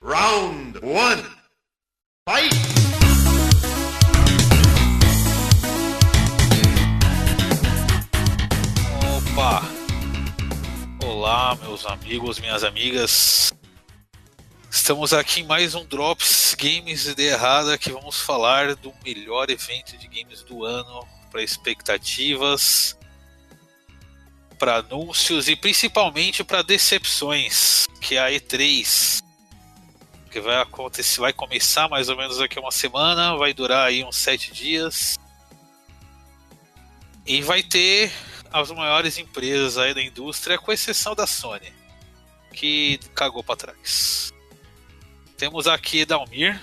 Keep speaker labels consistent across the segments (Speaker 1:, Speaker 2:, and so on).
Speaker 1: Round one. Fight!
Speaker 2: Opa! Olá, meus amigos, minhas amigas. Estamos aqui em mais um Drops Games Ideia Errada que vamos falar do melhor evento de games do ano para expectativas, para anúncios e principalmente para decepções, que é a E3, que vai acontecer, vai começar mais ou menos daqui a uma semana, vai durar aí uns sete dias e vai ter as maiores empresas aí da indústria, com exceção da Sony, que cagou para trás. Temos aqui Dalmir.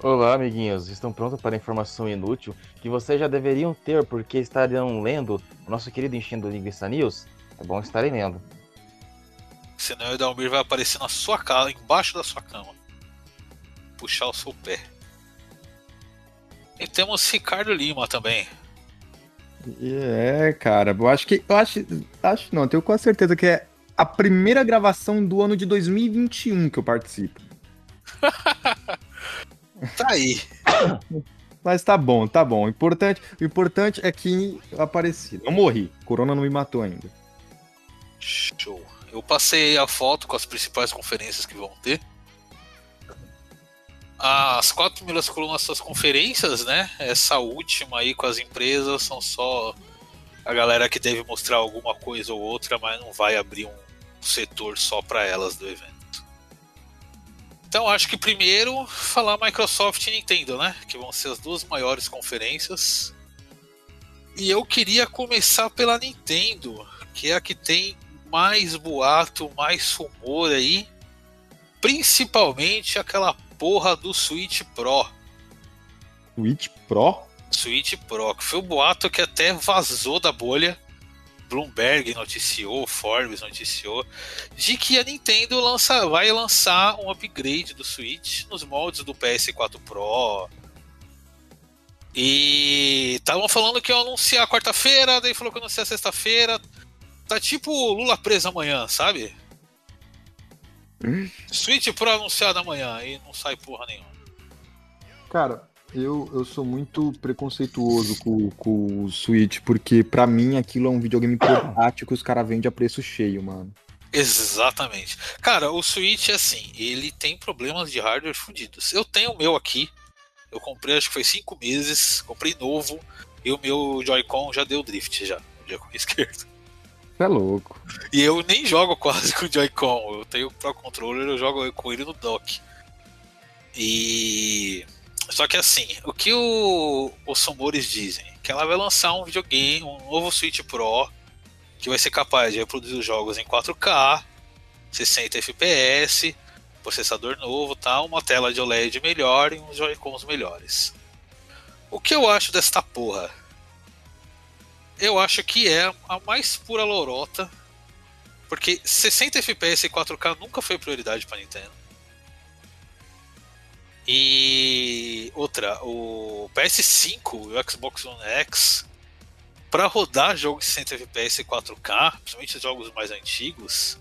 Speaker 3: Olá, amiguinhos. Estão prontos para a informação inútil que vocês já deveriam ter porque estariam lendo o nosso querido Enchendo Linguiça News? É bom estarem lendo.
Speaker 2: Senão o Dalmir vai aparecer na sua casa, embaixo da sua cama. Puxar o seu pé. E temos Ricardo Lima também.
Speaker 4: É, cara, eu acho que. Eu acho. Acho não, tenho quase certeza que é a primeira gravação do ano de 2021 que eu participo.
Speaker 2: Tá aí.
Speaker 4: Mas tá bom, tá bom. O importante, o importante é que eu apareci. Não morri. Corona não me matou ainda.
Speaker 2: Show. Eu passei a foto com as principais conferências que vão ter. As quatro primeiras colunas das conferências, né? Essa última aí com as empresas são só a galera que deve mostrar alguma coisa ou outra, mas não vai abrir um setor só para elas do evento. Então acho que primeiro falar Microsoft e Nintendo, né? Que vão ser as duas maiores conferências. E eu queria começar pela Nintendo, que é a que tem mais boato, mais rumor aí. Principalmente aquela porra do Switch Pro.
Speaker 4: Switch Pro?
Speaker 2: Switch Pro, que foi o boato que até vazou da bolha. Bloomberg noticiou, Forbes noticiou, de que a Nintendo lança, vai lançar um upgrade do Switch nos moldes do PS4 Pro. E estavam falando que ia anunciar quarta-feira, daí falou que ia anunciar sexta-feira. Tá tipo Lula preso amanhã, sabe? Switch Pro anunciado amanhã e não sai porra nenhuma.
Speaker 4: Cara, eu, eu sou muito preconceituoso com, com o Switch, porque pra mim aquilo é um videogame portátil que os caras vendem a preço cheio, mano.
Speaker 2: Exatamente. Cara, o Switch é assim, ele tem problemas de hardware fundidos. Eu tenho o meu aqui, eu comprei acho que foi cinco meses, comprei novo, e o meu Joy-Con já deu drift já, o Joy-Con esquerdo.
Speaker 4: É louco.
Speaker 2: E eu nem jogo quase com o Joy-Con, eu tenho o Pro Controller, eu jogo com ele no dock. E... Só que assim, o que o, os rumores dizem? Que ela vai lançar um videogame, um novo Switch Pro, que vai ser capaz de reproduzir os jogos em 4K, 60 FPS, processador novo, tá? uma tela de OLED melhor e uns Joy-Cons melhores. O que eu acho desta porra? Eu acho que é a mais pura lorota, porque 60 FPS e 4K nunca foi prioridade para Nintendo. E outra, o PS5 e o Xbox One X para rodar jogos de 60 FPS e 4K, principalmente os jogos mais antigos,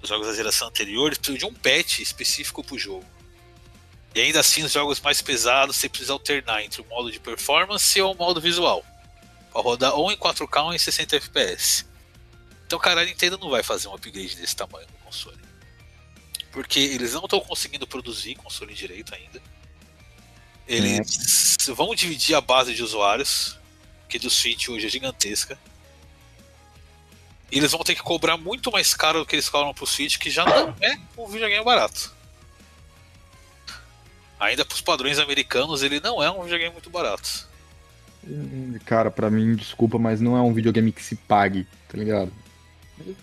Speaker 2: os jogos da geração anterior, precisa de um patch específico para o jogo. E ainda assim, os jogos mais pesados você precisa alternar entre o modo de performance ou o modo visual. Para rodar ou em 4K ou em 60 FPS. Então, cara, a Nintendo não vai fazer um upgrade desse tamanho no console. Porque eles não estão conseguindo produzir console direito ainda. Eles é. vão dividir a base de usuários, que do Switch hoje é gigantesca. E eles vão ter que cobrar muito mais caro do que eles cobram pro Switch, que já não é um videogame barato. Ainda para os padrões americanos, ele não é um videogame muito barato.
Speaker 4: Cara, para mim, desculpa, mas não é um videogame que se pague, tá ligado?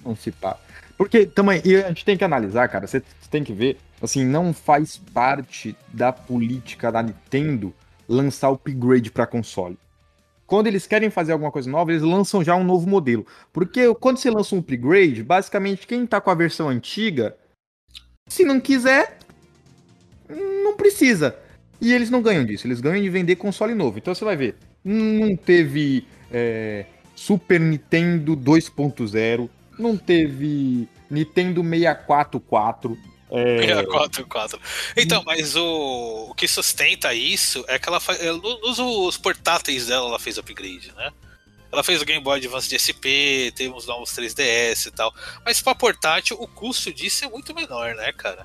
Speaker 4: Não se paga. Porque também, a gente tem que analisar, cara, você tem que ver, assim, não faz parte da política da Nintendo lançar upgrade para console. Quando eles querem fazer alguma coisa nova, eles lançam já um novo modelo. Porque quando você lança um upgrade, basicamente quem tá com a versão antiga, se não quiser, não precisa. E eles não ganham disso, eles ganham de vender console novo. Então você vai ver, não teve é, Super Nintendo 2.0, não teve Nintendo 644, É,
Speaker 2: 644. Então, mas o, o que sustenta isso é que ela faz. ela- Nos os portáteis dela, ela fez upgrade, né? Ela fez o Game Boy Advance de SP, teve uns novos 3DS e tal. Mas pra portátil, o custo disso é muito menor, né, cara?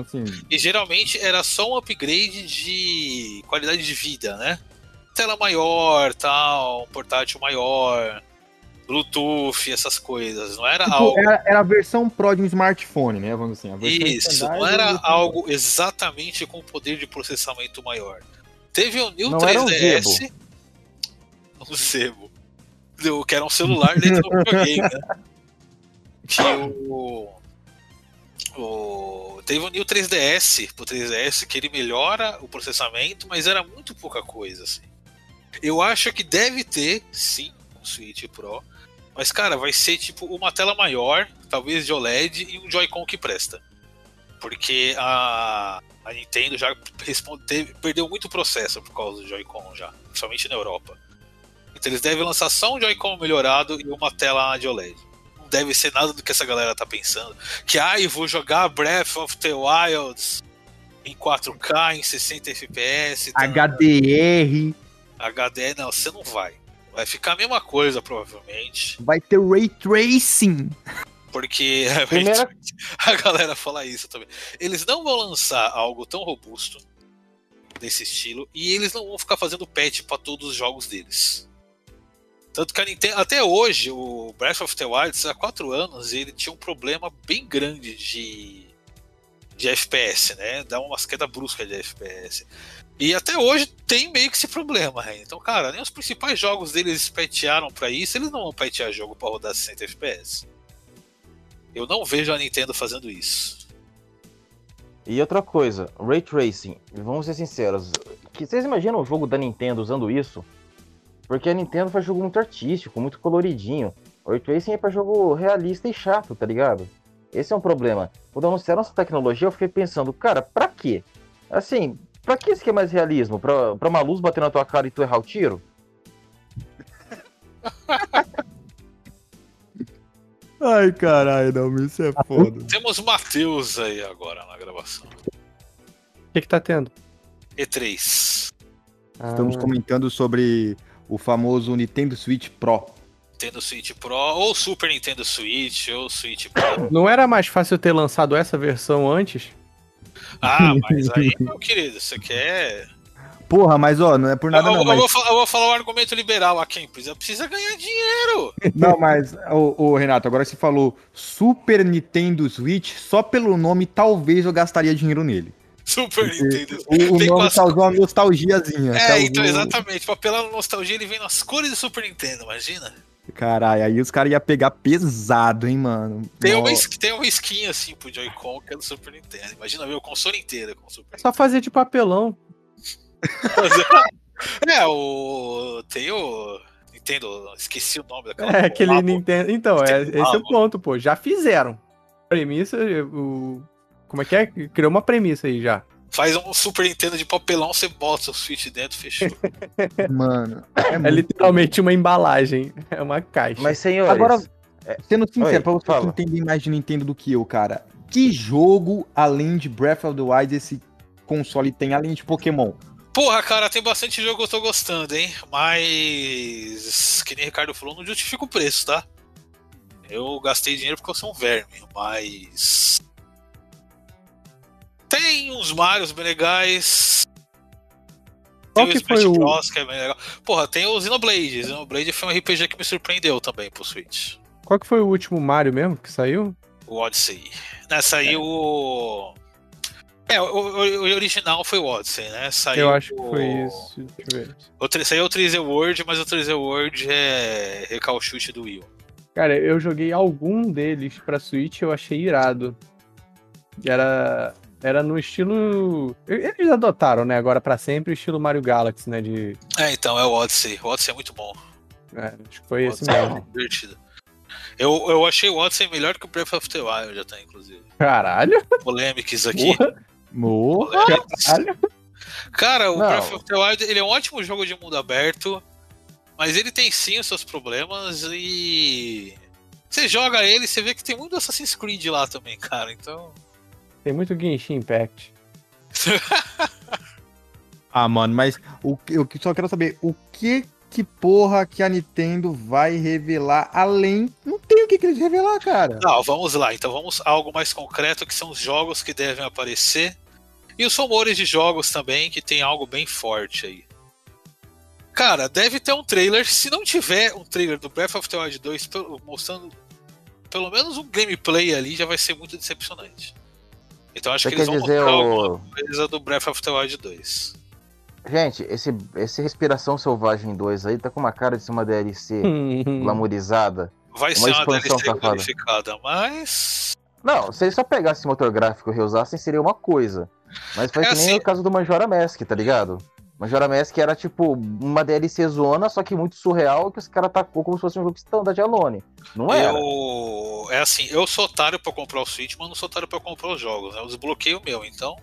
Speaker 4: assim,
Speaker 2: E geralmente era só um upgrade de qualidade de vida, né? Tela maior, tal, um portátil maior, Bluetooth, essas coisas. Não era
Speaker 4: tipo,
Speaker 2: algo.
Speaker 4: era, era a versão Pro de um smartphone, né? Vamos assim. A versão
Speaker 2: Isso, não era algo exatamente com poder de processamento maior. Teve o New
Speaker 3: Não era um
Speaker 2: 3DS. Um Zebo. Do- Que era um celular dentro do videogame, né? Que o. o teve o New 3DS pro 3DS que ele melhora o processamento, mas era muito pouca coisa, assim. Eu acho que deve ter, sim, um Switch Pro. Mas, cara, vai ser tipo uma tela maior, talvez de OLED, e um Joy-Con que presta. Porque a, a Nintendo já responde, perdeu muito processo por causa do Joy-Con já, principalmente na Europa. Então eles devem lançar só um Joy-Con melhorado e uma tela de OLED. Não deve ser nada do que essa galera tá pensando. Que, ah, eu vou jogar Breath of the Wilds em 4K, em 60 FPS. tá?
Speaker 4: HDR,
Speaker 2: HD, não, você não vai. Vai ficar a mesma coisa, provavelmente.
Speaker 4: vai ter Ray Tracing.
Speaker 2: Porque
Speaker 3: Primeira-
Speaker 2: a galera fala isso também. Eles não vão lançar algo tão robusto desse estilo e eles não vão ficar fazendo patch para todos os jogos deles. Tanto que a Nintendo, até hoje, o Breath of the Wild, há quatro anos, ele tinha um problema bem grande de, de FPS, né? Dá uma queda brusca de FPS. E até hoje tem meio que esse problema, né? Então, cara, nem os principais jogos deles patcharam para isso, eles não vão patchar jogo para rodar 60 FPS. Eu não vejo a Nintendo fazendo isso.
Speaker 3: E outra coisa, Ray Tracing, vamos ser sinceros, que vocês imaginam o jogo da Nintendo usando isso? Porque a Nintendo faz jogo muito artístico, muito coloridinho. Ray Tracing é pra jogo realista e chato, tá ligado? Esse é um problema. Quando anunciaram essa tecnologia, eu fiquei pensando, cara, pra quê? Assim, pra que isso que é mais realismo? Pra, pra uma luz bater na tua cara e tu errar o tiro?
Speaker 4: Ai, caralho, não, isso é foda.
Speaker 2: Temos Matheus aí agora na gravação.
Speaker 5: O que, que tá tendo?
Speaker 2: E3.
Speaker 4: Estamos
Speaker 5: Ah,
Speaker 4: comentando sobre o famoso Nintendo Switch Pro.
Speaker 2: Nintendo Switch Pro, ou Super Nintendo Switch, ou Switch Pro.
Speaker 5: Não era mais fácil ter lançado essa versão antes?
Speaker 2: Ah, mas aí, meu querido, você quer.
Speaker 4: Porra, mas ó, não é por nada
Speaker 2: eu,
Speaker 4: não,
Speaker 2: eu
Speaker 4: mas...
Speaker 2: vou falar, eu vou falar o argumento liberal a quem precisa, precisa ganhar dinheiro.
Speaker 4: Não, mas, ô, ô, Renato, agora você falou Super Nintendo Switch, só pelo nome talvez eu gastaria dinheiro nele.
Speaker 2: Super Nintendo.
Speaker 4: O, o nome
Speaker 2: as-
Speaker 4: causou uma nostalgiazinha.
Speaker 2: É,
Speaker 4: causou-
Speaker 2: então, exatamente. Na nostalgia, ele vem nas cores do Super Nintendo, imagina.
Speaker 4: Caralho, aí os caras iam pegar pesado, hein, mano.
Speaker 2: Tem uma, tem uma skin assim pro Joy-Con que é do Super Nintendo. Imagina ver o console inteiro com o Super
Speaker 5: É só fazer de papelão.
Speaker 2: É, o. Tem o. Nintendo. Esqueci o nome daquela.
Speaker 5: É, aquele
Speaker 2: Labo.
Speaker 5: Nintendo. Então, é,
Speaker 2: Nintendo
Speaker 5: esse é o ponto, pô. Já fizeram. Premissa, o. Como é que é? Criou uma premissa aí já.
Speaker 2: Faz um Super Nintendo de papelão, você bota o Switch dentro, fechou.
Speaker 4: Mano, é
Speaker 5: É literalmente uma embalagem. É uma caixa.
Speaker 3: Mas, senhores,
Speaker 4: Agora, sendo sincero,
Speaker 3: Oi,
Speaker 4: pra vocês
Speaker 3: fala.
Speaker 4: que entendem mais de Nintendo do que eu, cara, que jogo, além de Breath of the Wild, esse console tem, além de Pokémon?
Speaker 2: Porra, cara, tem bastante jogo que eu tô gostando, hein? Mas. Que nem o Ricardo falou, não justifica o preço, tá? Eu gastei dinheiro porque eu sou um verme, mas. Tem uns Marios bem legais.
Speaker 5: Qual
Speaker 2: tem
Speaker 5: que foi
Speaker 2: Smash
Speaker 5: o-
Speaker 2: Bros, que é bem legal. Porra, tem o Xenoblade. Xenoblade foi um RPG que me surpreendeu também pro Switch.
Speaker 5: Qual que foi o último Mario mesmo que saiu?
Speaker 2: O Odyssey. Nessa aí o. É, o, o- o original foi o Odyssey, né? Saiu
Speaker 5: Eu acho que foi isso. Deixa eu ver.
Speaker 2: O, saiu o 3D World, mas o 3D World é recalchute do Wii. U.
Speaker 5: Cara, eu joguei algum deles pra Switch eu achei irado. E Era, era no estilo. Eles adotaram, né? Agora pra sempre o estilo Mario Galaxy, né? De.
Speaker 2: É, então, é o Odyssey. O Odyssey é muito bom.
Speaker 5: é, acho que foi esse
Speaker 2: é
Speaker 5: mesmo.
Speaker 2: divertido. Eu, eu achei o Odyssey melhor que o Breath of the Wild, até, inclusive.
Speaker 5: Caralho!
Speaker 2: Polêmicas aqui.
Speaker 4: Morra!
Speaker 5: Caralho!
Speaker 2: Cara, o
Speaker 3: Não.
Speaker 2: Breath of the Wild ele é um ótimo jogo de mundo aberto, mas ele tem sim os seus problemas e. Você joga ele, você vê que tem muito Assassin's Creed lá também, cara. Então.
Speaker 5: Tem muito Genshin Impact.
Speaker 4: Ah, mano, mas o, eu só quero saber o que que porra que a Nintendo vai revelar além. Não tem o que, que eles revelar, cara.
Speaker 2: Não, vamos lá. Então vamos a algo mais concreto, que são os jogos que devem aparecer. E os rumores de jogos também, que tem algo bem forte aí. Cara, deve ter um trailer. Se não tiver um trailer do Breath of the Wild 2 pelo- mostrando pelo menos um gameplay ali, já vai ser muito decepcionante. Então acho
Speaker 3: Você
Speaker 2: que eles
Speaker 3: quer
Speaker 2: vão
Speaker 3: dizer o.
Speaker 2: alguma coisa do Breath of the Wild 2.
Speaker 3: Gente, esse, esse Respiração Selvagem 2 aí tá com uma cara de ser uma DLC
Speaker 5: Hum.
Speaker 3: glamourizada.
Speaker 2: Vai
Speaker 3: Uma
Speaker 2: ser uma DLC
Speaker 3: safada.
Speaker 2: glorificada, mas.
Speaker 3: Não, se eles só pegassem motor gráfico e reusassem, seria uma coisa. Mas foi
Speaker 2: É
Speaker 3: que nem
Speaker 2: assim-
Speaker 3: o caso do Majora Mask, tá ligado? Majora Mask era tipo uma DLC zona, só que muito surreal, que os caras tacou como se fosse um jogo standard alone. Não era.
Speaker 2: Eu. É assim, eu sou otário pra comprar o Switch, mas não sou otário pra comprar os jogos, né? Eu desbloqueei o meu, então.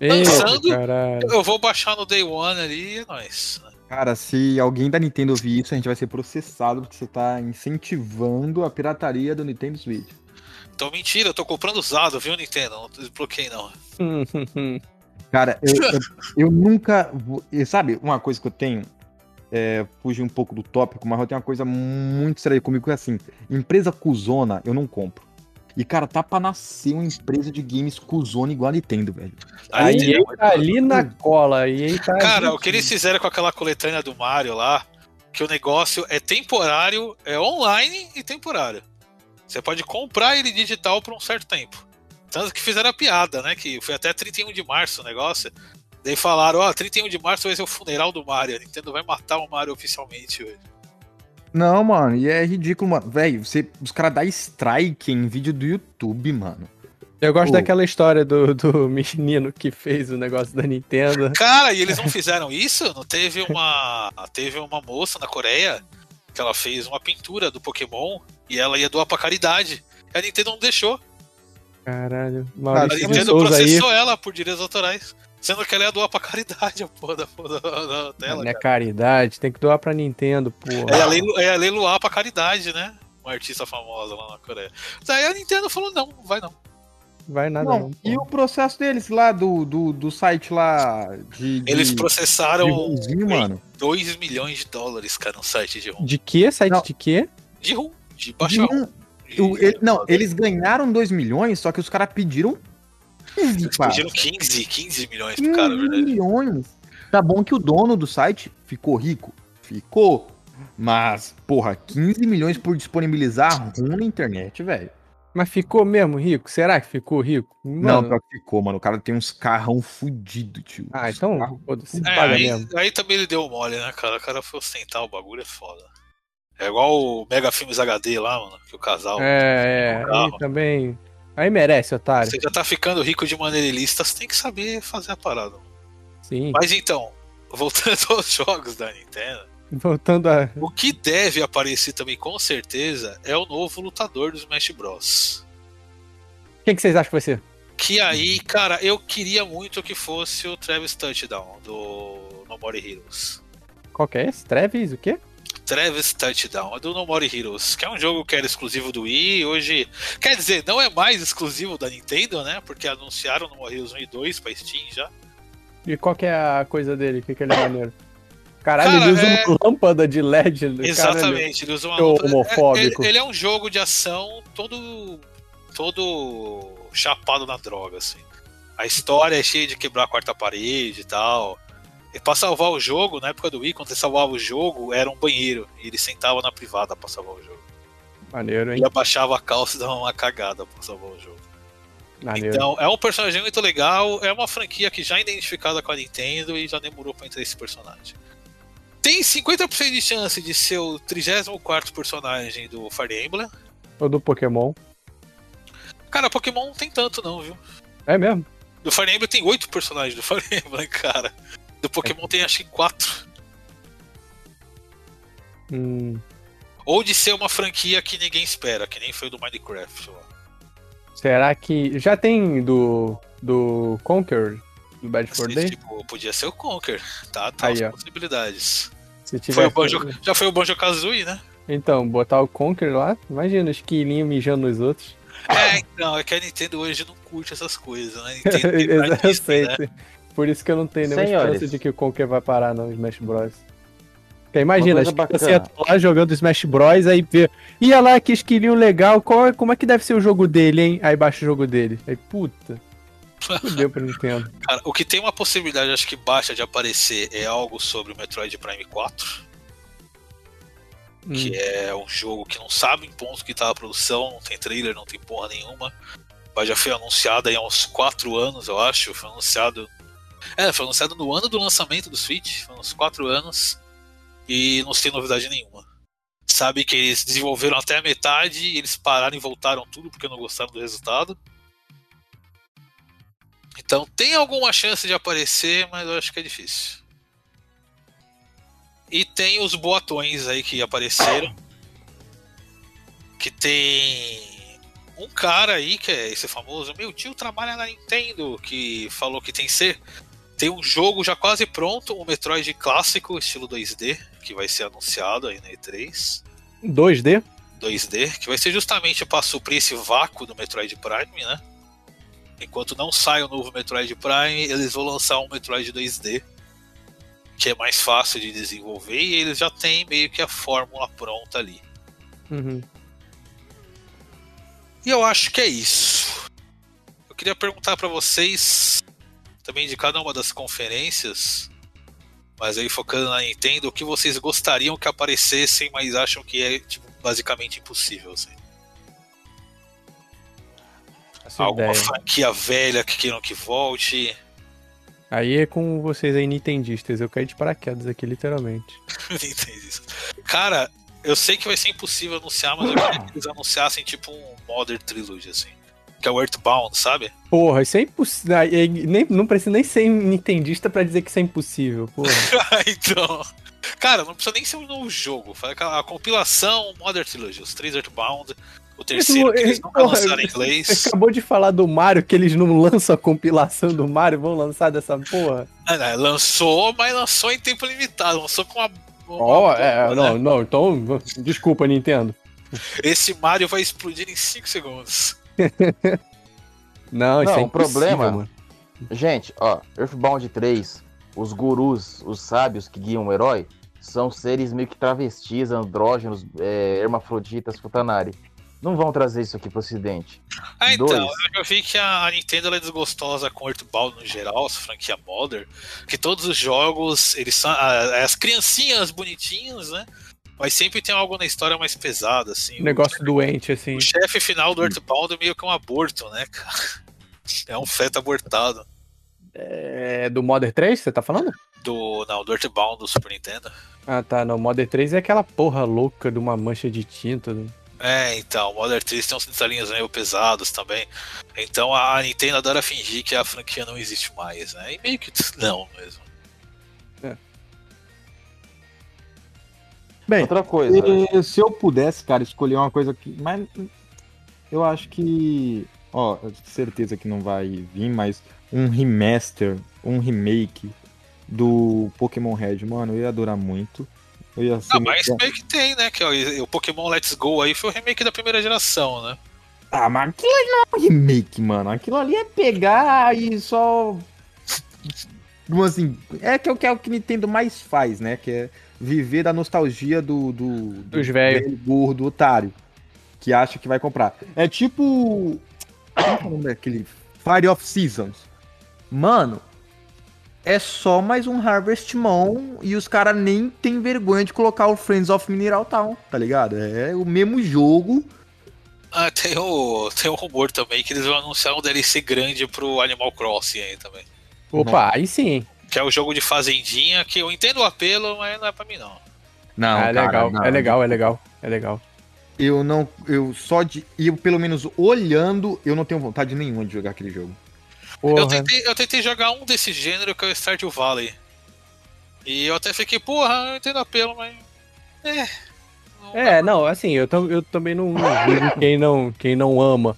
Speaker 2: Lançando-
Speaker 5: caralho.
Speaker 2: Eu vou baixar no Day One ali e é nóis.
Speaker 4: Cara, se alguém da Nintendo ouvir isso, a gente vai ser processado porque você tá incentivando a pirataria do Nintendo Switch.
Speaker 2: Então, mentira, eu tô comprando usado, viu, Nintendo? Não desbloqueei, não.
Speaker 4: Cara, eu, eu, eu nunca. vou- Sabe, uma coisa que eu tenho. É, fugir um pouco do tópico, mas eu tenho uma coisa muito séria comigo que é assim: empresa cuzona, eu não compro. E, cara, tá pra nascer uma empresa de games cuzona igual a Nintendo, velho.
Speaker 5: A
Speaker 2: Aí,
Speaker 5: EA tá ali na cola. EA tá
Speaker 2: Cara,
Speaker 5: ali.
Speaker 2: o que eles fizeram com aquela coletânea do Mario lá, que o negócio é temporário, é online e temporário. Você pode comprar ele digital por um certo tempo. Tanto que fizeram a piada, né? Que foi até 31 de março o negócio. Daí falaram, ó, 31 de março vai ser o funeral do Mario. A Nintendo vai matar o Mario oficialmente hoje.
Speaker 4: Não, mano, e é ridículo, mano. Velho, você- os caras dão strike em vídeo do YouTube, mano.
Speaker 5: Eu gosto
Speaker 4: Pô.
Speaker 5: daquela história do, do menino que fez o negócio da Nintendo.
Speaker 2: Cara, e eles não fizeram isso? Não teve uma. Teve uma moça na Coreia que ela fez uma pintura do Pokémon e ela ia doar pra caridade. E a Nintendo não deixou.
Speaker 5: Caralho.
Speaker 2: A
Speaker 5: Maurício
Speaker 2: Nintendo
Speaker 5: Souza aí.
Speaker 2: processou ela por direitos autorais. Sendo que ela ia doar pra caridade a porra da, da, da tela.
Speaker 5: Não é caridade, tem que doar pra Nintendo, porra.
Speaker 2: É a, leilu, é a leiloar pra caridade, né? Uma artista famosa lá na Coreia. Daí a Nintendo falou: não, vai não.
Speaker 5: Vai nada
Speaker 4: Não,
Speaker 5: não.
Speaker 4: e
Speaker 5: porra.
Speaker 4: o processo deles lá do, do, do site lá de. de
Speaker 2: Eles
Speaker 4: de
Speaker 2: processaram
Speaker 4: rumzinho, mano.
Speaker 2: 2 milhões de dólares, cara, no site de RUM.
Speaker 5: De que? Site
Speaker 4: Não.
Speaker 5: de quê?
Speaker 2: De RUM, de baixar RUM. de-
Speaker 4: o- ele- não, eles ganharam 2 milhões, só que os caras pediram 15,
Speaker 2: Eles
Speaker 4: pá.
Speaker 2: pediram 15, 15 milhões pro
Speaker 4: 15
Speaker 2: cara, na verdade.
Speaker 4: milhões. Tá bom que o dono do site ficou rico. Ficou. Mas, porra, 15 milhões por disponibilizar RUM na internet, velho.
Speaker 5: Mas ficou mesmo rico? Será que ficou rico?
Speaker 4: Não,
Speaker 5: Mano.
Speaker 4: que ficou, mano. O cara tem uns carrão fudido, tio.
Speaker 5: Ah, então, foda-se,
Speaker 2: É, aí, aí também ele deu mole, né, cara? O cara foi ostentar o bagulho, é foda. É igual o Mega Filmes HD lá, mano, que o casal.
Speaker 5: É, é,
Speaker 2: carro.
Speaker 5: aí também. Aí merece, otário.
Speaker 2: Você já tá ficando rico de maneira ilícita, você tem que saber fazer a parada.
Speaker 5: Sim.
Speaker 2: Mas então, voltando aos jogos da Nintendo,
Speaker 5: Voltando a.
Speaker 2: o que deve aparecer também com certeza é o novo lutador do Smash Bros.
Speaker 5: Quem que vocês acham que vai ser?
Speaker 2: Que aí, cara, eu queria muito que fosse o Travis Touchdown do No More Heroes.
Speaker 5: Qual que é esse? Travis, o quê?
Speaker 2: Travis Touchdown, é do No More Heroes, que é um jogo que era exclusivo do Wii, hoje, quer dizer, não é mais exclusivo da Nintendo, né? Porque anunciaram No More Heroes 1 e 2 pra Steam já.
Speaker 5: E qual que é a coisa dele? O que, que ele é maneiro? Caralho,
Speaker 2: Cara,
Speaker 5: ele usa
Speaker 2: é-
Speaker 5: uma lâmpada de LED. Caralho.
Speaker 2: Exatamente, ele usa uma lâmpada-
Speaker 5: homofóbico.
Speaker 2: É, ele, ele é um jogo de ação todo todo chapado na droga, assim. A história é cheia de quebrar a quarta parede e tal. E pra salvar o jogo, na época do Wii, quando você salvava o jogo, era um banheiro. E ele sentava na privada pra salvar o jogo.
Speaker 5: Maneiro, hein?
Speaker 2: Ele abaixava a calça e dava uma cagada pra salvar o jogo.
Speaker 5: Maneiro.
Speaker 2: Então, é um personagem muito legal, é uma franquia que já é identificada com a Nintendo e já demorou pra entrar esse personagem. Tem 50% de chance de ser o 34 personagem do Fire Emblem.
Speaker 5: Ou do Pokémon.
Speaker 2: Cara, Pokémon não tem tanto não, viu?
Speaker 5: É mesmo?
Speaker 2: Do Fire Emblem tem 8 personagens do Fire Emblem, cara. Do Pokémon tem acho que 4.
Speaker 5: Hum,
Speaker 2: Ou de ser uma franquia que ninguém espera, que nem foi do Minecraft. Lá.
Speaker 5: será que. Já tem do. Do Conquer? Do Bad for Day?
Speaker 2: tipo, podia ser o Conker, tá? Tá
Speaker 5: Aí,
Speaker 2: as
Speaker 5: ó.
Speaker 2: possibilidades.
Speaker 5: Se tiver.
Speaker 2: Foi o Banjo, já foi o Banjo Kazooie, né?
Speaker 5: Então, botar o Conquer lá. Imagina, os quilinhos mijando nos outros.
Speaker 2: É, então, é que a Nintendo hoje não curte essas coisas, né? Nintendo
Speaker 5: sei,
Speaker 2: né?
Speaker 5: Por isso que eu não tenho nenhuma
Speaker 3: Senhores.
Speaker 5: esperança de que o Conker vai parar no Smash Bros. Porque imagina, acho que você
Speaker 3: bacana.
Speaker 5: tá lá jogando Smash Bros, aí vê. Ia lá, que esquilinho legal, qual, é- como é que deve ser o jogo dele, hein? Aí baixa o jogo dele. Aí, puta. Fudeu pra Nintendo.
Speaker 2: Cara, o que tem uma possibilidade, acho que baixa de aparecer é algo sobre o Metroid Prime 4,
Speaker 5: Hum.
Speaker 2: que é um jogo que não sabe em ponto que tá a produção, não tem trailer, não tem porra nenhuma. Mas já foi anunciado aí há uns 4 anos, eu acho. Foi anunciado. É, foi anunciado no ano do lançamento do Switch, foi uns 4 anos. E não tem novidade nenhuma. Sabe que eles desenvolveram até a metade eles pararam e voltaram tudo porque não gostaram do resultado. Então tem alguma chance de aparecer, mas eu acho que é difícil. E tem os boatões aí que apareceram. Que tem um cara aí, que é esse famoso, meu tio trabalha na Nintendo, que falou que tem ser. Tem um jogo já quase pronto, um Metroid clássico, estilo 2D, que vai ser anunciado aí na E3.
Speaker 5: 2D?
Speaker 2: 2D, que vai ser justamente para suprir esse vácuo do Metroid Prime, né? Enquanto não sai o novo Metroid Prime, eles vão lançar um Metroid 2D, que é mais fácil de desenvolver e eles já têm meio que a fórmula pronta ali.
Speaker 5: Uhum.
Speaker 2: E eu acho que é isso. Eu queria perguntar para vocês, também de cada uma das conferências, mas aí focando na Nintendo, o que vocês gostariam que aparecessem, mas acham que é tipo, basicamente impossível. Assim. Alguma
Speaker 5: ideia.
Speaker 2: franquia velha que queiram que volte.
Speaker 5: Aí é com vocês aí, nintendistas. Eu caí de paraquedas aqui, literalmente.
Speaker 2: Isso. Cara, eu sei que vai ser impossível anunciar, mas eu queria que eles anunciassem tipo um Modern Trilogy, assim. Que é o Earthbound, sabe?
Speaker 5: Porra, isso é impossível. Nem, não precisa nem ser nintendista pra dizer que isso é impossível, porra.
Speaker 2: então. Cara, não precisa nem ser um novo jogo. Faz aquela a compilação Modern Trilogy, os três Earthbound, o terceiro que eles nunca
Speaker 5: Porra,
Speaker 2: lançaram em
Speaker 5: Você
Speaker 2: inglês.
Speaker 5: acabou de falar do Mario, que eles não lançam a compilação do Mario, vão lançar dessa porra?
Speaker 2: Ah, não, lançou, mas lançou em tempo limitado. Lançou com uma. uma bomba,
Speaker 5: é,
Speaker 2: né?
Speaker 5: não, não, então, desculpa, Nintendo.
Speaker 2: Esse Mario vai explodir em 5 segundos.
Speaker 5: Não, isso
Speaker 3: Não,
Speaker 5: é
Speaker 3: o problema-
Speaker 5: mano.
Speaker 3: Gente, ó, Earthbound 3, os gurus, os sábios que guiam o herói, são seres meio que travestis, andrógenos, é, hermafroditas, futanari. Não vão trazer isso aqui pro ocidente.
Speaker 2: Ah, então,
Speaker 3: Dois.
Speaker 2: eu já vi que a Nintendo ela é desgostosa com o Earthbound no geral, essa franquia Modern, que todos os jogos, eles são ah, as criancinhas bonitinhas, né? Mas sempre tem algo na história mais pesado, assim.
Speaker 5: Um negócio doente, assim.
Speaker 2: O chefe final do Earthbound é meio que um aborto, né, cara? É um feto abortado.
Speaker 5: É do Modern 3, você tá falando?
Speaker 2: Do, não, do Earthbound do Super Nintendo.
Speaker 5: Ah, tá, não. Modern 3 é aquela porra louca de uma mancha de tinta. né?
Speaker 2: É, então, o Modern 3 tem uns detalhinhos meio pesados também. Então a a Nintendo adora fingir que a franquia não existe mais, né? E meio que não mesmo.
Speaker 5: Bem,
Speaker 3: Outra coisa,
Speaker 4: E se eu pudesse, cara, escolher uma coisa que. Mas eu acho que. Ó, eu tenho certeza que não vai vir, mas um remaster, um remake do Pokémon Red, mano, eu ia adorar muito. Eu ia ser
Speaker 2: Ah, mas
Speaker 4: muito-
Speaker 2: meio que tem, né? Que ó, o Pokémon Let's Go aí foi o remake da primeira geração, né?
Speaker 4: Ah, mas aquilo ali não é um remake, mano. Aquilo ali é pegar e só. Assim, é que é o que é o que Nintendo mais faz, né? Que é viver da nostalgia do. do, do
Speaker 5: Dos velho.
Speaker 4: velho gordo otário. Que acha que vai comprar. É tipo. Como é daquele? Fire of Seasons. Mano, é só mais um Harvest Moon e os caras nem tem vergonha de colocar o Friends of Mineral Town, tá ligado? É o mesmo jogo.
Speaker 2: Ah, tem o, tem o rumor também que eles vão anunciar um DLC grande pro Animal Crossing aí também.
Speaker 5: opa, aí sim.
Speaker 2: Que é o jogo de fazendinha, que eu entendo o apelo, mas não é pra mim não.
Speaker 4: Não,
Speaker 5: Ah, é
Speaker 4: cara,
Speaker 5: legal,
Speaker 4: não.
Speaker 5: é legal, é legal, é legal.
Speaker 4: Eu não. Eu só de. Eu, pelo menos olhando, eu não tenho vontade nenhuma de jogar aquele jogo.
Speaker 2: Eu
Speaker 5: Porra,
Speaker 2: tentei, eu tentei jogar um desse gênero que é o Stardew Valley. E eu até fiquei, porra, eu entendo o apelo, mas. É. não
Speaker 5: É, não, assim, eu, tam- eu também não quem não, quem não ama.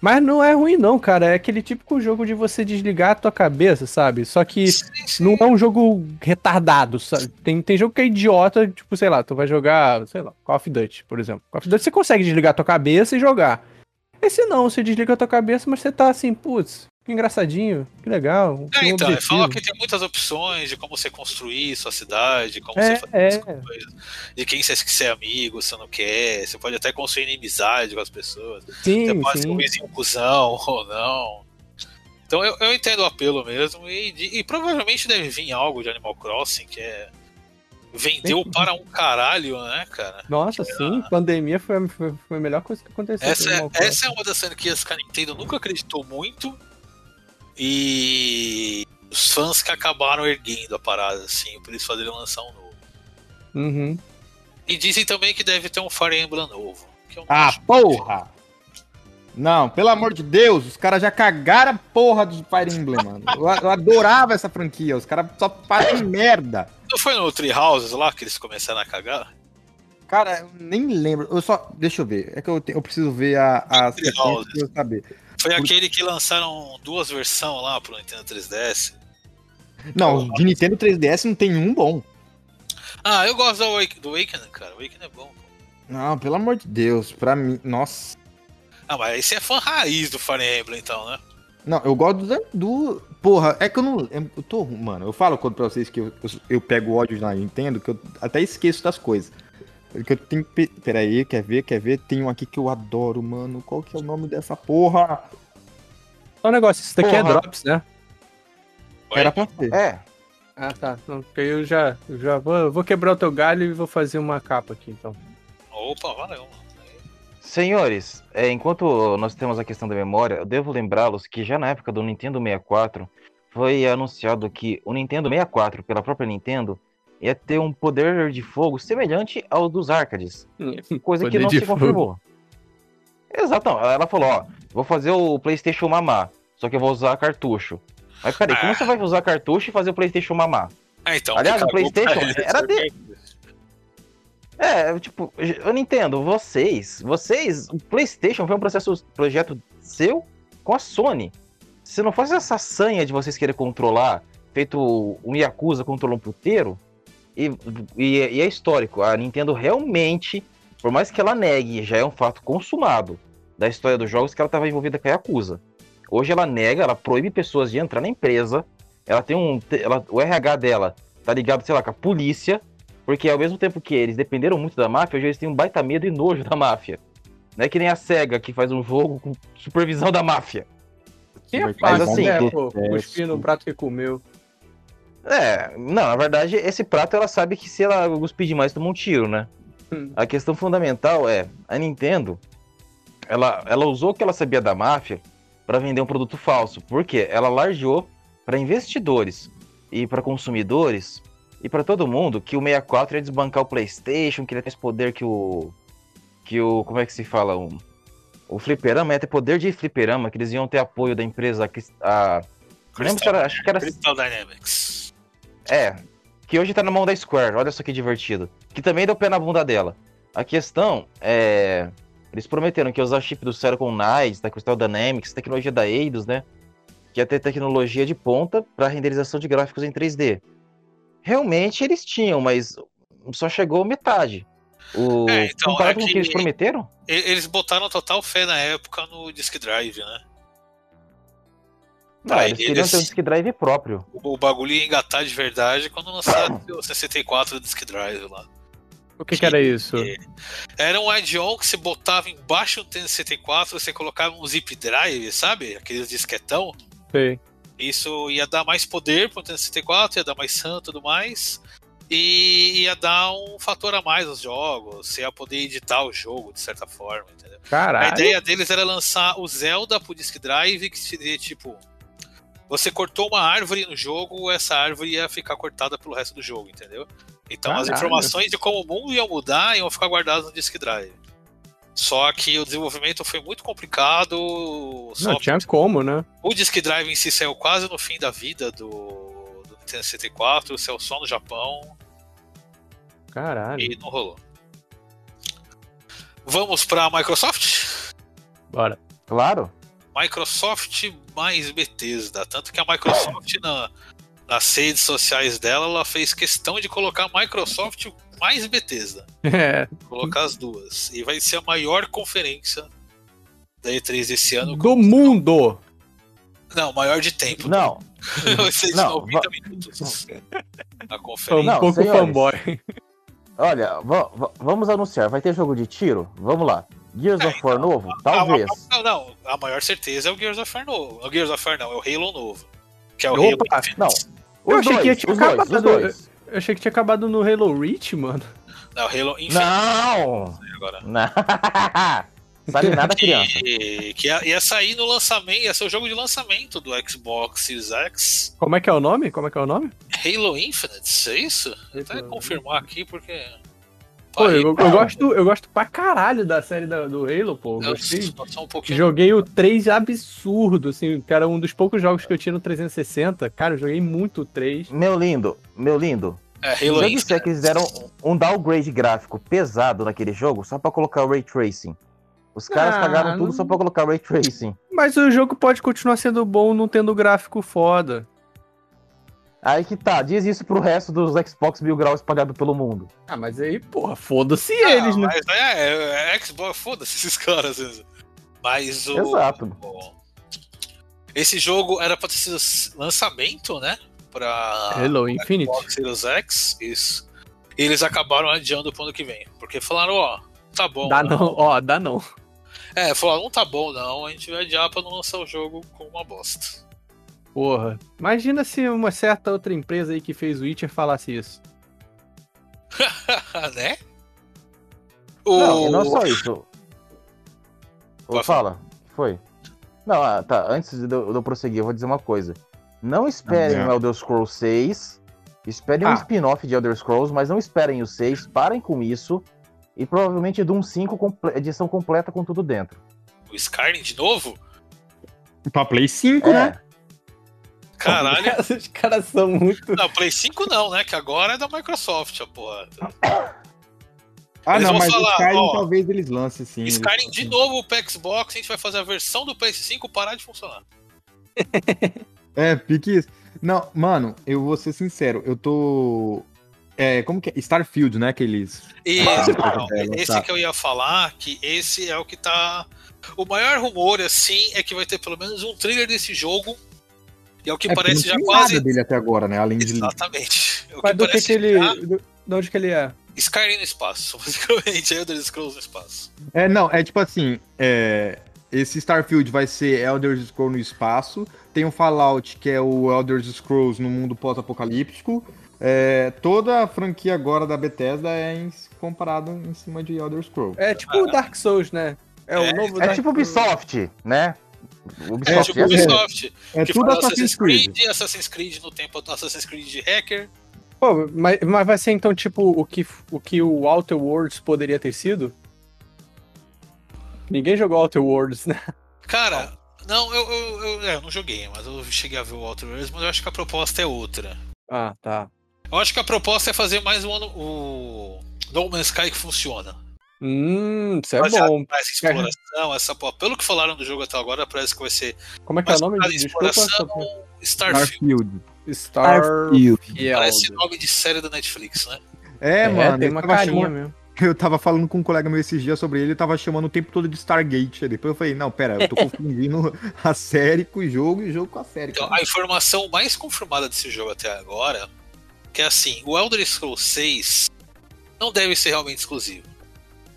Speaker 5: Mas não é ruim não, cara. É aquele típico jogo de você desligar a tua cabeça, sabe? Só que
Speaker 2: Sim, sim.
Speaker 5: não é um jogo retardado, sabe? Tem, tem jogo que é idiota, tipo, sei lá, tu vai jogar, sei lá, Call of Duty, por exemplo. Call of Duty você consegue desligar a tua cabeça e jogar. Esse não, você desliga a tua cabeça, mas você tá assim, putz, que engraçadinho, que legal.
Speaker 2: É, então, ele
Speaker 5: objetivo.
Speaker 2: fala que tem muitas opções de como você construir sua cidade, como
Speaker 5: É,
Speaker 2: você fazer
Speaker 5: é.
Speaker 2: as coisas, de quem você quer ser amigo, você não quer. Você pode até construir inimizade com as pessoas. Você
Speaker 5: Sim,
Speaker 2: pode ser um
Speaker 5: sim.
Speaker 2: vizinho cuzão ou não. Então eu, eu entendo o apelo mesmo e, de- e provavelmente deve vir algo de Animal Crossing que é. Vendeu para um caralho, né, cara?
Speaker 5: Nossa, sim, pandemia foi, a- foi, foi a melhor coisa que aconteceu.
Speaker 2: Essa, é- essa é uma das franquias que a Nintendo nunca acreditou muito. E os fãs que acabaram erguendo a parada, assim, por isso fazerem lançar um novo.
Speaker 5: Uhum.
Speaker 2: E dizem também que deve ter um Fire Emblem novo.
Speaker 4: Ah, porra! Não, pelo amor de Deus, os caras já cagaram a porra do Fire Emblem, mano. Eu, eu adorava essa franquia, os caras só fazem merda.
Speaker 2: Não foi no Tree Houses lá que eles começaram a cagar?
Speaker 4: Cara, eu nem lembro. Eu só. Deixa eu ver. É que eu, te- eu preciso ver a, a
Speaker 2: Tree
Speaker 4: sequência
Speaker 2: Houses.
Speaker 4: pra eu saber.
Speaker 2: Foi
Speaker 4: Por-
Speaker 2: aquele que lançaram duas versões lá pro Nintendo 3DS.
Speaker 4: Não, de Nintendo 3DS não tem um bom.
Speaker 2: Ah, eu gosto do, Awake, do Awakening, cara. O Awakening é bom. pô.
Speaker 4: Não, pelo amor de Deus, pra mim. Nossa.
Speaker 2: Ah, mas aí você é fã raiz do Fire Emblem, então, né?
Speaker 4: Não, eu gosto do. do- porra, é que eu não. Eu tô. Mano, eu falo quando pra vocês que eu, eu, eu pego ódio na Nintendo, que eu até esqueço das coisas. Porque eu tenho que. pe- Peraí, quer ver? Quer ver? Tem um aqui que eu adoro, mano. Qual que é o nome dessa porra?
Speaker 5: Só um negócio, isso daqui é
Speaker 3: Porra.
Speaker 5: Drops, né?
Speaker 2: Oi?
Speaker 4: Era pra ser.
Speaker 3: É,
Speaker 5: Ah, tá. Porque eu já, eu já vou, vou quebrar o teu galho e vou fazer uma capa aqui, então.
Speaker 2: Opa, valeu.
Speaker 3: Senhores, é, enquanto nós temos a questão da memória, eu devo lembrá-los que já na época do Nintendo 64 foi anunciado que o Nintendo 64, pela própria Nintendo, ia ter um poder de fogo semelhante ao dos arcades, coisa que não se confirmou. Exato, ela falou, ó, vou fazer o PlayStation mamar, só que eu vou usar cartucho. Mas peraí, como
Speaker 2: Ah.
Speaker 3: você vai usar cartucho e fazer o PlayStation mamar?
Speaker 2: Ah, então.
Speaker 3: Aliás, o PlayStation era
Speaker 2: porque-
Speaker 3: É, tipo, eu não entendo, vocês, vocês, o PlayStation foi um processo, projeto seu com a Sony. Se não fosse essa sanha de vocês querer controlar, feito um Yakuza controlou um puteiro, e, e, e é histórico, a Nintendo realmente, por mais que ela negue, já é um fato consumado da história dos jogos que ela estava envolvida com a Yakuza. Hoje ela nega, ela proíbe pessoas de entrar na empresa, ela tem um, ela, o RH dela tá ligado, sei lá, com a polícia, porque ao mesmo tempo que eles dependeram muito da máfia, hoje eles têm um baita medo e nojo da máfia. Não é que nem a SEGA que faz um jogo com supervisão da máfia.
Speaker 5: Quem é fácil,
Speaker 3: assim,
Speaker 5: né, pô?
Speaker 4: é,
Speaker 5: Cuspir no prato que comeu.
Speaker 3: É, não, na verdade, esse prato ela sabe que se ela cuspir demais, toma um tiro, né?
Speaker 5: Hum.
Speaker 3: A questão fundamental é, a Nintendo, ela, ela usou o que ela sabia da máfia para vender um produto falso. Por quê? Ela largou para investidores e para consumidores e para todo mundo que o 64 ia desbancar o PlayStation, que ele ia ter esse poder que o que o como é que se fala, o, o fliperama ia ter poder de fliperama, que eles iam ter apoio da empresa que a não lembro se era, acho que era
Speaker 2: Crystal Dynamics.
Speaker 3: É, que hoje tá na mão da Square, olha só que divertido. Que também deu pé na bunda dela. A questão é. Eles prometeram que ia usar chip do Silicon Knights, da Crystal Dynamics, tecnologia da Eidos, né? Que ia ter tecnologia de ponta para renderização de gráficos em 3D. Realmente eles tinham, mas só chegou metade. O...
Speaker 2: É, então,
Speaker 3: comparado
Speaker 2: é
Speaker 3: com o
Speaker 2: que-
Speaker 3: eles prometeram?
Speaker 2: Eles botaram total fé na época no Disk Drive, né?
Speaker 3: Não,
Speaker 2: Pra
Speaker 3: eles queriam
Speaker 2: eles-
Speaker 3: ter um disk drive próprio.
Speaker 2: O, o bagulho ia engatar de verdade quando lançaram o 64 do Disk Drive lá.
Speaker 5: O que, que era isso?
Speaker 2: Era um add-on que você botava embaixo do N64, você colocava um zip drive, sabe? Aqueles disquetão.
Speaker 5: Sei.
Speaker 2: Isso ia dar mais poder pro N64, ia dar mais RAM e tudo mais. E ia dar um fator a mais aos jogos. Você ia poder editar o jogo de certa forma, entendeu? A
Speaker 5: Caralho.
Speaker 2: ideia deles era lançar o Zelda pro Disk Drive, que seria tipo. Você cortou uma árvore no jogo, essa árvore ia ficar cortada pelo resto do jogo, entendeu? Então as
Speaker 5: Caralho.
Speaker 2: informações de como o mundo ia mudar iam ficar guardadas no Disk Drive. Só que o desenvolvimento foi muito complicado. o
Speaker 5: Não, tinha como, né?
Speaker 2: O Disk Drive em si saiu quase no fim da vida do, do Nintendo 64, saiu só no Japão
Speaker 5: Caralho.
Speaker 2: e não rolou. Vamos pra Microsoft?
Speaker 5: Bora.
Speaker 3: Claro.
Speaker 2: Microsoft mais Bethesda. Tanto que a Microsoft na, nas redes sociais dela, ela fez questão de colocar Microsoft mais Bethesda.
Speaker 5: É.
Speaker 2: Colocar as duas. E vai ser a maior conferência da E3 desse ano.
Speaker 5: Do mundo!
Speaker 2: Não, maior de tempo.
Speaker 3: Não,
Speaker 2: Vai ser de
Speaker 3: não,
Speaker 2: 90
Speaker 3: va-
Speaker 2: minutos. A
Speaker 5: um
Speaker 2: conferência.
Speaker 3: Não,
Speaker 5: pouco
Speaker 3: senhores.
Speaker 5: fanboy.
Speaker 3: olha, va- va- vamos anunciar. Vai ter jogo de tiro? Vamos lá. Gears
Speaker 2: É,
Speaker 3: of War novo? Talvez.
Speaker 2: Não, não, a maior certeza é o Gears of War novo. O Gears of War não, é o Halo novo. Que é o Halo
Speaker 5: Opa,
Speaker 2: Infinite.
Speaker 3: Não.
Speaker 5: Eu achei que
Speaker 3: dois,
Speaker 5: tinha
Speaker 3: os dois,
Speaker 5: acabado.
Speaker 3: os dois.
Speaker 5: Eu achei que tinha acabado no Halo Reach, mano.
Speaker 2: Não, Halo Infinite
Speaker 3: Não!
Speaker 2: agora.
Speaker 3: Não! Sabe nada, criança.
Speaker 2: Que, que ia, ia sair no lançamento, ia ser o jogo de lançamento do Xbox Series X.
Speaker 5: Como é que é o nome? Como é que é o nome?
Speaker 2: Halo Infinite, é isso? Vou até
Speaker 5: Halo
Speaker 2: confirmar aqui porque.
Speaker 5: Pô, eu, eu gosto, eu gosto pra caralho da série da- do Halo, pô. Eu gostei.
Speaker 2: só- um pouquinho.
Speaker 5: Joguei o 3 absurdo, assim, que era um dos poucos jogos que eu tinha no 360. Cara, eu joguei muito o 3.
Speaker 3: Meu lindo, meu lindo.
Speaker 2: É, Halo
Speaker 3: eu
Speaker 2: Infinite.
Speaker 3: disser que eles fizeram um downgrade gráfico pesado naquele jogo só pra colocar o Ray Tracing. Os caras
Speaker 5: Ah,
Speaker 3: pagaram
Speaker 5: não-
Speaker 3: tudo só pra colocar o Ray Tracing.
Speaker 5: Mas o jogo pode continuar sendo bom não tendo gráfico foda.
Speaker 3: Aí que tá, diz isso pro resto dos Xbox mil graus espalhados pelo mundo.
Speaker 5: Ah, mas aí, porra, foda-se
Speaker 2: Ah,
Speaker 5: eles, né?
Speaker 2: Mas é, é, é Xbox, foda-se esses caras. assim. Mas o.
Speaker 3: Exato.
Speaker 2: o- esse jogo era pra ter sido lançamento, né? Pra
Speaker 5: Halo Infinite.
Speaker 2: Xbox Series X, isso. E eles acabaram adiando pro ano que vem. Porque falaram, ó, tá bom.
Speaker 5: Dá não, ó, dá não.
Speaker 2: É, falaram, não tá bom não, a gente vai adiar pra não lançar o jogo com uma bosta.
Speaker 5: Porra. Imagina se uma certa outra empresa aí que fez o Witcher falasse isso.
Speaker 2: né?
Speaker 3: Não,
Speaker 2: O-
Speaker 3: e não só isso.
Speaker 2: Pode
Speaker 3: fala, foi. Não, ah, tá, antes de eu, de eu prosseguir, eu vou dizer uma coisa. Não esperem
Speaker 4: Ah,
Speaker 3: o Elder Scrolls 6, esperem um
Speaker 4: Ah.
Speaker 3: spin-off de Elder Scrolls, mas não esperem o 6, parem com isso, e provavelmente Doom 5 comple- edição completa com tudo dentro.
Speaker 2: o Skyrim de novo?
Speaker 4: Pra Play 5,
Speaker 3: É,
Speaker 4: né?
Speaker 2: Caralho.
Speaker 5: Os caras são muito.
Speaker 2: Não, Play 5 não, né? Que agora é da Microsoft, a porra.
Speaker 4: Ah,
Speaker 2: Eles
Speaker 4: não, mas
Speaker 2: falar,
Speaker 4: Skyrim
Speaker 2: ó,
Speaker 4: talvez eles lancem sim.
Speaker 2: Skyrim de novo pro Xbox, a gente vai fazer a versão do PS5 parar de funcionar.
Speaker 4: É, pique isso. Não, mano, eu vou ser sincero, eu tô. É, como que é? Starfield, né? Que eles.
Speaker 2: E
Speaker 4: Ah,
Speaker 2: não, esse
Speaker 4: tá.
Speaker 2: que eu ia falar, que esse é o que tá. O maior rumor, assim, é que vai ter pelo menos um trailer desse jogo. E é o que
Speaker 4: é,
Speaker 2: parece
Speaker 4: não
Speaker 2: já
Speaker 4: tem
Speaker 2: quase.
Speaker 4: nada dele até agora, né? Além de.
Speaker 2: Exatamente. É O
Speaker 5: Mas
Speaker 2: que
Speaker 5: do que,
Speaker 2: parece
Speaker 5: que ele.
Speaker 2: já
Speaker 5: do- De onde que ele é?
Speaker 2: Skyrim no espaço, basicamente. Elder Scrolls no espaço.
Speaker 4: É, não, é tipo assim, é, esse Starfield vai ser Elder Scrolls no espaço, tem o Fallout, que é o Elder Scrolls no mundo pós-apocalíptico, é, toda a franquia agora da Bethesda é em, comparado em cima de Elder Scrolls.
Speaker 5: É tipo o Dark Souls, né? É, o
Speaker 2: É,
Speaker 5: novo
Speaker 3: é
Speaker 5: Dark
Speaker 3: tipo. Ubisoft, né?
Speaker 2: É,
Speaker 3: Ubisoft
Speaker 2: tipo
Speaker 3: é, assim.
Speaker 2: Ubisoft.
Speaker 4: É
Speaker 2: que
Speaker 4: tudo Assassin's Creed.
Speaker 2: Assassin's Creed no tempo do Assassin's Creed de hacker.
Speaker 5: Pô, mas, mas vai ser então tipo o que, o que o Outer Worlds poderia ter sido? Ninguém jogou Outer Worlds, né?
Speaker 2: Cara, não, eu, eu, eu, é, eu não joguei, mas eu cheguei a ver o Outer Worlds, mas eu acho que a proposta é outra.
Speaker 5: Ah, tá.
Speaker 2: Eu acho que a proposta é fazer mais um ano, o No Man's Sky que funciona.
Speaker 5: Hum, isso é
Speaker 2: Baseado
Speaker 5: bom.
Speaker 2: Essa exploração, essa porra. Pelo que falaram do jogo até agora, parece que vai ser
Speaker 5: Como é que é o
Speaker 2: mais
Speaker 5: nome?
Speaker 2: focado em
Speaker 5: Desculpa.
Speaker 2: exploração Starfield.
Speaker 4: Starfield.
Speaker 5: Starfield.
Speaker 2: Parece nome de série da Netflix, né?
Speaker 4: É,
Speaker 5: É,
Speaker 4: mano,
Speaker 5: tem uma carinha
Speaker 4: chamando-
Speaker 5: mesmo.
Speaker 4: Eu tava falando com um colega meu esses dias sobre ele, ele tava chamando o tempo todo de Stargate. Depois eu falei, não, pera, eu tô confundindo a série com o jogo e o jogo com a série.
Speaker 2: Então,
Speaker 4: cara.
Speaker 2: a informação mais confirmada desse jogo até agora que é assim, o Elder Scrolls 6 não deve ser realmente exclusivo.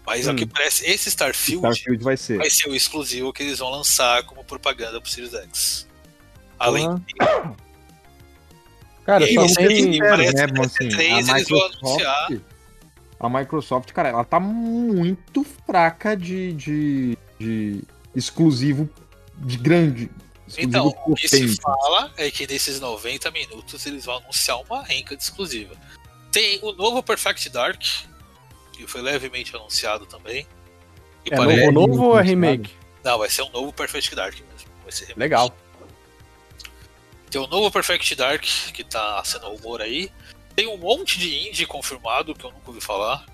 Speaker 2: Mas ao
Speaker 5: Hum.
Speaker 2: que parece, esse Starfield
Speaker 4: Starfield vai ser.
Speaker 2: vai ser o exclusivo que eles vão lançar como propaganda pro Series X. Além
Speaker 5: Porra.
Speaker 2: de
Speaker 5: Cara,
Speaker 2: E
Speaker 5: só tem.
Speaker 2: aqui- parece
Speaker 4: né, assim,
Speaker 2: três
Speaker 4: a
Speaker 2: eles vão
Speaker 4: Microsoft,
Speaker 2: anunciar.
Speaker 4: a Microsoft, cara, ela tá muito fraca de, de, de exclusivo de grande. Exclusivo
Speaker 2: Então, o que se fala é que nesses 90 minutos eles vão anunciar uma renca de exclusiva. Tem o novo Perfect Dark, que foi levemente anunciado também. E
Speaker 5: É
Speaker 2: parece-
Speaker 5: novo, novo ou é remake?
Speaker 2: Não, vai ser um novo Perfect Dark mesmo. Vai ser remake.
Speaker 5: Legal.
Speaker 2: Tem o novo Perfect Dark, que tá sendo rumor aí. Tem um monte de indie confirmado que eu nunca ouvi falar.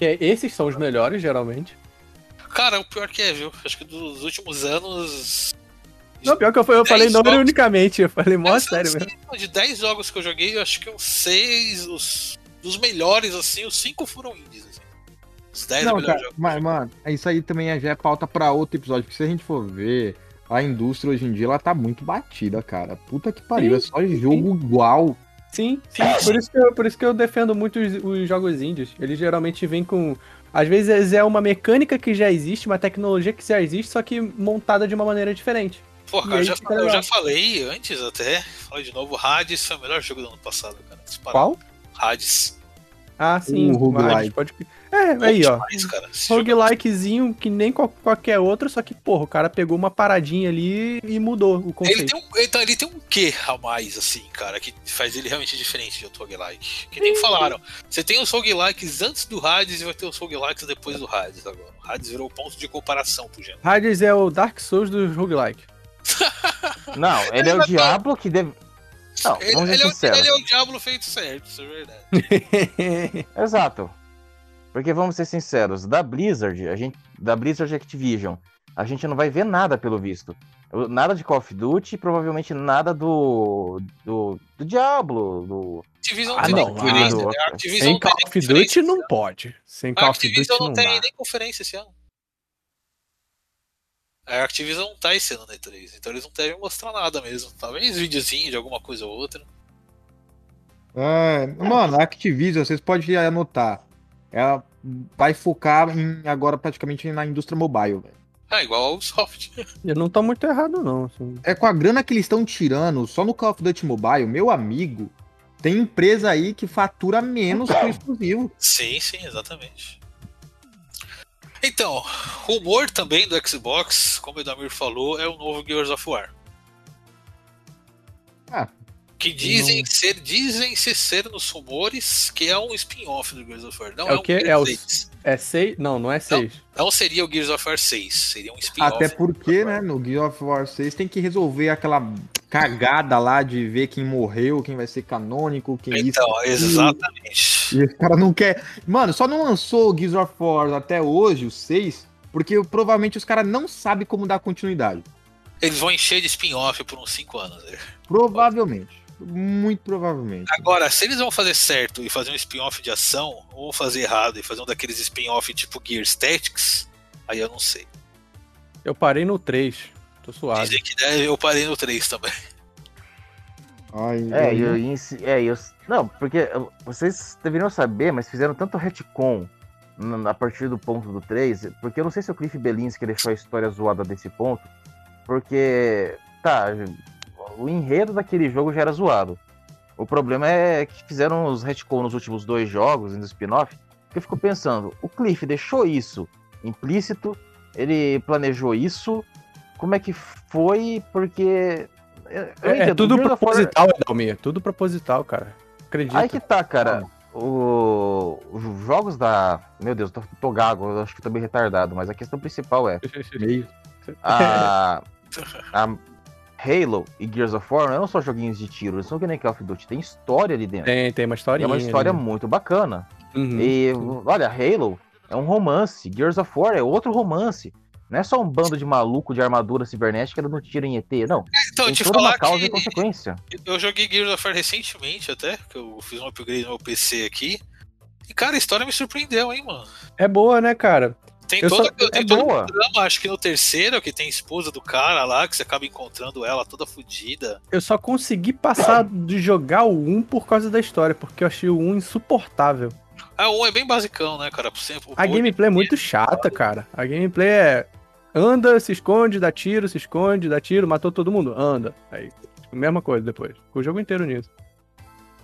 Speaker 5: É, Esses são os melhores, geralmente.
Speaker 2: Cara, o pior que é, viu? Acho que dos últimos anos.
Speaker 5: Não, pior que eu, eu falei não
Speaker 2: jogos.
Speaker 5: ironicamente, eu falei mó sério mesmo.
Speaker 2: De 10 jogos que eu joguei, eu acho que uns 6, os dos melhores, assim, os 5 foram indies. Assim. Os 10
Speaker 4: Não,
Speaker 2: melhores
Speaker 4: cara,
Speaker 2: jogos.
Speaker 4: mas, mano, isso aí também é- já é pauta pra outro episódio, porque se a gente for ver, a indústria hoje em dia, ela tá muito batida, cara. Puta que pariu,
Speaker 5: Sim,
Speaker 4: é só jogo igual.
Speaker 5: Sim, sim.
Speaker 2: Sim, sim.
Speaker 5: Por isso, que eu, por isso que eu defendo muito os, os jogos indies. Eles geralmente vêm com. Às vezes é uma mecânica que já existe, uma tecnologia que já existe, só que montada de uma maneira diferente.
Speaker 2: Pô, cara, eu já, eu já falei antes até, falei de novo, Hades foi o melhor jogo do ano passado, cara. Disparado.
Speaker 5: Qual?
Speaker 2: Hades.
Speaker 5: Ah, sim.
Speaker 4: O roguelike.
Speaker 5: Pode... É, aí, ó.
Speaker 2: Demais, cara. Esse jogo-
Speaker 5: Roguelikezinho que nem qual- qualquer outro, só que, porra, o cara pegou uma paradinha ali e mudou o
Speaker 2: Ele
Speaker 5: conceito.
Speaker 2: tem, um, então, ele tem um quê a mais, assim, cara, que faz ele realmente diferente de outro roguelike. Que nem falaram. Você tem os roguelikes antes do Hades e vai ter os roguelikes depois do Hades agora. O Hades virou ponto de comparação pro gênero.
Speaker 5: Hades é o Dark Souls dos roguelike.
Speaker 3: Não, ele é o Diablo que deve. Não,
Speaker 2: Ele,
Speaker 3: vamos ser
Speaker 2: ele é ele é o Diablo feito certo, isso é verdade.
Speaker 3: Exato. Porque vamos ser sinceros, da Blizzard, a gente, da Blizzard Activision, a gente não vai ver nada pelo visto. Nada de Call of Duty, provavelmente nada do do, do Diablo, do
Speaker 2: Activision
Speaker 5: Ah,
Speaker 2: não tem
Speaker 5: não,
Speaker 2: né? A Activision
Speaker 5: Sem Call of Duty não pode. Sem Call of Duty
Speaker 2: Activision
Speaker 5: não
Speaker 2: não tem
Speaker 5: dá.
Speaker 2: nem conferência esse ano. A Activision não tá esse ano na E3, então eles não devem mostrar nada mesmo. Talvez videozinho de alguma coisa ou outra.
Speaker 4: É, mano, a Activision, vocês podem anotar. Ela vai focar em, agora praticamente na indústria mobile, velho.
Speaker 2: É igual ao Ubisoft.
Speaker 5: Eu não tô muito errado, não. assim.
Speaker 4: É com a grana que eles estão tirando só no Call of Duty Mobile, meu amigo, tem empresa aí que fatura menos que o exclusivo.
Speaker 2: Sim, sim, exatamente. Então, rumor também do Xbox, como o Edamir falou, é o novo Gears of War.
Speaker 4: Ah,
Speaker 2: Que dizem ser, dizem se ser nos rumores que é um spin-off do Gears of War. Não
Speaker 5: É
Speaker 2: é,
Speaker 5: o
Speaker 2: um
Speaker 5: quê?
Speaker 2: Gears
Speaker 5: É o-
Speaker 2: 6.
Speaker 5: É seis? Não, não é seis.
Speaker 2: Não seria o Gears of War 6, seria um spin-off.
Speaker 4: Até porque, né, no Gear of War 6 tem que resolver aquela cagada lá de ver quem morreu, quem vai ser canônico, quem isso.
Speaker 2: Então, exatamente.
Speaker 4: E os caras não quer. Mano, só não lançou o Gears of War até hoje, o 6, porque provavelmente os caras não sabem como dar continuidade.
Speaker 2: Eles vão encher de spin-off por uns 5 anos. né?
Speaker 4: Provavelmente. Muito provavelmente.
Speaker 2: Agora, se eles vão fazer certo e fazer um spin-off de ação, ou fazer errado e fazer um daqueles spin-off tipo Gears Tactics, aí eu não sei.
Speaker 5: Eu parei no 3. Tô suave.
Speaker 2: Dizem que deve, eu parei no 3 também.
Speaker 4: Ai,
Speaker 3: É,
Speaker 4: ai,
Speaker 3: eu, é, eu. Não, porque vocês deveriam saber, mas fizeram tanto retcon a partir do ponto do 3, porque eu não sei se o Cliff Belinsky deixou a história zoada desse ponto, porque, tá, o enredo daquele jogo já era zoado. O problema é que fizeram os retcon nos últimos dois jogos, no spin-off, que eu fico pensando, o Cliff deixou isso implícito, ele planejou isso, como é que foi, porque...
Speaker 5: É, é tudo
Speaker 3: of War-
Speaker 5: proposital, Edalmir. Tudo proposital, cara. Acredito.
Speaker 3: Aí que tá, cara. O... Os jogos da. Meu Deus, eu tô, tô gago, eu acho que tô bem retardado, mas a questão principal é.
Speaker 4: meio.
Speaker 3: A. a Halo e Gears of War não são só joguinhos de tiro, eles são que nem Call of Duty, tem história ali dentro.
Speaker 5: Tem, tem uma historinha.
Speaker 3: é uma história
Speaker 5: ali.
Speaker 3: muito bacana.
Speaker 5: Uhum.
Speaker 3: E olha, Halo é um romance, Gears of War é outro romance. Não é só um bando de maluco de armadura cibernética dando tiro em ET, não.
Speaker 2: Então,
Speaker 3: Tem
Speaker 2: te
Speaker 3: toda uma
Speaker 2: falar
Speaker 3: causa
Speaker 2: que
Speaker 3: e consequência.
Speaker 2: eu joguei Gears of War recentemente até, que eu fiz um upgrade no meu PC aqui. E, cara, a história me surpreendeu, hein, mano.
Speaker 5: É boa, né, cara?
Speaker 2: Tem
Speaker 5: Eu
Speaker 2: todo,
Speaker 5: só-
Speaker 2: tem
Speaker 3: é
Speaker 2: todo
Speaker 3: boa.
Speaker 2: drama, acho que no terceiro, que tem a esposa do cara lá, que você acaba encontrando ela toda fodida.
Speaker 5: Eu só consegui passar de jogar o 1 por causa da história, porque eu achei o 1 insuportável.
Speaker 2: Ah, o um é bem basicão, né, cara? Por sempre,
Speaker 5: A gameplay é muito chata, cara. A gameplay é anda, se esconde, dá tiro, se esconde, dá tiro, matou todo mundo, anda. Aí, mesma coisa depois. O jogo inteiro nisso.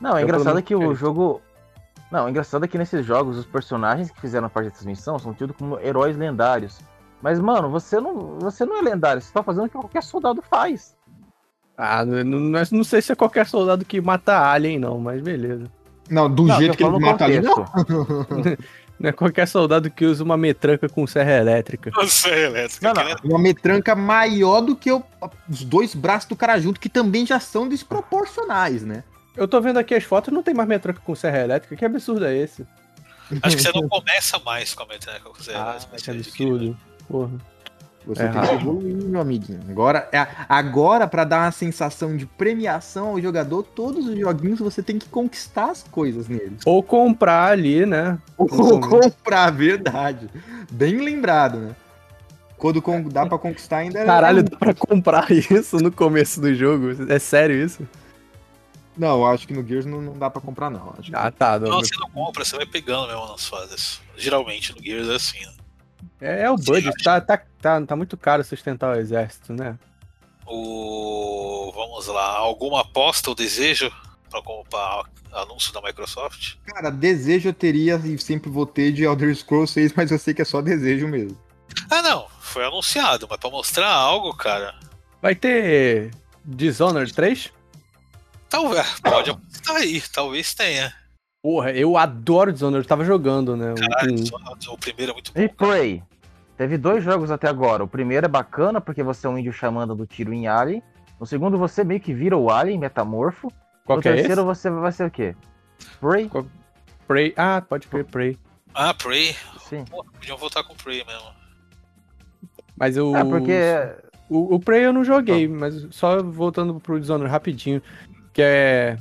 Speaker 3: Não, é
Speaker 5: Eu,
Speaker 3: engraçado
Speaker 5: menos,
Speaker 3: que o jogo. Não, é engraçado que nesses jogos os personagens que fizeram parte dessas missões são tidos como heróis lendários. Mas, mano, você não, você não é lendário, você tá fazendo o que qualquer soldado faz.
Speaker 5: Ah, não, não, não sei se é qualquer soldado que mata alien, não, mas beleza.
Speaker 4: Não, do
Speaker 3: Não,
Speaker 4: jeito que ele mata ali, não.
Speaker 5: Não é qualquer soldado que usa uma metranca com serra elétrica.
Speaker 2: É elétrica.
Speaker 3: Não, não.
Speaker 2: né?
Speaker 4: Uma metranca maior do que o- os dois braços do cara junto, que também já são desproporcionais, né?
Speaker 5: Eu tô vendo aqui as fotos, não tem mais metranca com serra elétrica. Que absurdo é esse?
Speaker 2: Acho que você não começa mais com a metrônica com
Speaker 5: Ah,
Speaker 2: elétrica.
Speaker 5: que absurdo. Porra.
Speaker 4: Você
Speaker 5: É
Speaker 4: tem que evoluir, meu amiguinho. Agora, é- agora para dar uma sensação de premiação ao jogador, todos os joguinhos você tem que conquistar as coisas neles.
Speaker 5: Ou comprar ali, né?
Speaker 4: Ou comprar, verdade. Bem lembrado, né? Quando con- dá pra conquistar ainda é-
Speaker 5: Caralho, dá pra comprar isso no começo do jogo? É sério isso?
Speaker 4: Não, eu acho que no Gears não, não dá pra comprar, não. Acho
Speaker 5: Ah, tá.
Speaker 2: Não,
Speaker 5: Não,
Speaker 2: você não compra, você vai pegando mesmo nas fases. Geralmente no Gears é assim, né?
Speaker 5: É, é o budget, tá, tá, tá, tá muito caro sustentar o exército, né?
Speaker 2: O... Vamos lá, alguma aposta ou desejo para comprar anúncio da Microsoft?
Speaker 4: Cara, desejo eu teria e sempre vou ter de Elder Scrolls 6, mas eu sei que é só desejo mesmo.
Speaker 2: Ah, não, foi anunciado, mas pra mostrar algo, cara,
Speaker 5: Vai ter Dishonored 3?
Speaker 2: talvez pode apostar aí, talvez tenha.
Speaker 5: Porra, eu adoro Dishonored, eu tava jogando, né? o
Speaker 2: Caralho,
Speaker 5: um.
Speaker 2: só- o primeiro é muito bom.
Speaker 3: E Prey. Teve dois jogos até agora. O primeiro é bacana, porque você é um índio chamando do tiro em Alien. No segundo, você meio que vira o Alien, metamorfo.
Speaker 5: Qual
Speaker 3: no
Speaker 5: que é
Speaker 3: terceiro,
Speaker 5: esse?
Speaker 3: você vai ser o quê? Prey?
Speaker 5: Prey. Ah, pode crer, Prey.
Speaker 2: Ah, Prey.
Speaker 3: Sim.
Speaker 2: Pô, podiam voltar com Prey mesmo.
Speaker 5: Mas o.
Speaker 3: É, porque
Speaker 5: O, o Prey eu não joguei, mas só voltando pro Dishonored rapidinho. Que é.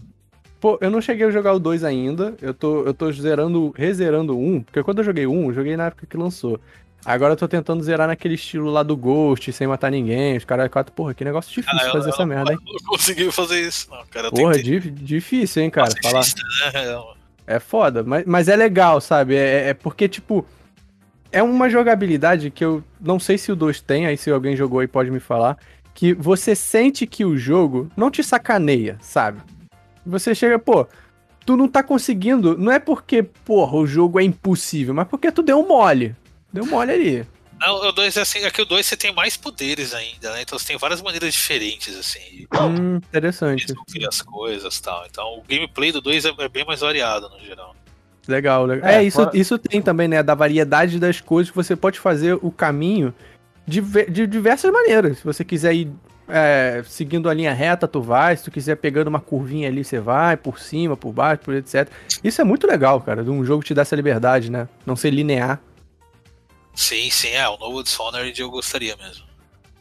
Speaker 5: Pô, eu não cheguei a jogar o 2 ainda. Eu tô, eu tô zerando, rezerando o 1. Porque quando eu joguei o 1, eu joguei na época que lançou. Agora eu tô tentando zerar naquele estilo lá do Ghost, sem matar ninguém. Os caras quatro, porra, que negócio difícil
Speaker 2: eu-
Speaker 5: fazer
Speaker 2: eu
Speaker 5: essa
Speaker 2: não-
Speaker 5: merda, hein?
Speaker 2: Não consegui fazer isso, não, cara. Eu
Speaker 5: Porra,
Speaker 2: tentei.
Speaker 5: di- difícil, hein, cara, falar.
Speaker 2: Pacifista, né?
Speaker 5: É foda, mas, mas é legal, sabe? É, é porque, tipo, é uma jogabilidade que eu não sei se o 2 tem, aí se alguém jogou aí pode me falar, que você sente que o jogo não te sacaneia, sabe? Você chega, pô, tu não tá conseguindo, não é porque, porra, o jogo é impossível, mas porque tu deu um mole. Deu um mole ali.
Speaker 2: Não, o 2 é assim, aqui o 2 você tem mais poderes ainda, né? Então você tem várias maneiras diferentes, assim,
Speaker 5: Hum,
Speaker 2: de
Speaker 5: interessante.
Speaker 2: descobrir as coisas e tal. Então o gameplay do 2 é, é bem mais variado no geral.
Speaker 5: Legal, legal.
Speaker 3: É,
Speaker 5: É, isso,
Speaker 3: fora-
Speaker 5: isso tem também, né? Da variedade das coisas que você pode fazer o caminho de, de diversas maneiras. Se você quiser ir é, seguindo a linha reta, tu vai. Se tu quiser pegando uma curvinha ali, você vai, por cima, por baixo, por etc. Isso é muito legal, cara, de um jogo que te dá essa liberdade, né? Não ser linear.
Speaker 2: Sim, sim, é. O novo Dishonored eu gostaria mesmo.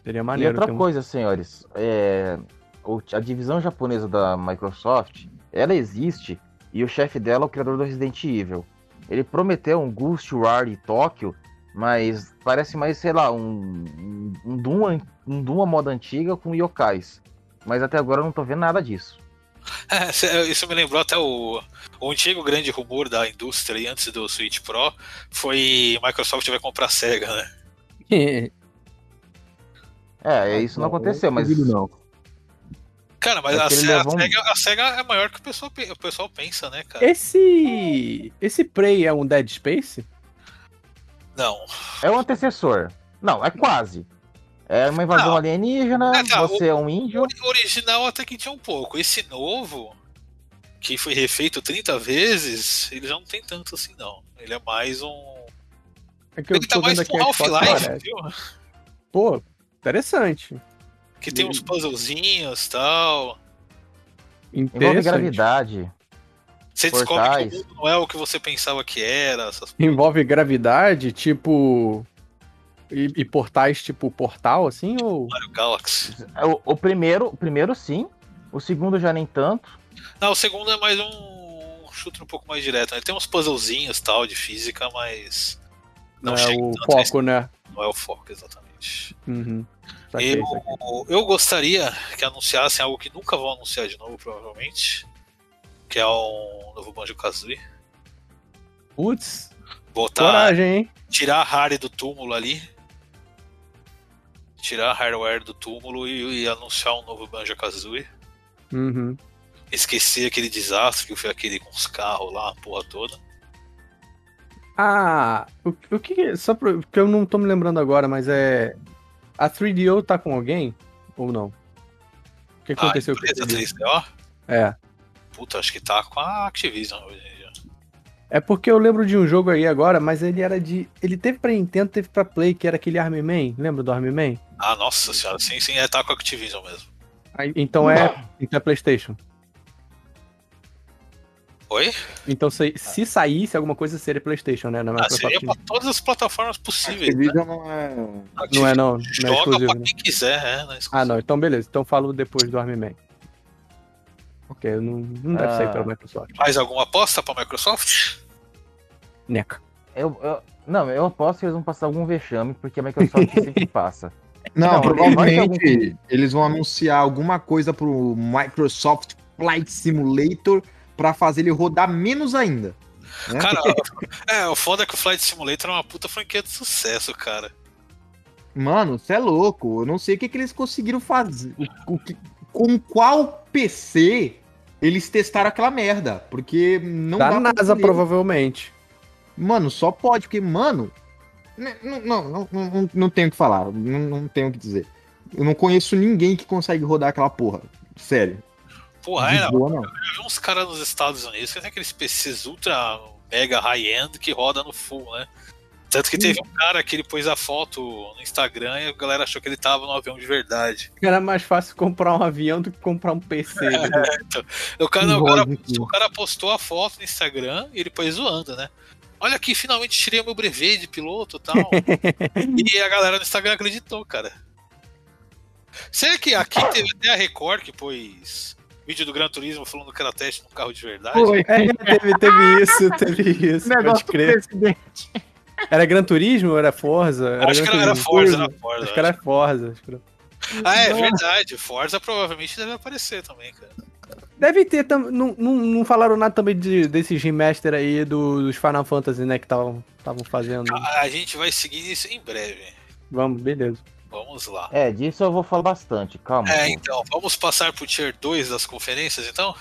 Speaker 5: Seria
Speaker 3: E
Speaker 5: maneiro.
Speaker 3: outra
Speaker 5: ter um-
Speaker 3: coisa, senhores, é, o- a divisão japonesa da Microsoft, ela existe e o chefe dela é o criador do Resident Evil. Ele prometeu um Ghostwire Tóquio, mas parece mais, sei lá, um, um, um Doom, um Doom à moda antiga com yokais. Mas até agora eu não tô vendo nada disso.
Speaker 2: É, isso me lembrou até o, o antigo grande rumor da indústria antes do Switch Pro foi Microsoft vai comprar a SEGA, né?
Speaker 3: É, isso não aconteceu, mas
Speaker 4: não.
Speaker 2: Cara, mas
Speaker 3: É
Speaker 2: a, SEGA,
Speaker 3: um-
Speaker 2: a SEGA- a SEGA é maior que o pessoal, pe- o pessoal pensa, né, cara?
Speaker 5: esse. Esse Prey é um Dead Space?
Speaker 2: Não.
Speaker 3: é o antecessor. Não, é quase. É uma invasão
Speaker 2: Não.
Speaker 3: alienígena,
Speaker 2: É, tá,
Speaker 3: você é um índio.
Speaker 2: O original até que tinha um pouco. Esse novo, que foi refeito 30 vezes, ele já não tem tanto assim, não. Ele é mais um.
Speaker 5: É que eu
Speaker 2: Ele tá
Speaker 5: tô
Speaker 2: mais
Speaker 5: fotos,
Speaker 2: Half-Life, viu?
Speaker 5: Pô, interessante.
Speaker 2: Que tem uns puzzlezinhos e tal.
Speaker 3: Envolve gravidade.
Speaker 2: Você descobre
Speaker 3: Portais.
Speaker 2: que o mundo não é o que você pensava que era. Essas...
Speaker 5: Envolve gravidade, tipo. E, e portais tipo portal, assim? Ou.
Speaker 2: Mario Galaxy.
Speaker 3: O, o primeiro, o primeiro sim. O segundo já nem tanto.
Speaker 2: Não, o segundo é mais um shooter um pouco mais direto. Né? Tem uns puzzlezinhos tal de física, mas. Não,
Speaker 5: é
Speaker 2: chega
Speaker 5: o foco, né?
Speaker 2: Não é o foco, exatamente.
Speaker 5: Uhum. Saquei,
Speaker 2: Eu,
Speaker 5: saquei.
Speaker 2: eu gostaria que anunciassem algo que nunca vão anunciar de novo, provavelmente. Que é um novo Banjo Kazooie.
Speaker 5: Putz,
Speaker 2: Botar.
Speaker 5: coragem, hein?
Speaker 2: Tirar a Harry do túmulo ali. Tirar a hardware do túmulo e, e anunciar um novo Banjo Kazooie.
Speaker 5: Uhum.
Speaker 2: Esquecer aquele desastre que foi aquele com os carros lá, a porra toda.
Speaker 5: Ah, o, o que. Só pro- porque eu não tô me lembrando agora, mas é. A 3DO tá com alguém? Ou não? O que
Speaker 2: A
Speaker 5: aconteceu com a
Speaker 2: empresa
Speaker 5: 3DO?
Speaker 2: 3DO?
Speaker 5: É.
Speaker 2: Puta, acho que tá com a Activision hoje em dia.
Speaker 5: É porque eu lembro de um jogo aí agora, mas ele era de. Ele teve pra Nintendo, teve pra Play, que era aquele Army Man. Lembra do Army Man?
Speaker 2: Ah, nossa senhora, sim, sim, é, tá com a Activision mesmo.
Speaker 5: Aí- então é. Então é PlayStation.
Speaker 2: Oi?
Speaker 5: Então se, se saísse alguma coisa seria PlayStation, né? Na
Speaker 2: Ah, seria pra todas as plataformas possíveis.
Speaker 4: Activision não é.
Speaker 5: Não é não, não é
Speaker 2: Joga
Speaker 5: exclusivo.
Speaker 2: pra
Speaker 5: né?
Speaker 2: quem quiser, é. Não é
Speaker 5: Ah, não, então beleza. Então falo depois do Army Man. Ok, não, não deve
Speaker 3: Ah.
Speaker 5: sair pela Microsoft.
Speaker 2: Mais alguma aposta pra Microsoft?
Speaker 5: Neca.
Speaker 3: Eu, eu- não, eu aposto que eles vão passar algum vexame, porque a Microsoft sempre passa.
Speaker 4: Não,
Speaker 3: Não,
Speaker 4: provavelmente eles vão anunciar alguma coisa pro Microsoft Flight Simulator pra fazer ele rodar menos ainda. né?
Speaker 2: Cara, é, o foda é que o Flight Simulator é uma puta franquia de sucesso, cara.
Speaker 4: Mano, você é louco. Eu não sei o que, que eles conseguiram fazer. o- o que- com qual PC eles testaram aquela merda. Porque não
Speaker 5: da
Speaker 4: dá pra
Speaker 5: NASA, provavelmente.
Speaker 4: Mano, só pode, porque, mano. né, Não, não, não, não, tenho o que falar. Não, não tenho o que dizer. Eu não conheço ninguém que consegue rodar aquela porra. Sério.
Speaker 2: Porra,
Speaker 4: De
Speaker 2: é,
Speaker 4: boa, não.
Speaker 2: Eu vi uns caras nos Estados Unidos que tem aqueles PCs ultra mega high-end que roda no full, né? Tanto que teve um cara que ele pôs a foto no Instagram e a galera achou que ele tava no avião de verdade.
Speaker 5: Era mais fácil comprar um avião do que comprar um PC. né?
Speaker 2: O cara, o cara, o cara postou a foto no Instagram e ele pôs zoando, né? Olha aqui, finalmente tirei o meu brevet de piloto e tal. e a galera no Instagram acreditou, cara. Será que aqui teve até a Record que pôs vídeo do Gran Turismo falando que era teste num carro de verdade?
Speaker 4: Foi.
Speaker 5: É, teve, teve isso, teve isso. Pode
Speaker 4: Negócio do
Speaker 5: crer.
Speaker 4: presidente.
Speaker 5: Era Gran Turismo ou era Forza?
Speaker 2: Acho que era, era. Forza, era Forza.
Speaker 5: Acho que era Forza. acho que era-
Speaker 2: Ah, é verdade. Forza provavelmente deve aparecer também, cara.
Speaker 5: Deve ter também. Não, não, não falaram nada também de, desses remaster aí do- dos Final Fantasy, né? Que estavam fazendo.
Speaker 2: A gente vai seguir isso em breve.
Speaker 5: Vamos, beleza.
Speaker 2: Vamos lá.
Speaker 3: É, disso eu vou falar bastante, calma.
Speaker 2: É, então, vamos passar pro tier 2 das conferências, então?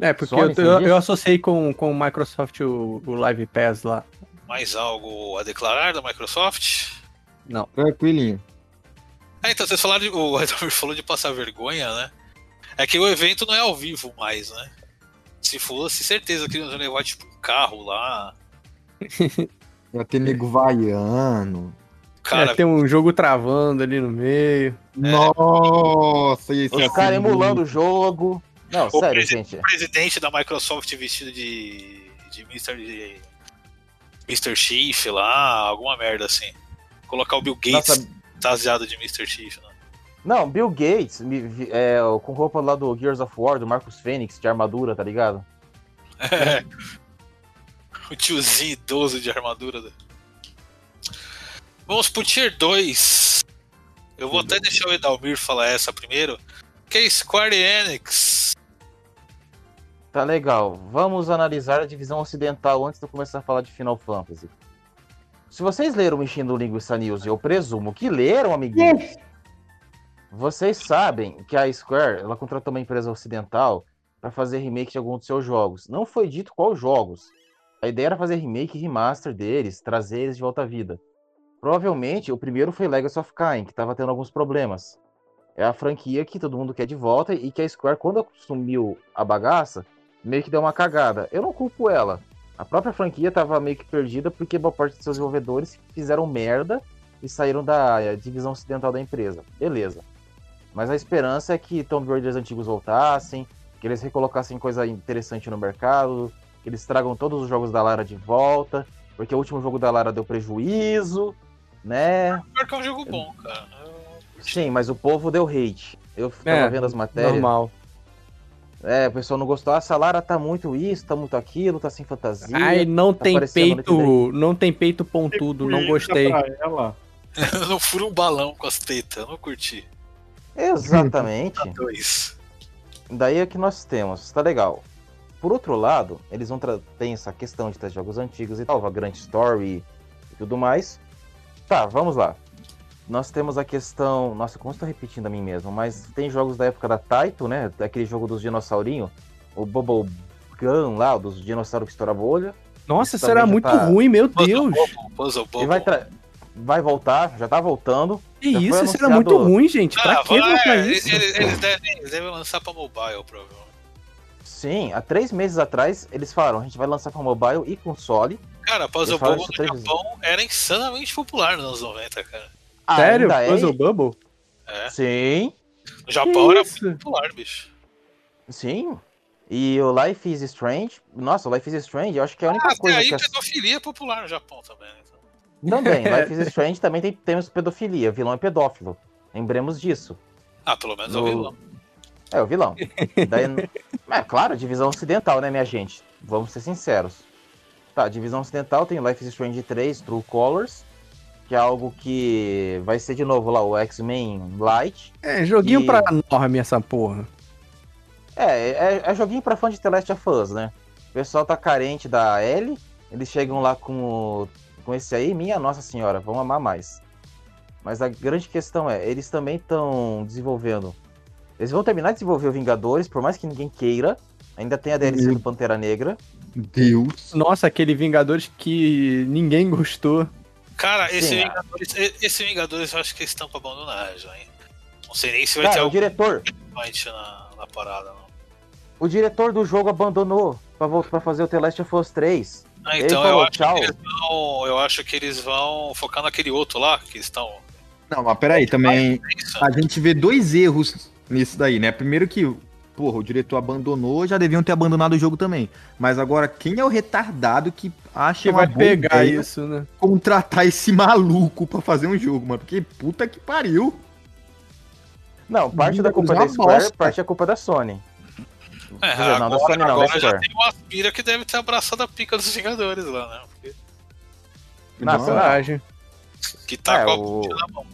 Speaker 5: É, porque
Speaker 3: Sony,
Speaker 5: eu, eu, eu associei com, com o Microsoft o, o Live Pass lá.
Speaker 2: Mais algo a declarar da Microsoft?
Speaker 5: Não.
Speaker 4: Tranquilinho.
Speaker 2: É, então, vocês falaram de, o Edward falou de passar vergonha, né? É que o evento não é ao vivo mais, né? Se fosse, certeza que eles iam levar, tipo, um carro lá.
Speaker 4: Vai ter nego vaiano.
Speaker 2: Cara,
Speaker 5: é, tem um jogo travando ali no meio.
Speaker 4: Nossa, esse
Speaker 3: Os
Speaker 4: é
Speaker 3: caras
Speaker 4: assim,
Speaker 3: emulando o jogo. Não,
Speaker 2: O
Speaker 3: sério,
Speaker 2: presi-
Speaker 3: gente.
Speaker 2: o presidente da Microsoft vestido de. de Mr. de Mr. Chief lá, alguma merda assim. Colocar o Bill Gates
Speaker 3: Nossa,
Speaker 2: fantasiado de Mr. Chief, né?
Speaker 3: não, Bill Gates, é, com roupa lá do Gears of War, do Marcus Fênix, de armadura, tá ligado?
Speaker 2: o tiozinho idoso de armadura. né? Vamos pro Tier 2. Eu vou até deixar o Edalmir falar essa primeiro. Que é Square Enix.
Speaker 3: Tá legal. Vamos analisar a divisão ocidental antes de eu começar a falar de Final Fantasy. Se vocês leram Mexendo Linguiça News, eu presumo que leram, amiguinhos, vocês sabem que a Square ela contratou uma empresa ocidental para fazer remake de alguns dos seus jogos. Não foi dito qual jogos. A ideia era fazer remake e remaster deles, trazer eles de volta à vida. Provavelmente o primeiro foi Legacy of Kain, que estava tendo alguns problemas. É a franquia que todo mundo quer de volta e que a Square, quando assumiu a bagaça, meio que deu uma cagada. Eu não culpo ela. A própria franquia tava meio que perdida porque boa parte dos seus desenvolvedores fizeram merda e saíram da eh, divisão ocidental da empresa. Beleza. Mas a esperança é que Tomb Raiders antigos voltassem, que eles recolocassem coisa interessante no mercado, que eles tragam todos os jogos da Lara de volta, porque o último jogo da Lara deu prejuízo, né?
Speaker 2: Pior que é um jogo bom, cara. Eu-
Speaker 3: Sim, mas o povo deu hate. Eu tava
Speaker 5: É,
Speaker 3: vendo as matérias.
Speaker 5: Normal.
Speaker 3: É, o pessoal não gostou. Ah, essa Lara tá muito isso, tá muito aquilo, tá sem fantasia.
Speaker 5: Ai, não
Speaker 3: tá
Speaker 5: tem peito. Não tem peito pontudo, não gostei.
Speaker 2: Não furo um balão com as tetas, eu não curti.
Speaker 3: Exatamente. Daí é que nós temos, tá legal. Por outro lado, eles vão tem essa questão de ter jogos antigos e tal, a Grand Story e tudo mais. Tá, vamos lá. Nós temos a questão. Nossa, como estou repetindo a mim mesmo, mas tem jogos da época da Taito, né? Daquele jogo dos dinossaurinhos. O Bubble Gun lá, dos dinossauros que estouravam o olho.
Speaker 5: Nossa,
Speaker 3: Isso
Speaker 5: isso era muito
Speaker 3: tá-
Speaker 5: ruim, meu
Speaker 2: Puzzle
Speaker 5: Deus.
Speaker 2: Puzzle
Speaker 3: E vai, tra- vai voltar, já tá voltando.
Speaker 5: Que isso, isso era
Speaker 3: anunciado-
Speaker 5: muito ruim, gente. Pra
Speaker 2: Ah,
Speaker 5: que
Speaker 2: vai,
Speaker 5: botar
Speaker 2: eles,
Speaker 5: isso?
Speaker 2: eles- eles devem, eles devem lançar pra mobile, provavelmente.
Speaker 3: Sim, há três meses atrás eles falaram: a gente vai lançar para mobile e console.
Speaker 2: Cara, Puzzle
Speaker 3: isso
Speaker 2: no Japão era insanamente popular nos anos 90, cara.
Speaker 5: Sério?
Speaker 3: Ainda é?
Speaker 5: Puzzle Bubble?
Speaker 2: É.
Speaker 3: Sim,
Speaker 2: No Japão era
Speaker 5: isso?
Speaker 2: muito popular, bicho.
Speaker 3: sim. E o Life is Strange, nossa, o Life is Strange, eu acho que é a única
Speaker 2: Ah, até
Speaker 3: coisa
Speaker 2: aí
Speaker 3: que
Speaker 2: pedofilia é popular no Japão também. né? Então.
Speaker 3: Também, Life is Strange também tem, temos pedofilia, o vilão é pedófilo. Lembremos disso.
Speaker 2: Ah, pelo menos
Speaker 3: No-
Speaker 2: vi lá.
Speaker 3: É, o vilão. Daí, é claro, divisão ocidental, né, minha gente? Vamos ser sinceros. Tá, divisão ocidental tem Life is Strange 3, True Colors, que é algo que vai ser de novo lá o X-Men Light.
Speaker 5: É, joguinho
Speaker 3: E-
Speaker 5: pra norme essa porra.
Speaker 3: É, é, é joguinho pra fã de The Last of Us, né? O pessoal tá carente da Ellie, eles chegam lá com, o- com esse aí, minha nossa senhora, vão amar mais. Mas a grande questão é, eles também estão desenvolvendo. Eles vão terminar de desenvolver o Vingadores, por mais que ninguém queira. Ainda tem a DLC
Speaker 4: Meu
Speaker 3: do Pantera Negra.
Speaker 4: Deus.
Speaker 5: Nossa, aquele Vingadores que ninguém gostou.
Speaker 2: Cara, esse
Speaker 3: Sim, é.
Speaker 2: Vingadores, esse Vingadores eu acho que eles estão pra abandonar já, hein? Não sei nem se vai ter
Speaker 3: Cara, o
Speaker 2: algum
Speaker 3: diretor,
Speaker 2: na, na parada, não.
Speaker 3: o diretor do jogo abandonou pra, voltar, pra fazer o The Last of Us 3.
Speaker 2: Ah, então
Speaker 3: falou,
Speaker 2: eu, acho
Speaker 3: "Tchau."
Speaker 2: que eles vão, eu acho que eles vão focar naquele outro lá, que estão.
Speaker 4: Não, mas peraí, também
Speaker 2: É
Speaker 4: a gente vê dois erros nisso daí, né? Primeiro que, porra, o diretor abandonou, já deviam ter abandonado o jogo também. Mas agora, quem é o retardado que acha
Speaker 5: Que
Speaker 4: uma
Speaker 5: vai
Speaker 4: boa
Speaker 5: pegar isso, né?
Speaker 4: contratar esse maluco pra fazer um jogo, mano? Porque puta que pariu.
Speaker 3: Não, parte da culpa da Square,
Speaker 4: bosta.
Speaker 3: parte é culpa da Sony.
Speaker 2: É,
Speaker 3: dizer, não, da
Speaker 2: agora,
Speaker 3: Sony não, da
Speaker 2: agora já
Speaker 3: Square.
Speaker 2: tem uma aspira que deve ter abraçado a pica dos Vingadores lá, né? Porque-
Speaker 5: Coragem.
Speaker 2: que tá
Speaker 3: É,
Speaker 2: com a
Speaker 3: o-
Speaker 2: na mão.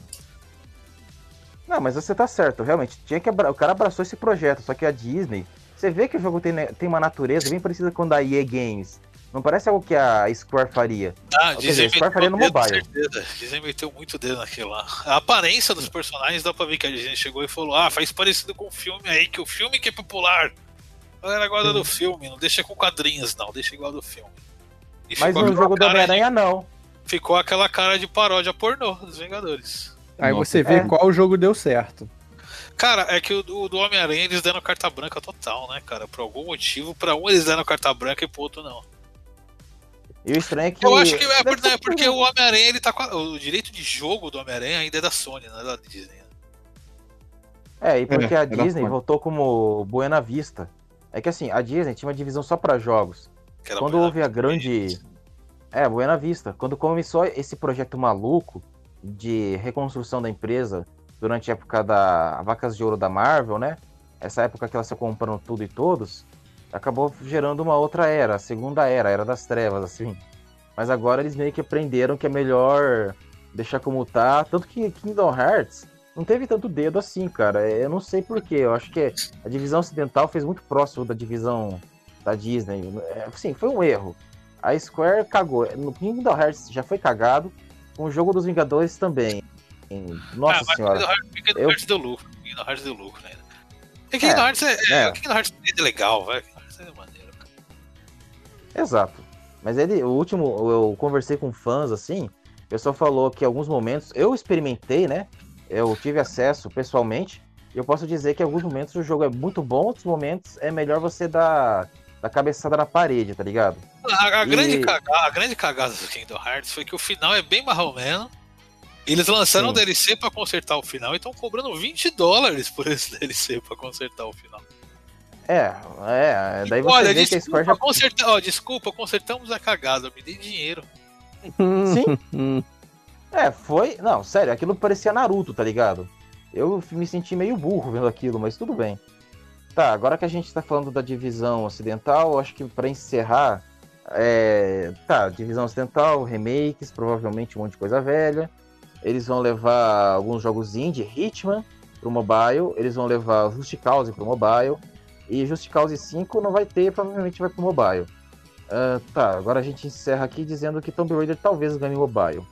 Speaker 3: Não, mas você tá certo, realmente. Tinha que abra... O cara abraçou esse projeto, só que a Disney. Você vê que o jogo tem, tem uma natureza bem parecida com a da EA Games. Não parece algo que a Square faria.
Speaker 2: Ah,
Speaker 3: dizer, Square faria no mobile.
Speaker 2: certeza. Dizem meteu muito dedo naquilo lá. A aparência dos personagens dá pra ver que a gente chegou e falou: Ah, faz parecido com o filme aí, que o filme que é popular. A galera gosta do filme, não deixa com quadrinhos, não, deixa igual do filme. E
Speaker 3: Mas no jogo do Homem-Aranha, não.
Speaker 2: Ficou aquela cara de paródia pornô dos Vingadores.
Speaker 5: Aí
Speaker 4: Nossa,
Speaker 5: você vê
Speaker 3: é.
Speaker 5: qual jogo deu certo.
Speaker 2: Cara, é que o do, do Homem-Aranha eles deram carta branca total, né, cara? Por algum motivo, pra um eles deram carta branca e pro outro não.
Speaker 3: E o estranho é que.
Speaker 2: Eu acho que é, por- é porque o Homem-Aranha, ele tá com a- o direito de jogo do Homem-Aranha ainda é da Sony, não é da Disney.
Speaker 3: É, e porque
Speaker 4: É,
Speaker 3: a
Speaker 4: é
Speaker 3: Disney voltou como Buena Vista. É que assim, a Disney tinha uma divisão só pra jogos. Quando
Speaker 2: Buena
Speaker 3: houve a grande. É, Buena Vista. Quando começou esse projeto maluco de reconstrução da empresa durante a época da Vacas de Ouro da Marvel, né? Essa época que ela se comprando tudo e todos, acabou gerando uma outra era, a segunda era, a era das trevas, assim. Mas agora eles meio que aprenderam que é melhor deixar como tá. Tanto que Kingdom Hearts não teve tanto dedo assim, cara. Eu não sei porquê. Eu acho que a divisão ocidental fez muito próximo da divisão da Disney. É, Sim, foi um erro. A Square cagou. No Kingdom Hearts já foi cagado. Com o jogo dos Vingadores também. Nossa
Speaker 2: ah, mas
Speaker 3: senhora.
Speaker 2: Kingdom
Speaker 3: Eu-
Speaker 2: Hearts deu lucro. Kingdom Hearts deu lucro, né? E Kingdom
Speaker 3: É,
Speaker 2: Hearts é, é,
Speaker 3: é.
Speaker 2: Kingdom Hearts é legal, velho. Kingdom Hearts é maneiro.
Speaker 3: Exato. Mas ele, o último, eu conversei com fãs assim. O pessoal falou que alguns momentos. Eu experimentei, né? Eu tive acesso pessoalmente. E eu posso dizer que em alguns momentos o jogo é muito bom, outros momentos é melhor você dar, dar cabeçada na parede, tá ligado?
Speaker 2: A, a
Speaker 3: E-
Speaker 2: grande cagada, a grande cagada do Kingdom Hearts foi que o final é bem marromeno. Eles lançaram
Speaker 3: Sim.
Speaker 2: um DLC pra consertar o final e estão cobrando 20 dólares por esse DLC pra consertar o final.
Speaker 3: É, é. Daí você
Speaker 2: Olha,
Speaker 3: vê que a
Speaker 2: desculpa,
Speaker 3: Square já.
Speaker 2: conserta... ó, desculpa, consertamos a cagada, me dê dinheiro.
Speaker 3: Sim. É, foi. Não, sério, aquilo parecia Naruto, tá ligado? Eu me senti meio burro vendo aquilo, mas tudo bem. Tá, agora que a gente tá falando da divisão ocidental, acho que pra encerrar. É... Tá, divisão ocidental, remakes, provavelmente um monte de coisa velha. Eles vão levar alguns jogos indie, Hitman pro mobile. Eles vão levar Just Cause pro mobile. E Just Cause 5 não vai ter, provavelmente vai pro mobile. Ah, tá, agora a gente encerra aqui dizendo que Tomb Raider talvez ganhe mobile.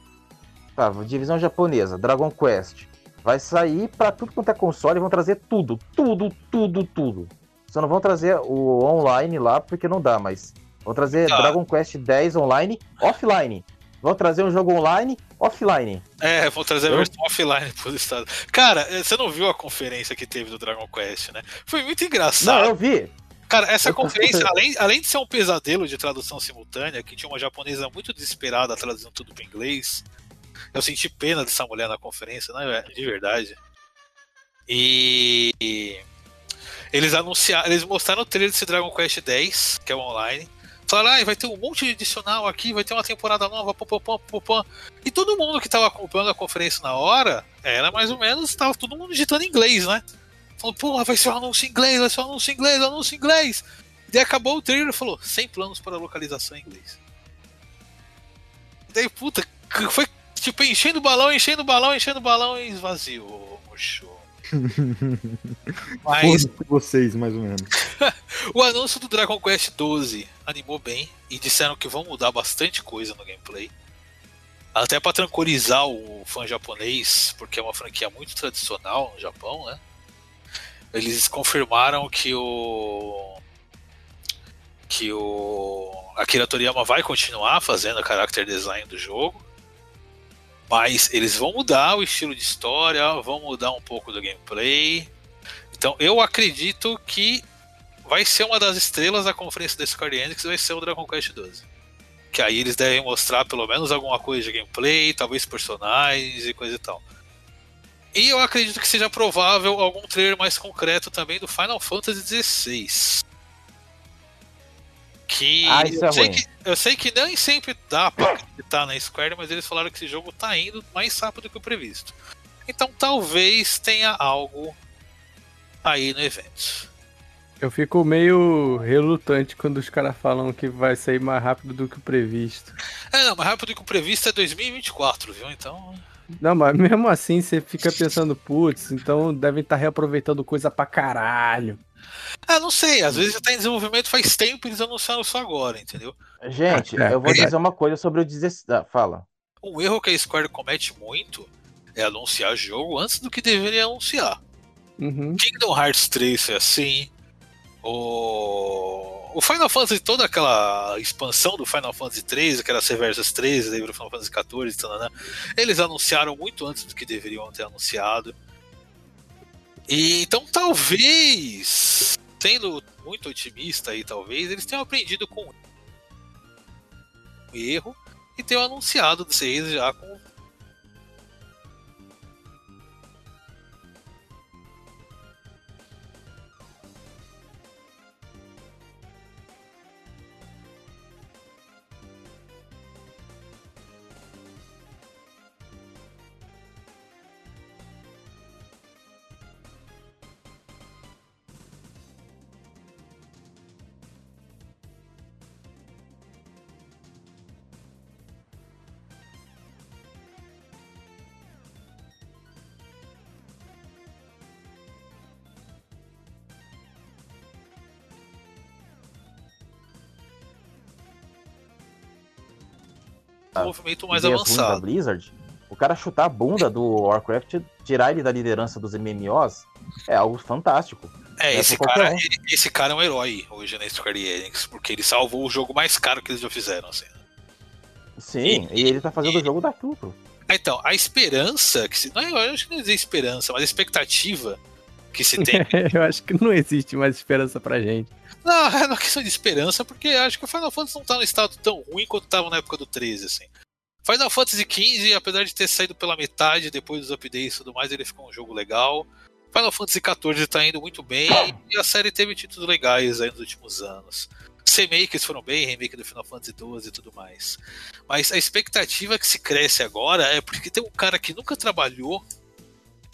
Speaker 3: Tá, divisão japonesa, Dragon Quest. Vai sair pra tudo quanto é console, vão trazer tudo, tudo, tudo, tudo. Só não vão trazer o online lá porque não dá, mas vão trazer
Speaker 2: Tá.
Speaker 3: Dragon Quest 10 online, offline. Vão trazer um jogo online, offline.
Speaker 2: É, vou trazer a versão offline pros Estados Cara, eh, você não viu a conferência que teve do Dragon Quest, né? Foi muito
Speaker 3: Não,
Speaker 2: engraçado.
Speaker 3: eu vi.
Speaker 2: Cara, essa conferência, além, além de ser um pesadelo de tradução simultânea, que tinha uma japonesa muito desesperada traduzindo tudo para inglês, eu senti pena dessa mulher na conferência, né? De verdade. E. Eles anunciaram, eles mostraram o trailer desse Dragon Quest X, que é online. Falaram, ah, vai ter um monte de adicional aqui, vai ter uma temporada nova, pô, pô, pô, pô. E todo mundo que tava acompanhando a conferência na hora, era mais ou menos, tava todo mundo digitando inglês, né? Falou, pô, vai ser um anúncio em inglês, vai ser um anúncio em inglês, um anúncio em inglês. E daí acabou o trailer e falou, sem planos para localização em inglês. E daí, puta, foi tipo enchendo o balão, enchendo o balão, enchendo o balão e esvaziou, murchou. Mas
Speaker 4: vocês, mais ou menos.
Speaker 2: o anúncio do Dragon Quest 12 animou bem e disseram que vão mudar bastante coisa no gameplay. Até para tranquilizar o fã japonês, porque é uma franquia muito tradicional no Japão, né? Eles confirmaram que o que o Akira Toriyama vai continuar fazendo o character design do jogo, mas eles vão mudar o estilo de história, vão mudar um pouco do gameplay. Então eu acredito que vai ser uma das estrelas da conferência da Square Enix, vai ser o Dragon Quest 12. Que aí eles devem mostrar pelo menos alguma coisa de gameplay, talvez personagens e coisa e tal. E eu acredito que seja provável algum trailer mais concreto também do Final Fantasy XVI. Que,
Speaker 3: Ah, isso
Speaker 2: eu,
Speaker 3: é
Speaker 2: sei
Speaker 3: ruim.
Speaker 2: que eu sei que nem sempre dá pra acreditar na Square, mas eles falaram que esse jogo tá indo mais rápido que o previsto. Então talvez tenha algo aí no evento.
Speaker 5: Eu fico meio relutante quando os caras falam que vai sair mais rápido do que o previsto.
Speaker 2: É, não, mais rápido que o previsto é 2024, viu? Então.
Speaker 5: Não, mas mesmo assim você fica pensando, putz, então devem estar reaproveitando coisa pra caralho.
Speaker 2: Ah, não sei, às vezes já tá em desenvolvimento faz tempo e eles anunciaram só agora, entendeu?
Speaker 3: Gente,
Speaker 5: É,
Speaker 3: eu vou
Speaker 5: verdade.
Speaker 3: dizer uma coisa sobre o 16. Ah, fala.
Speaker 2: Um erro que a Square comete muito é anunciar jogo antes do que deveria anunciar.
Speaker 5: Uhum.
Speaker 2: Kingdom Hearts 3 foi assim. O, o Final Fantasy, toda aquela expansão do Final Fantasy 3, aquela Versus 3, daí virou Final Fantasy 14, tanana, eles anunciaram muito antes do que deveriam ter anunciado. E, então, talvez, sendo muito otimista aí, talvez, eles tenham aprendido com o erro e tenham anunciado vocês já com um movimento mais
Speaker 3: ruins da
Speaker 2: avançado.
Speaker 3: Blizzard, o cara chutar a bunda do Warcraft, tirar ele da liderança dos MMOs, é algo fantástico.
Speaker 2: É,
Speaker 3: É
Speaker 2: esse cara,
Speaker 3: um.
Speaker 2: ele- esse cara é um herói hoje na Square Enix, porque ele salvou o jogo mais caro que eles já fizeram, assim.
Speaker 3: Sim, e, ele tá fazendo o jogo dar lucro.
Speaker 2: Ah, Então, a esperança, que se, não, eu acho que não existe esperança, mas a expectativa que se tem.
Speaker 5: Eu acho que não existe mais esperança pra gente.
Speaker 2: Não, é uma questão de esperança, porque acho que o Final Fantasy não tá num estado tão ruim quanto tava na época do 13, assim. Final Fantasy XV, apesar de ter saído pela metade depois dos updates e tudo mais, ele ficou um jogo legal. Final Fantasy XIV tá indo muito bem e a série teve títulos legais aí nos últimos anos. Os remakes foram bem, remake do Final Fantasy XII e tudo mais. Mas a expectativa que se cresce agora é porque tem um cara que nunca trabalhou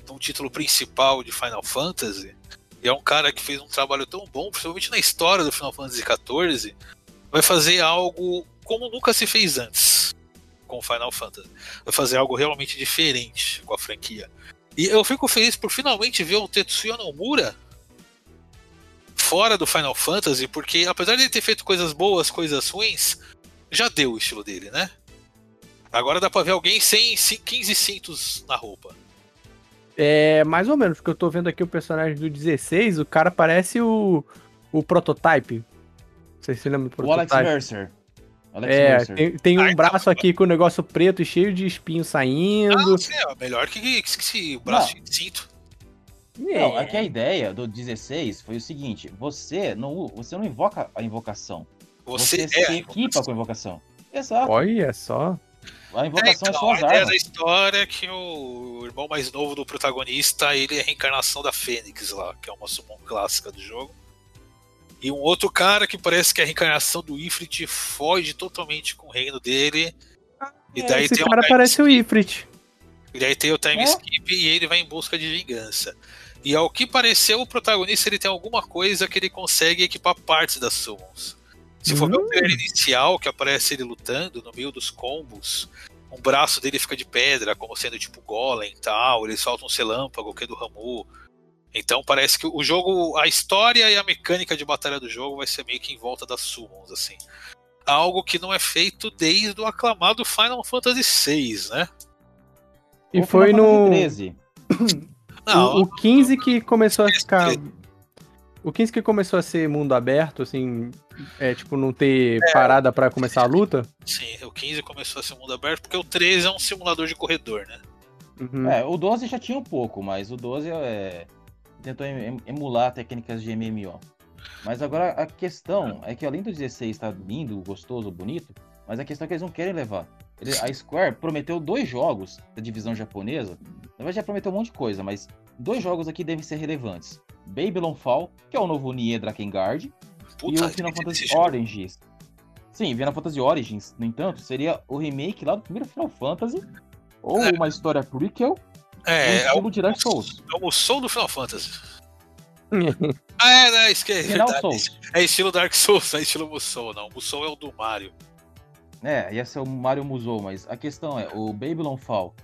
Speaker 2: no título principal de Final Fantasy, e é um cara que fez um trabalho tão bom, principalmente na história do Final Fantasy XIV, vai fazer algo como nunca se fez antes com Final Fantasy. Vai fazer algo realmente diferente com a franquia. E eu fico feliz por finalmente ver o Tetsuya Nomura fora do Final Fantasy, porque apesar de ele ter feito coisas boas, coisas ruins, já deu o estilo dele, né? Agora dá pra ver alguém sem 15 cintos na roupa.
Speaker 5: É, mais ou menos, porque eu tô vendo aqui o personagem do 16, o cara parece o, o prototype. Não sei se você lembra do
Speaker 6: O Alex
Speaker 5: prototype.
Speaker 6: Mercer. Alex
Speaker 5: É,
Speaker 6: Mercer.
Speaker 5: tem, tem um
Speaker 2: então-
Speaker 5: braço aqui com o negócio preto e cheio de espinho saindo.
Speaker 2: Ah, sim, é melhor que, que, que esse braço de cinto.
Speaker 6: Não,
Speaker 5: É.
Speaker 6: aqui a ideia do 16 foi o seguinte: você não, você não invoca a invocação.
Speaker 2: Você,
Speaker 6: Você,
Speaker 2: é.
Speaker 6: se equipa com a invocação. Exato.
Speaker 5: Olha só.
Speaker 3: A
Speaker 2: É,
Speaker 3: invocação é,
Speaker 2: então,
Speaker 3: só
Speaker 2: a ideia da história é que o irmão mais novo do protagonista, ele é a reencarnação da Fênix lá, que é uma summon clássica do jogo. E um outro cara que parece que é a reencarnação do Ifrit foge totalmente com o reino dele. E daí
Speaker 5: Esse
Speaker 2: tem
Speaker 5: cara parece o
Speaker 2: skip.
Speaker 5: Ifrit.
Speaker 2: E daí tem o time
Speaker 3: É.
Speaker 2: skip e ele vai em busca de vingança. E ao que pareceu, o protagonista ele tem alguma coisa que ele consegue equipar partes das summons. Se for ver o
Speaker 5: Hum.
Speaker 2: trailer inicial, que aparece ele lutando no meio dos combos, um braço dele fica de pedra, como sendo tipo golem e tal, ele solta um relâmpago, que é do Ramu. Então parece que o jogo, a história e a mecânica de batalha do jogo vai ser meio que em volta das summons, assim. Algo que não é feito desde o aclamado Final Fantasy VI, né?
Speaker 5: E
Speaker 3: O
Speaker 5: foi no.
Speaker 3: Fantasy 13.
Speaker 2: Não,
Speaker 5: O, o 15 que começou a ficar. O 15 que começou a ser mundo aberto, assim. É, tipo, não ter
Speaker 2: É.
Speaker 5: parada pra começar a luta.
Speaker 2: Sim, o 15 começou a ser mundo aberto porque o 13 é um simulador de corredor, né?
Speaker 5: Uhum.
Speaker 3: É, o 12 já tinha um pouco, mas o 12 é, tentou em- emular técnicas de MMO. Mas agora a questão é que além do 16 estar lindo, gostoso, bonito, mas a questão é que eles não querem levar. Ele- a Square prometeu dois jogos da divisão japonesa. Na verdade já prometeu um monte de coisa, mas dois jogos aqui devem ser relevantes. Babylon Fall, que é o novo Nier Drakengard, e o Final Fantasy Origins. Sim, Final Fantasy Origins, no entanto, seria o remake lá do primeiro Final Fantasy, ou
Speaker 2: É.
Speaker 3: uma história prequel,
Speaker 2: É, é o,
Speaker 3: de Dark Souls.
Speaker 2: é o Soul do Final Fantasy. Ah, é, né? Isso que é
Speaker 3: Final
Speaker 2: verdade.
Speaker 3: Souls.
Speaker 2: É estilo Dark Souls, não é estilo Musou, não. Musou é o do Mario.
Speaker 3: É, ia ser o Mario Musou, mas a questão é, o Babylon Fall,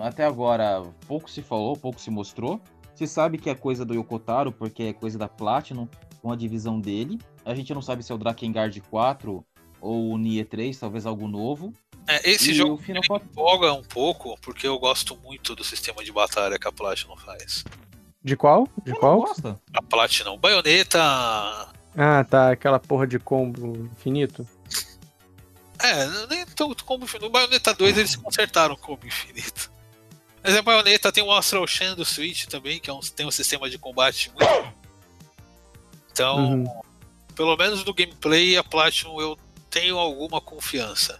Speaker 3: até agora pouco se falou, pouco se mostrou. Se sabe que é coisa do Yokotaro, porque é coisa da Platinum, com a divisão dele. A gente não sabe se é o Drakengard 4 ou o Nier 3, talvez algo novo.
Speaker 2: É, esse
Speaker 3: e
Speaker 2: jogo
Speaker 3: o Final
Speaker 2: me empolga um pouco, porque eu gosto muito do sistema de batalha que a Platinum faz.
Speaker 5: De qual? De qual?
Speaker 3: gosta?
Speaker 2: A Platinum, Bayonetta.
Speaker 5: Ah, tá. Aquela porra de combo infinito.
Speaker 2: É, nem tanto como no Bayonetta 2 eles consertaram o combo infinito. Mas a Bayonetta tem o Astral Chain do Switch também, que é um, tem um sistema de combate muito. Então,
Speaker 5: Uhum.
Speaker 2: pelo menos no gameplay, a Platinum eu tenho alguma confiança.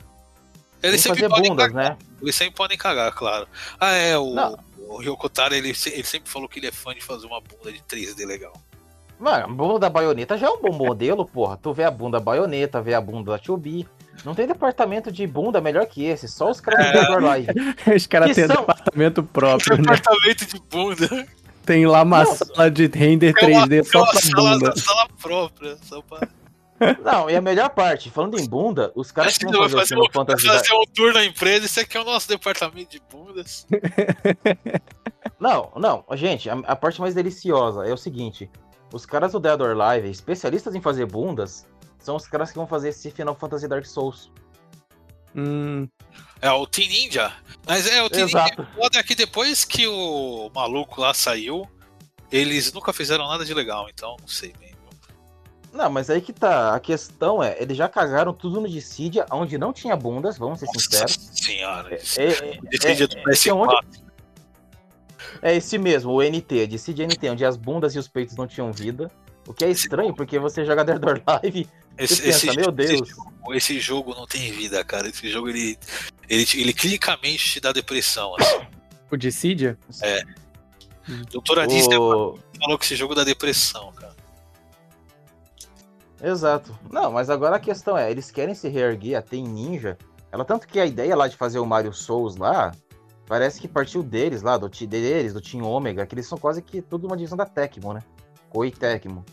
Speaker 2: Eles sempre, podem
Speaker 3: bundas,
Speaker 2: cagar,
Speaker 3: né?
Speaker 2: eles sempre podem cagar, claro. Ah, é, o,
Speaker 3: Não.
Speaker 2: o Ryokotaro, ele, ele sempre falou que ele é fã de fazer uma bunda de 3D legal.
Speaker 3: Mano, a bunda da baioneta já é um bom modelo, porra. Tu vê a bunda da baioneta, vê a bunda da 2B. Não tem departamento de bunda melhor que esse, só os caras do Dead or Alive.
Speaker 5: Os caras têm
Speaker 3: são-
Speaker 5: departamento próprio, né?
Speaker 2: Departamento de bunda.
Speaker 5: Tem lá uma
Speaker 3: Não.
Speaker 5: sala de render
Speaker 2: É uma,
Speaker 5: 3D
Speaker 2: é
Speaker 5: só pra
Speaker 2: sala,
Speaker 5: bunda.
Speaker 2: sala própria. Só pra...
Speaker 3: Não, e a melhor parte, falando em bunda, os caras
Speaker 2: Acho
Speaker 3: que vão
Speaker 2: vai
Speaker 3: fazer
Speaker 2: fazer, um, vai
Speaker 3: Fantasy... da-
Speaker 2: fazer um tour na empresa. Esse aqui é o nosso departamento de bundas.
Speaker 3: Não, não, gente, a, a parte mais deliciosa é o seguinte: os caras do Dead or Alive, especialistas em fazer bundas, são os caras que vão fazer esse Final Fantasy Dark Souls.
Speaker 5: Hum,
Speaker 2: É o Team Ninja. Mas é, o Team
Speaker 3: Exato.
Speaker 2: Ninja foda é que depois que o maluco lá saiu, eles nunca fizeram nada de legal, então não sei mesmo.
Speaker 3: Não, mas aí que tá. A questão é, eles já cagaram tudo no Dissidia, onde não tinha bundas, vamos ser
Speaker 2: Nossa
Speaker 3: sinceros.
Speaker 2: senhora.
Speaker 3: É, é, é,
Speaker 2: do
Speaker 3: é, esse é
Speaker 2: PS4.
Speaker 3: É esse mesmo, o NT, Dissidia NT, onde as bundas e os peitos não tinham vida. O que é estranho, porque você joga Dead or Alive
Speaker 2: Esse,
Speaker 3: pensa, meu Deus.
Speaker 2: Esse jogo, esse jogo não tem vida, cara. Esse jogo ele, ele, te- ele clinicamente te dá depressão. Assim.
Speaker 5: o Dissidia?
Speaker 2: Doutora Disney
Speaker 3: o...
Speaker 2: falou que esse jogo dá depressão, cara.
Speaker 3: Exato. Não, mas agora a questão é, eles querem se reerguer até em Ninja. Ela tanto que a ideia lá de fazer o Mario Souls lá, parece que partiu deles lá, do deles, do Team Omega, que eles são quase que tudo uma divisão da Tecmo, né? Koei Tecmo.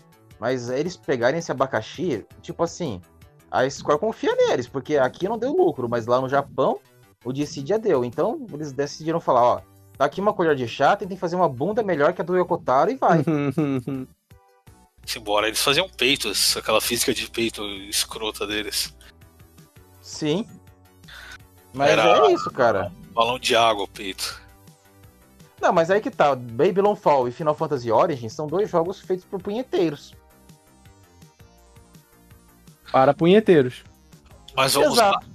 Speaker 3: Mas eles pegarem esse abacaxi, tipo assim, a Square confia neles, porque aqui não deu lucro, mas lá no Japão o Dissidia deu. Então eles decidiram falar, ó, tá aqui uma colher de chá, tentem fazer uma bunda melhor que a do Yokotaro e vai.
Speaker 2: Embora eles faziam peitos, aquela física de peito escrota deles.
Speaker 3: Sim. Mas
Speaker 2: Era-
Speaker 3: é isso, cara.
Speaker 2: Balão de água, o peito.
Speaker 3: Não, mas aí que tá. Babylon Fall e Final Fantasy Origins são dois jogos feitos por punheteiros.
Speaker 5: Para punheteiros.
Speaker 2: Mas vamos
Speaker 3: Exato.
Speaker 2: lá.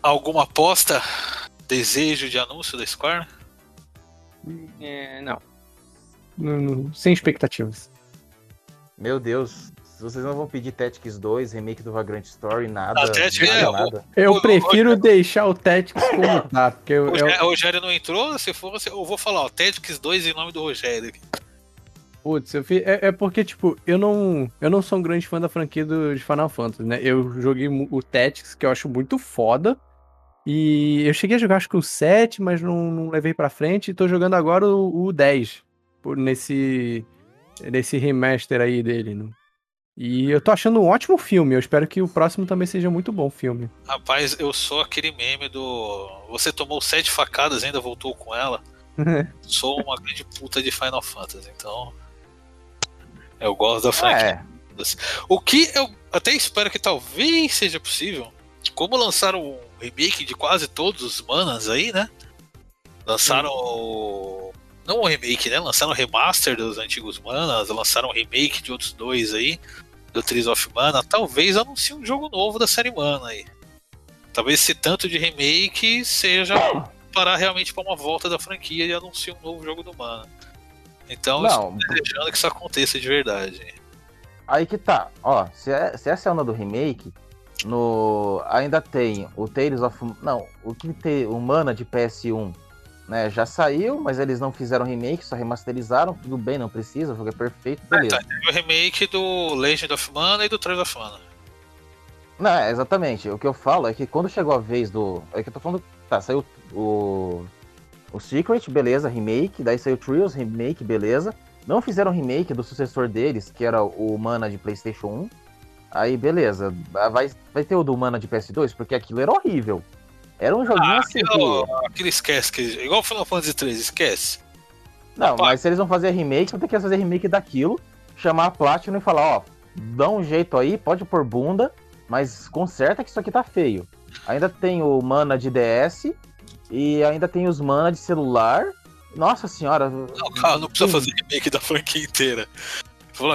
Speaker 2: Alguma aposta? Desejo de anúncio da Square?
Speaker 5: É, não. Não- não- Sem expectativas.
Speaker 3: Meu Deus. vocês não vão pedir Tactics 2, remake do Vagrant Story, nada.
Speaker 2: Ah, Tactics
Speaker 3: nada,
Speaker 2: é,
Speaker 3: nada.
Speaker 5: Eu prefiro deixar o Tactics como tá, porque
Speaker 2: o Rogério não entrou, se for, eu vou falar, ó, Tactics 2 em nome do Rogério.
Speaker 5: Putz, eu fiz, é, é porque, tipo, eu não, eu não sou um grande fã da franquia do, de Final Fantasy, né? Eu joguei o Tactics, que eu acho muito foda. E eu cheguei a jogar, acho que o 7, mas não, não levei pra frente. E tô jogando agora o, o 10, por, nesse, nesse remaster aí dele. né? E eu tô achando um ótimo filme. Eu espero que o próximo também seja muito bom filme.
Speaker 2: Rapaz, eu sou aquele meme do. Você tomou sete facadas e ainda voltou com ela. Sou uma grande puta de Final Fantasy, então. Eu gosto da franquia.
Speaker 3: É,
Speaker 2: O que eu até espero que talvez seja possível. Como lançaram um remake de quase todos os manas aí, né? Lançaram. o- Não um remake, né? Lançaram um remaster dos antigos manas, lançaram um remake de outros dois aí, do Trees of Mana. Talvez anuncie um jogo novo da série Mana aí. Talvez esse tanto de remake seja parar realmente para uma volta da franquia e anunciar um novo jogo do Mana. Então,
Speaker 3: não,
Speaker 2: estou desejando que isso aconteça de verdade.
Speaker 3: aí que tá. Ó, se, é- se essa é a onda do remake, no ainda tem o Tales of. Não, o que tem. O Mana de PS1, né? Já saiu, mas eles não fizeram remake, só remasterizaram. Tudo bem, não precisa, o jogo é perfeito, beleza.
Speaker 2: Teve o remake do Legend of Mana e do Trails of Mana.
Speaker 3: Não, é, exatamente. O que eu falo é que quando chegou a vez do. É que eu tô falando. Tá, saiu o. O Secret, beleza, remake. Daí saiu o Trials, remake, beleza. Não fizeram remake do sucessor deles, que era o Mana de PlayStation 1. Aí, beleza. Vai, vai ter o do Mana de PS2, porque aquilo era horrível. Era um joguinho assim. que-
Speaker 2: Aquilo, aquilo esquece, que, igual o Final Fantasy 3, esquece.
Speaker 3: Não,
Speaker 2: Rapaz.
Speaker 3: mas se eles vão fazer remake, vão ter que fazer remake daquilo, chamar a Platinum e falar, ó, dá um jeito aí, pode pôr bunda, mas conserta que isso aqui tá feio. Ainda tem o mana de DS e ainda tem os mana de celular. Nossa senhora.
Speaker 2: Não, cara, não precisa fazer remake da franquia inteira.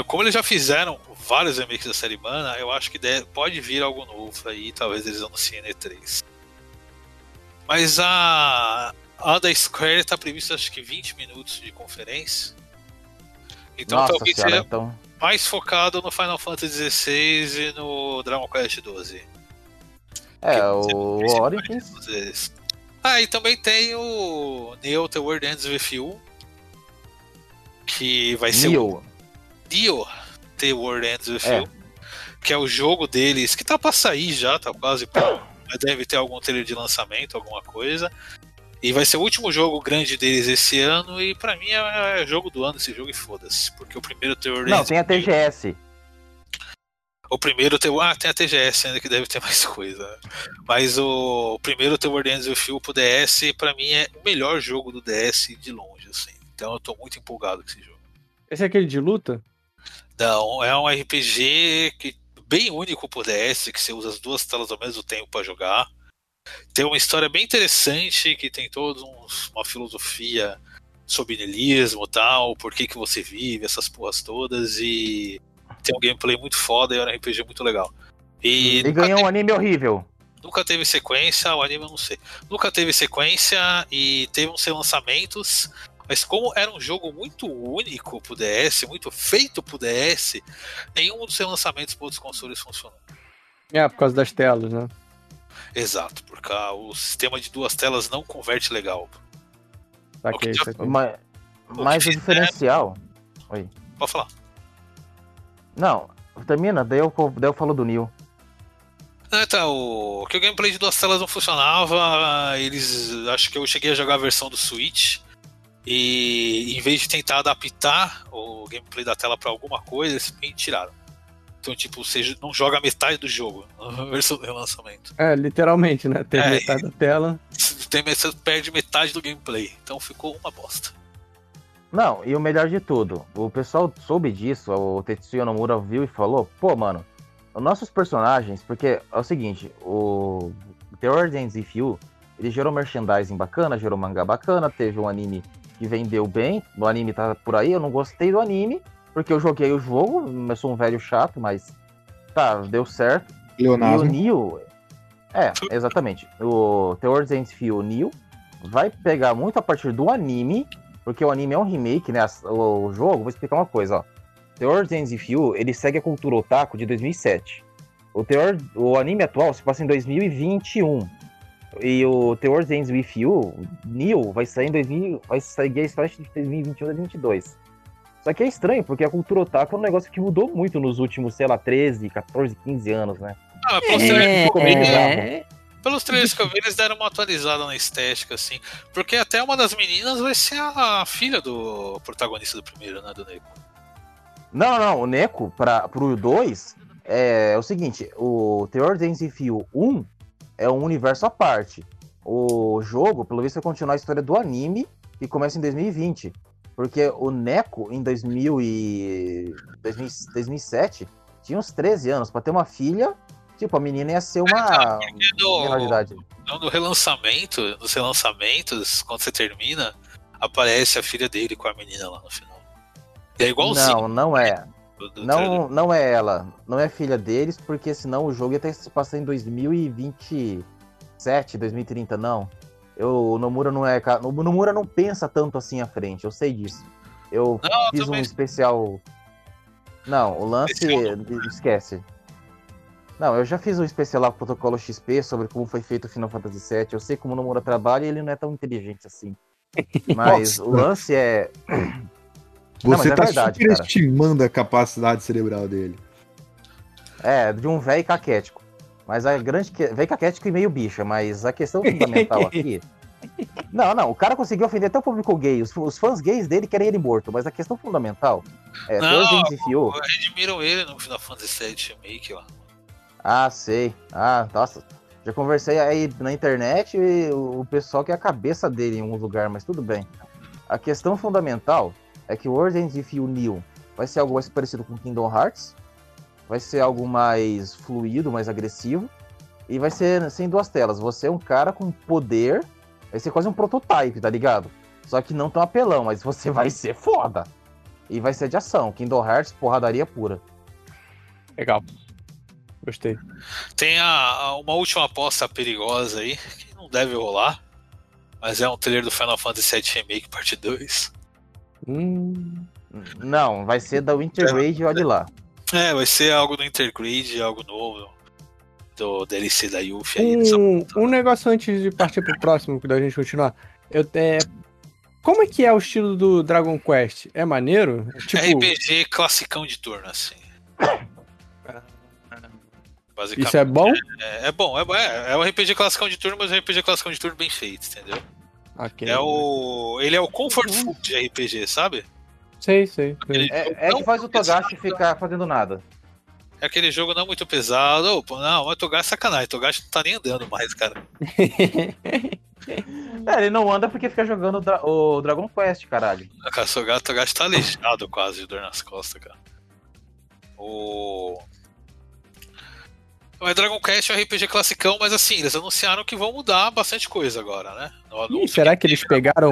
Speaker 2: Como eles já fizeram vários remakes da série Mana, eu acho que de- pode vir algo novo aí, talvez eles anunciem no E3. Mas a, a da Square tá prevista acho que 20 minutos de conferência. Então
Speaker 3: Nossa
Speaker 2: talvez
Speaker 3: senhora,
Speaker 2: seja
Speaker 3: então.
Speaker 2: mais focado no Final Fantasy XVI e no Dragon Quest XII.
Speaker 3: É, o Origins.
Speaker 2: Ah, e também tem o Neo The World Ends With You, que vai ser o
Speaker 3: Neo.
Speaker 2: Neo The World Ends With
Speaker 3: É.
Speaker 2: You, que é o jogo deles, que tá pra sair já, tá quase pronto, mas deve ter algum trailer de lançamento, alguma coisa. E vai ser o último jogo grande deles esse ano, e pra mim é, é jogo do ano esse jogo e foda-se, porque o primeiro The World
Speaker 3: Não,
Speaker 2: Ends
Speaker 3: tem a
Speaker 2: With You-
Speaker 3: TGS.
Speaker 2: O primeiro tem, ah, tem a TGS ainda que deve ter mais coisa. Mas o, o primeiro The World Ends With You pro DS, pra mim é o melhor jogo do DS de longe, assim. Então eu tô muito empolgado com esse jogo.
Speaker 5: Esse é aquele de luta?
Speaker 2: Não, é um RPG que bem único pro DS, que você usa as duas telas ao mesmo tempo pra jogar. Tem uma história bem interessante que tem toda uma filosofia sobre niilismo e tal, por que, que você vive, essas porras todas, e tem um gameplay muito foda e é um RPG muito legal. E,
Speaker 3: E ganhou um anime horrível.
Speaker 2: Nunca teve sequência, o anime eu não sei. Nunca teve sequência e teve uns lançamentos, mas como era um jogo muito único pro DS, muito feito pro DS, nenhum dos seus lançamentos para outros consoles funcionou.
Speaker 5: É, por causa das telas, né?
Speaker 2: Exato, porque o sistema de duas telas não converte legal.
Speaker 5: Aqui.
Speaker 3: Mas, mas o
Speaker 2: fizeram-
Speaker 3: diferencial.
Speaker 2: Pode falar.
Speaker 3: Não, termina, daí eu, daí eu falo do Neo.
Speaker 2: Ah, tá, o... que o gameplay de duas telas não funcionava, eles. Acho que eu cheguei a jogar a versão do Switch. E em vez de tentar adaptar o gameplay da tela pra alguma coisa, eles simplesmente tiraram. Então, tipo, você não joga metade do jogo na versão do relançamento.
Speaker 5: É, literalmente, né? Tem
Speaker 2: É,
Speaker 5: metade da tela.
Speaker 2: Tem, você perde metade do gameplay. Então ficou uma bosta.
Speaker 3: Não, e o melhor de tudo, o pessoal soube disso, o Tetsuya Nomura viu e falou, pô, mano, os nossos personagens, porque é o seguinte, o The Ordens If You, ele gerou merchandising bacana, gerou mangá bacana, teve um anime que vendeu bem, o anime tá por aí, eu não gostei do anime, porque eu joguei o jogo, eu sou um velho chato, mas tá, deu certo. E o
Speaker 4: Leonardo.
Speaker 3: Neo. É, exatamente. O The World's Ends Feel Neo vai pegar muito a partir do anime, porque o anime é um remake, né? O, o jogo, vou explicar uma coisa, ó. The World Ends With You, ele segue a cultura otaku de 2007. O, teor, o anime atual se passa em 2021. E o The World Ends With You, Neo, vai sair em 2000, vai seguir a história de 2021 a 2022. Só que é estranho, porque a cultura otaku é um negócio que mudou muito nos últimos, sei lá, 13, 14, 15 anos, né?
Speaker 2: Ah,
Speaker 3: Ficou meio bizarro.
Speaker 2: Pelos trailers que eu vi, eles deram uma atualizada na estética, assim. Porque até uma das meninas vai ser a filha do protagonista do primeiro, né, do Neko.
Speaker 3: Não, não, o Neko, pra, pro 2, é, o seguinte, o Ends With You 1 é um universo à parte. O jogo, pelo visto, vai continuar a história do anime, que começa em 2020. Porque o Neko, em 2000 e... 2000 2007, tinha uns 13 anos. Pra ter uma filha, tipo, a menina ia ser uma
Speaker 2: No,
Speaker 3: menor de idade.
Speaker 2: no, relançamento, nos relançamentos, quando você termina, aparece a filha dele com a menina lá no final. É igualzinho.
Speaker 3: Não, não é.
Speaker 2: do- do trailer.
Speaker 3: Não, não é ela. Não é filha deles, porque senão o jogo ia ter se passar em 2027, 2030, não. Eu, o Nomura não é. O Nomura não pensa tanto assim à frente, eu sei disso. Eu
Speaker 2: Não, eu
Speaker 3: fiz um especial. Não, o lance.
Speaker 2: Especial
Speaker 3: Esquece. Não, eu já fiz um especial lá pro Protocolo XP sobre como foi feito o Final Fantasy VII. Eu sei como o Nomura trabalha e ele não é tão inteligente assim. Mas o lance é. Não,
Speaker 4: Você
Speaker 3: mas é
Speaker 4: tá
Speaker 3: verdade,
Speaker 4: superestimando a capacidade cerebral dele.
Speaker 3: É, de um velho caquético. Mas a grande. Velho caquético e meio bicha, mas a questão fundamental aqui. Não, não, o cara conseguiu ofender até o público gay. Os, os fãs gays dele querem ele morto, mas a questão fundamental é.
Speaker 2: Não,
Speaker 3: Deus.
Speaker 2: Admiram ele no Final Fantasy VII Remake lá.
Speaker 3: Ah, sei. Ah, nossa. Já conversei aí na internet e o pessoal quer a cabeça dele em um lugar, mas tudo bem. A questão fundamental é que o With You New vai ser algo mais parecido com Kingdom Hearts, vai ser algo mais fluido, mais agressivo, e vai ser sem duas telas. Você é um cara com poder, vai ser quase um prototype, tá ligado? Só que não tão apelão, mas você vai ser foda. E vai ser de ação. Kingdom Hearts, porradaria pura.
Speaker 5: Legal. Gostei.
Speaker 2: Tem a, a- uma última aposta perigosa aí, que não deve rolar. Mas é um trailer do Final Fantasy VII Remake Parte 2.
Speaker 5: Hum,
Speaker 3: Não, vai ser da Winter Rage, olha lá.
Speaker 2: É, vai ser algo do Intergrade, algo novo. Do DLC da Yuffie
Speaker 5: um, um negócio antes de partir pro próximo, da gente continuar. Eu, é, como é que é o estilo do Dragon Quest? É maneiro? Tipo,
Speaker 2: RPG classicão de turno, assim. Basicamente.
Speaker 5: isso é bom?
Speaker 2: É, é bom, é, bom, é, é um RPG classicão de turno, mas é um RPG classicão de turno bem feito, entendeu?
Speaker 5: Ok.
Speaker 2: É o. Ele é o comfort food de RPG, sabe?
Speaker 5: Sei, sei. sei.
Speaker 3: É, é que faz o Togashi ficar fazendo nada.
Speaker 2: É aquele jogo não muito pesado. Pô, não, mas Togashi é sacanagem. Togashi não tá nem andando mais, cara.
Speaker 3: É, ele não anda porque fica jogando dra- o Dragon Quest, caralho.
Speaker 2: Cara, o Togashi tá aleijado quase de dor nas costas, cara. O. Mas Dragon Quest é um RPG classicão, mas assim, eles anunciaram que vão mudar bastante coisa agora, né?
Speaker 5: Ih, será que eles pegaram.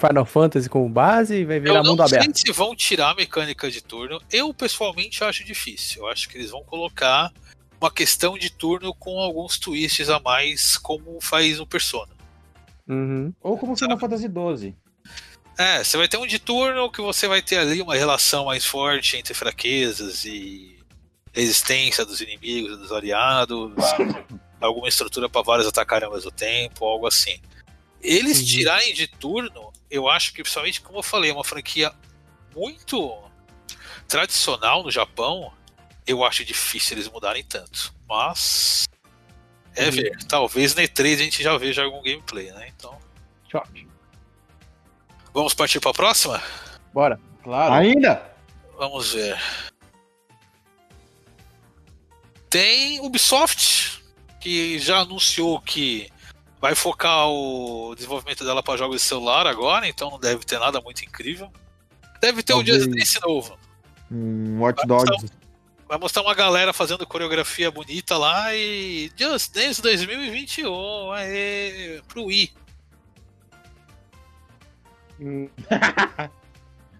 Speaker 5: Final Fantasy como base e vai virar
Speaker 2: Eu não
Speaker 5: mundo
Speaker 2: sei
Speaker 5: aberto?
Speaker 2: se vão tirar a mecânica de turno. Eu, pessoalmente, acho difícil. Eu acho que eles vão colocar uma questão de turno com alguns twists a mais, como faz no Persona.
Speaker 5: Uhum.
Speaker 3: Ou como Final Fantasy XII.
Speaker 2: É, você vai ter um de turno que você vai ter ali uma relação mais forte entre fraquezas e resistência dos inimigos, dos aliados, alguma estrutura para vários atacarem ao mesmo tempo, algo assim. Eles
Speaker 5: Uhum.
Speaker 2: tirarem de turno, eu acho que, principalmente, como eu falei, é uma franquia muito tradicional no Japão. Eu acho difícil eles mudarem tanto. Mas. É
Speaker 5: Uhum.
Speaker 2: ver. Talvez na E3 a gente já veja algum gameplay, né? Então.
Speaker 5: Choque.
Speaker 2: Vamos partir para a próxima?
Speaker 5: Bora.
Speaker 3: Claro.
Speaker 4: Ainda?
Speaker 2: Vamos ver. Tem Ubisoft, que já anunciou que vai focar o desenvolvimento dela para jogos de celular agora, então não deve ter nada muito incrível. Deve ter o
Speaker 4: Talvez.
Speaker 2: Just Dance novo.
Speaker 4: Um Watch Dogs.
Speaker 2: Vai mostrar uma galera fazendo coreografia bonita lá e Just Dance 2021, aê, pro Wii.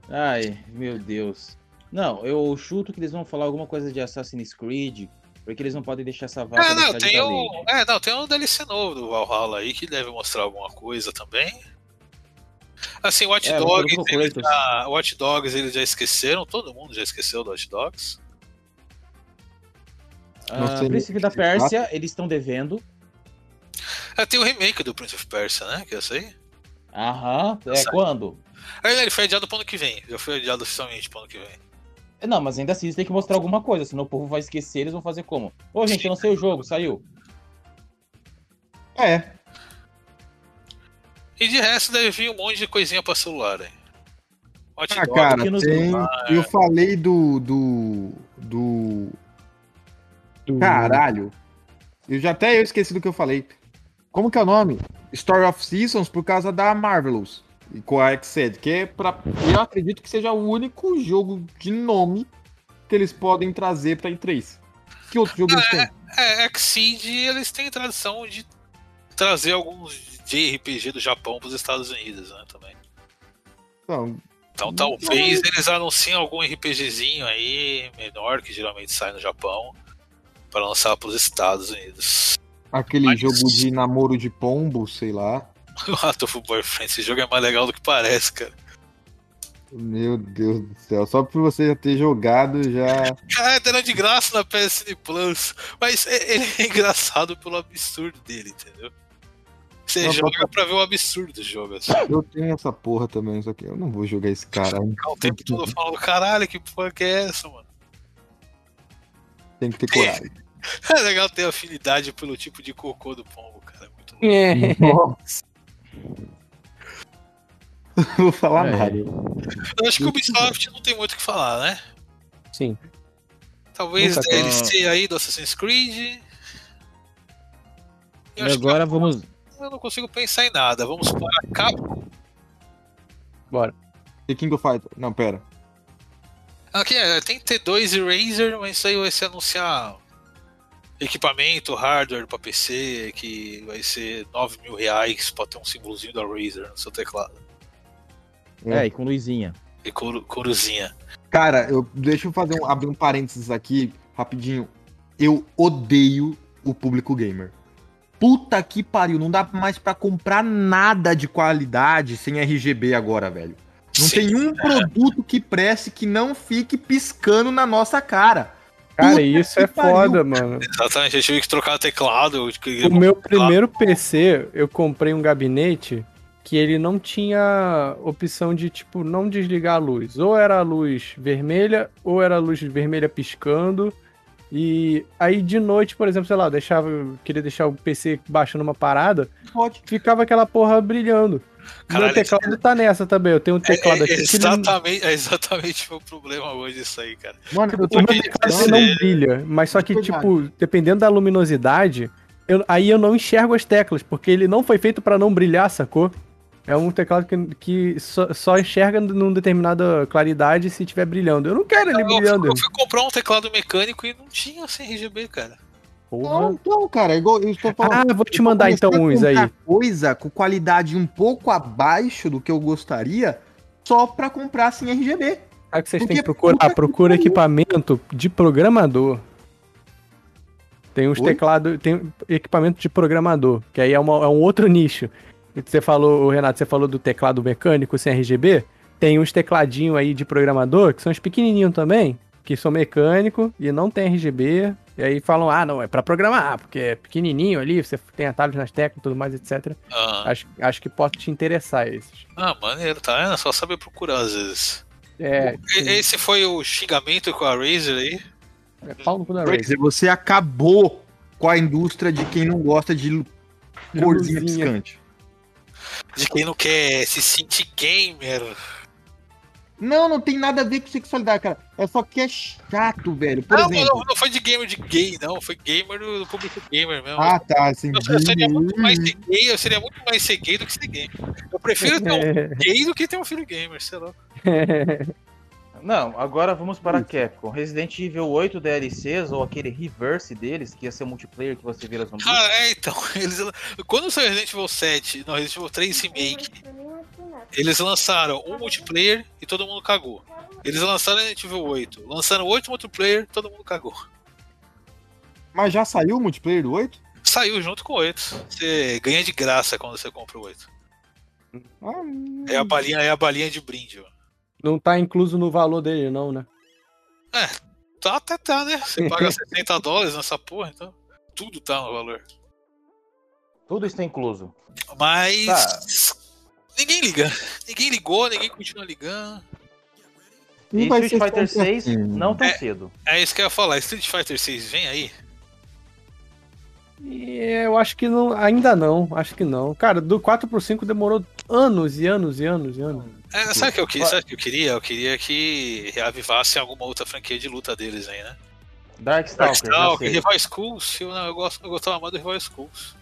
Speaker 6: Ai, meu Deus. Não, eu chuto que eles vão falar alguma coisa de Assassin's Creed, porque eles não podem deixar essa vaga
Speaker 2: É, não, tem o, é, não, tem um DLC novo do Valhalla aí que deve mostrar alguma coisa também. Assim, o Watch
Speaker 6: É,
Speaker 2: Dogs, eles já, Watch Dogs eles já esqueceram, todo mundo já esqueceu do Watch Dogs.
Speaker 6: Ah,
Speaker 4: sei
Speaker 6: Príncipe da Pérsia, eles estão devendo.
Speaker 2: É, tem o remake do Prince of Persia, né? Que eu sei.
Speaker 6: Aham. É
Speaker 2: Sabe.
Speaker 6: quando?
Speaker 2: Aí ele foi adiado pro ano que vem. Já foi adiado oficialmente pro ano que vem.
Speaker 6: É, Não, mas ainda assim eles têm que mostrar alguma coisa, senão o povo vai esquecer, eles vão fazer como? Ô, gente, eu não sei o jogo, saiu.
Speaker 4: É.
Speaker 2: E de resto deve vir um monte de coisinha pra celular, hein? Watch
Speaker 4: Ah, cara, tem.
Speaker 2: celular.
Speaker 4: Eu falei do. do. do.
Speaker 5: Do-
Speaker 4: Caralho. Eu já até eu esqueci do que eu falei. Como que é o nome? Story of Seasons por causa da Marvelous. E com a Xed, que é pra. Eu acredito que seja o único jogo de nome que eles podem trazer pra E3. Que outro jogo eles têm?
Speaker 2: É, Exceed, eles têm tradição de trazer alguns JRPG do Japão pros Estados Unidos, né, também.
Speaker 4: Então,
Speaker 2: Então talvez eles anunciem algum RPGzinho aí, menor, que geralmente sai no Japão, pra lançar pros Estados Unidos.
Speaker 4: aquele
Speaker 2: Mas-
Speaker 4: jogo de namoro de pombo, sei lá.
Speaker 2: O Rato of Boyfriend, esse jogo é mais legal do que parece, cara.
Speaker 4: Meu Deus do céu. Só por você já ter jogado já.
Speaker 2: Cara, era de graça na PSN Plus, mas é- ele é engraçado pelo absurdo dele, entendeu? Você
Speaker 4: Não,
Speaker 2: joga pra ver o absurdo do jogo, assim.
Speaker 4: Eu tenho essa porra também, só que eu não vou jogar esse cara.
Speaker 2: O tempo todo falando, caralho, que porra que é essa, mano?
Speaker 4: Tem que ter coragem.
Speaker 2: É legal ter afinidade pelo tipo de cocô do pombo, cara. é Muito louco.
Speaker 5: É.
Speaker 4: Nossa. Não vou falar
Speaker 6: É.
Speaker 4: nada.
Speaker 2: Eu acho que o Ubisoft não tem muito o que falar, né?
Speaker 5: Sim.
Speaker 2: Talvez
Speaker 5: Nunca tem.
Speaker 2: DLC aí do Assassin's Creed. Eu,
Speaker 6: E
Speaker 2: acho que
Speaker 6: agora vamos.
Speaker 2: eu não consigo pensar em nada. Vamos para a Capcom.
Speaker 5: Bora.
Speaker 4: The King of Fighters. Não, pera.
Speaker 2: Aqui é, tem T2 e Razer, mas isso aí vai ser anunciar equipamento, hardware para PC, que vai ser 9 mil reais pra ter um símbolozinho da Razer no seu teclado.
Speaker 6: É, e com luzinha.
Speaker 2: E coru- coruzinha.
Speaker 4: Cara, eu, deixa eu fazer um, abrir um parênteses aqui, rapidinho. Eu odeio o público gamer. Puta que pariu, não dá mais pra comprar nada de qualidade sem RGB agora, velho. Não
Speaker 2: Sim,
Speaker 4: tem um produto que preste que não fique piscando na nossa cara.
Speaker 5: Cara,
Speaker 4: Puta
Speaker 5: isso é
Speaker 4: pariu.
Speaker 5: foda, mano.
Speaker 2: Exatamente, eu tive que trocar o teclado.
Speaker 5: O meu primeiro PC, eu comprei um gabinete que ele não tinha opção de, tipo, não desligar a luz. Ou era a luz vermelha, ou era a luz vermelha piscando. E aí de noite, por exemplo, sei lá, eu deixava, eu queria deixar o PC baixando uma parada,
Speaker 4: Pode.
Speaker 5: ficava aquela porra brilhando.
Speaker 2: Caralho,
Speaker 5: meu teclado tá nessa também. Eu tenho um teclado
Speaker 2: É,
Speaker 5: aqui
Speaker 2: é
Speaker 5: que não-
Speaker 2: exatamente, é exatamente o meu problema hoje isso aí, cara.
Speaker 4: Mano, eu tô
Speaker 5: o meu teclado
Speaker 2: você-
Speaker 5: ele não brilha. Mas só que, tipo, dependendo da luminosidade, eu- aí eu não enxergo as teclas, porque ele não foi feito pra não brilhar, sacou? É um teclado que, que só, só enxerga numa determinada claridade se estiver brilhando. Eu não quero ele
Speaker 2: Eu,
Speaker 5: brilhando.
Speaker 2: eu fui comprar um teclado mecânico e não tinha sem RGB, cara.
Speaker 4: Não,
Speaker 5: Porra.
Speaker 4: então, cara, é igual eu estou falando.
Speaker 5: Ah, vou te mandar então uns aí.
Speaker 4: Coisa com qualidade um pouco abaixo do que eu gostaria, só pra comprar sem RGB.
Speaker 5: Sabe o que vocês têm que procurar? Procura
Speaker 4: pariu.
Speaker 5: equipamento de programador. Tem uns teclados, tem equipamento de programador, que aí é, uma- é um outro nicho. Você falou, Renato, você falou do teclado mecânico sem RGB. Tem uns tecladinhos aí de programador, que são os pequenininhos também, que são mecânico e não tem RGB. E aí falam, ah, não, é pra programar, porque é pequenininho ali, você tem atalhos nas teclas e tudo mais, etc.
Speaker 2: Ah,
Speaker 5: Acho, acho que pode te interessar esses.
Speaker 2: ah, maneiro, tá vendo? É só saber procurar às vezes.
Speaker 5: É,
Speaker 2: E- Esse foi o xingamento com a Razer aí.
Speaker 5: é pau no cu da Razer.
Speaker 4: Você acabou com a indústria de quem não gosta de corzinha piscante.
Speaker 2: De quem não quer se sentir gamer.
Speaker 4: Não, não tem nada a ver com sexualidade, cara. É só que é chato, velho. Por
Speaker 2: Não,
Speaker 4: exemplo.
Speaker 2: não, não foi de gamer de gay, não. Foi gamer do, público gamer mesmo.
Speaker 4: Ah, tá. Assim,
Speaker 2: eu, eu seria muito mais ser gay, eu seria muito mais ser gay do que ser gay. Eu prefiro ter um gay do que ter um filho gamer, sei lá.
Speaker 6: Não, agora vamos para a Capcom. Resident Evil 8 DLCs, ou aquele reverse deles, que ia ser o multiplayer que você vira zumbi.
Speaker 2: Ah, é, então. Eles, quando saiu Resident Evil 7, não, Resident Evil 3 Remake, eles lançaram um multiplayer e todo mundo cagou. Eles lançaram Resident Evil 8, lançaram outro multiplayer todo mundo cagou.
Speaker 4: Mas já saiu o multiplayer do 8?
Speaker 2: Saiu junto com o 8. Você ganha de graça quando você compra o 8.
Speaker 4: Ah,
Speaker 2: É a balinha, é a balinha de brinde, ó.
Speaker 5: Não tá incluso no valor dele, não, né?
Speaker 2: Tá, até tá, né? Você paga 60 dólares nessa porra, então. Tudo tá no valor.
Speaker 3: Tudo está incluso.
Speaker 2: Mas.
Speaker 3: Tá.
Speaker 2: Ninguém liga. Ninguém ligou, ninguém continua ligando.
Speaker 3: E Street Fighter
Speaker 4: sempre
Speaker 3: 6
Speaker 4: assim.
Speaker 3: não tão
Speaker 2: É.
Speaker 3: cedo.
Speaker 2: É isso que eu ia falar. Street Fighter 6 vem aí?
Speaker 5: E eu acho que não, ainda não, acho que não. Cara, do 4 pro 5 demorou anos e anos e anos e anos.
Speaker 2: É, sabe o que eu queria? Sabe o que eu queria? Eu queria que reavivasse alguma outra franquia de luta deles aí, né?
Speaker 3: Darkstalker.
Speaker 2: Rival Schools, eu, não, eu, gosto, eu gostava mais do Rival Schools.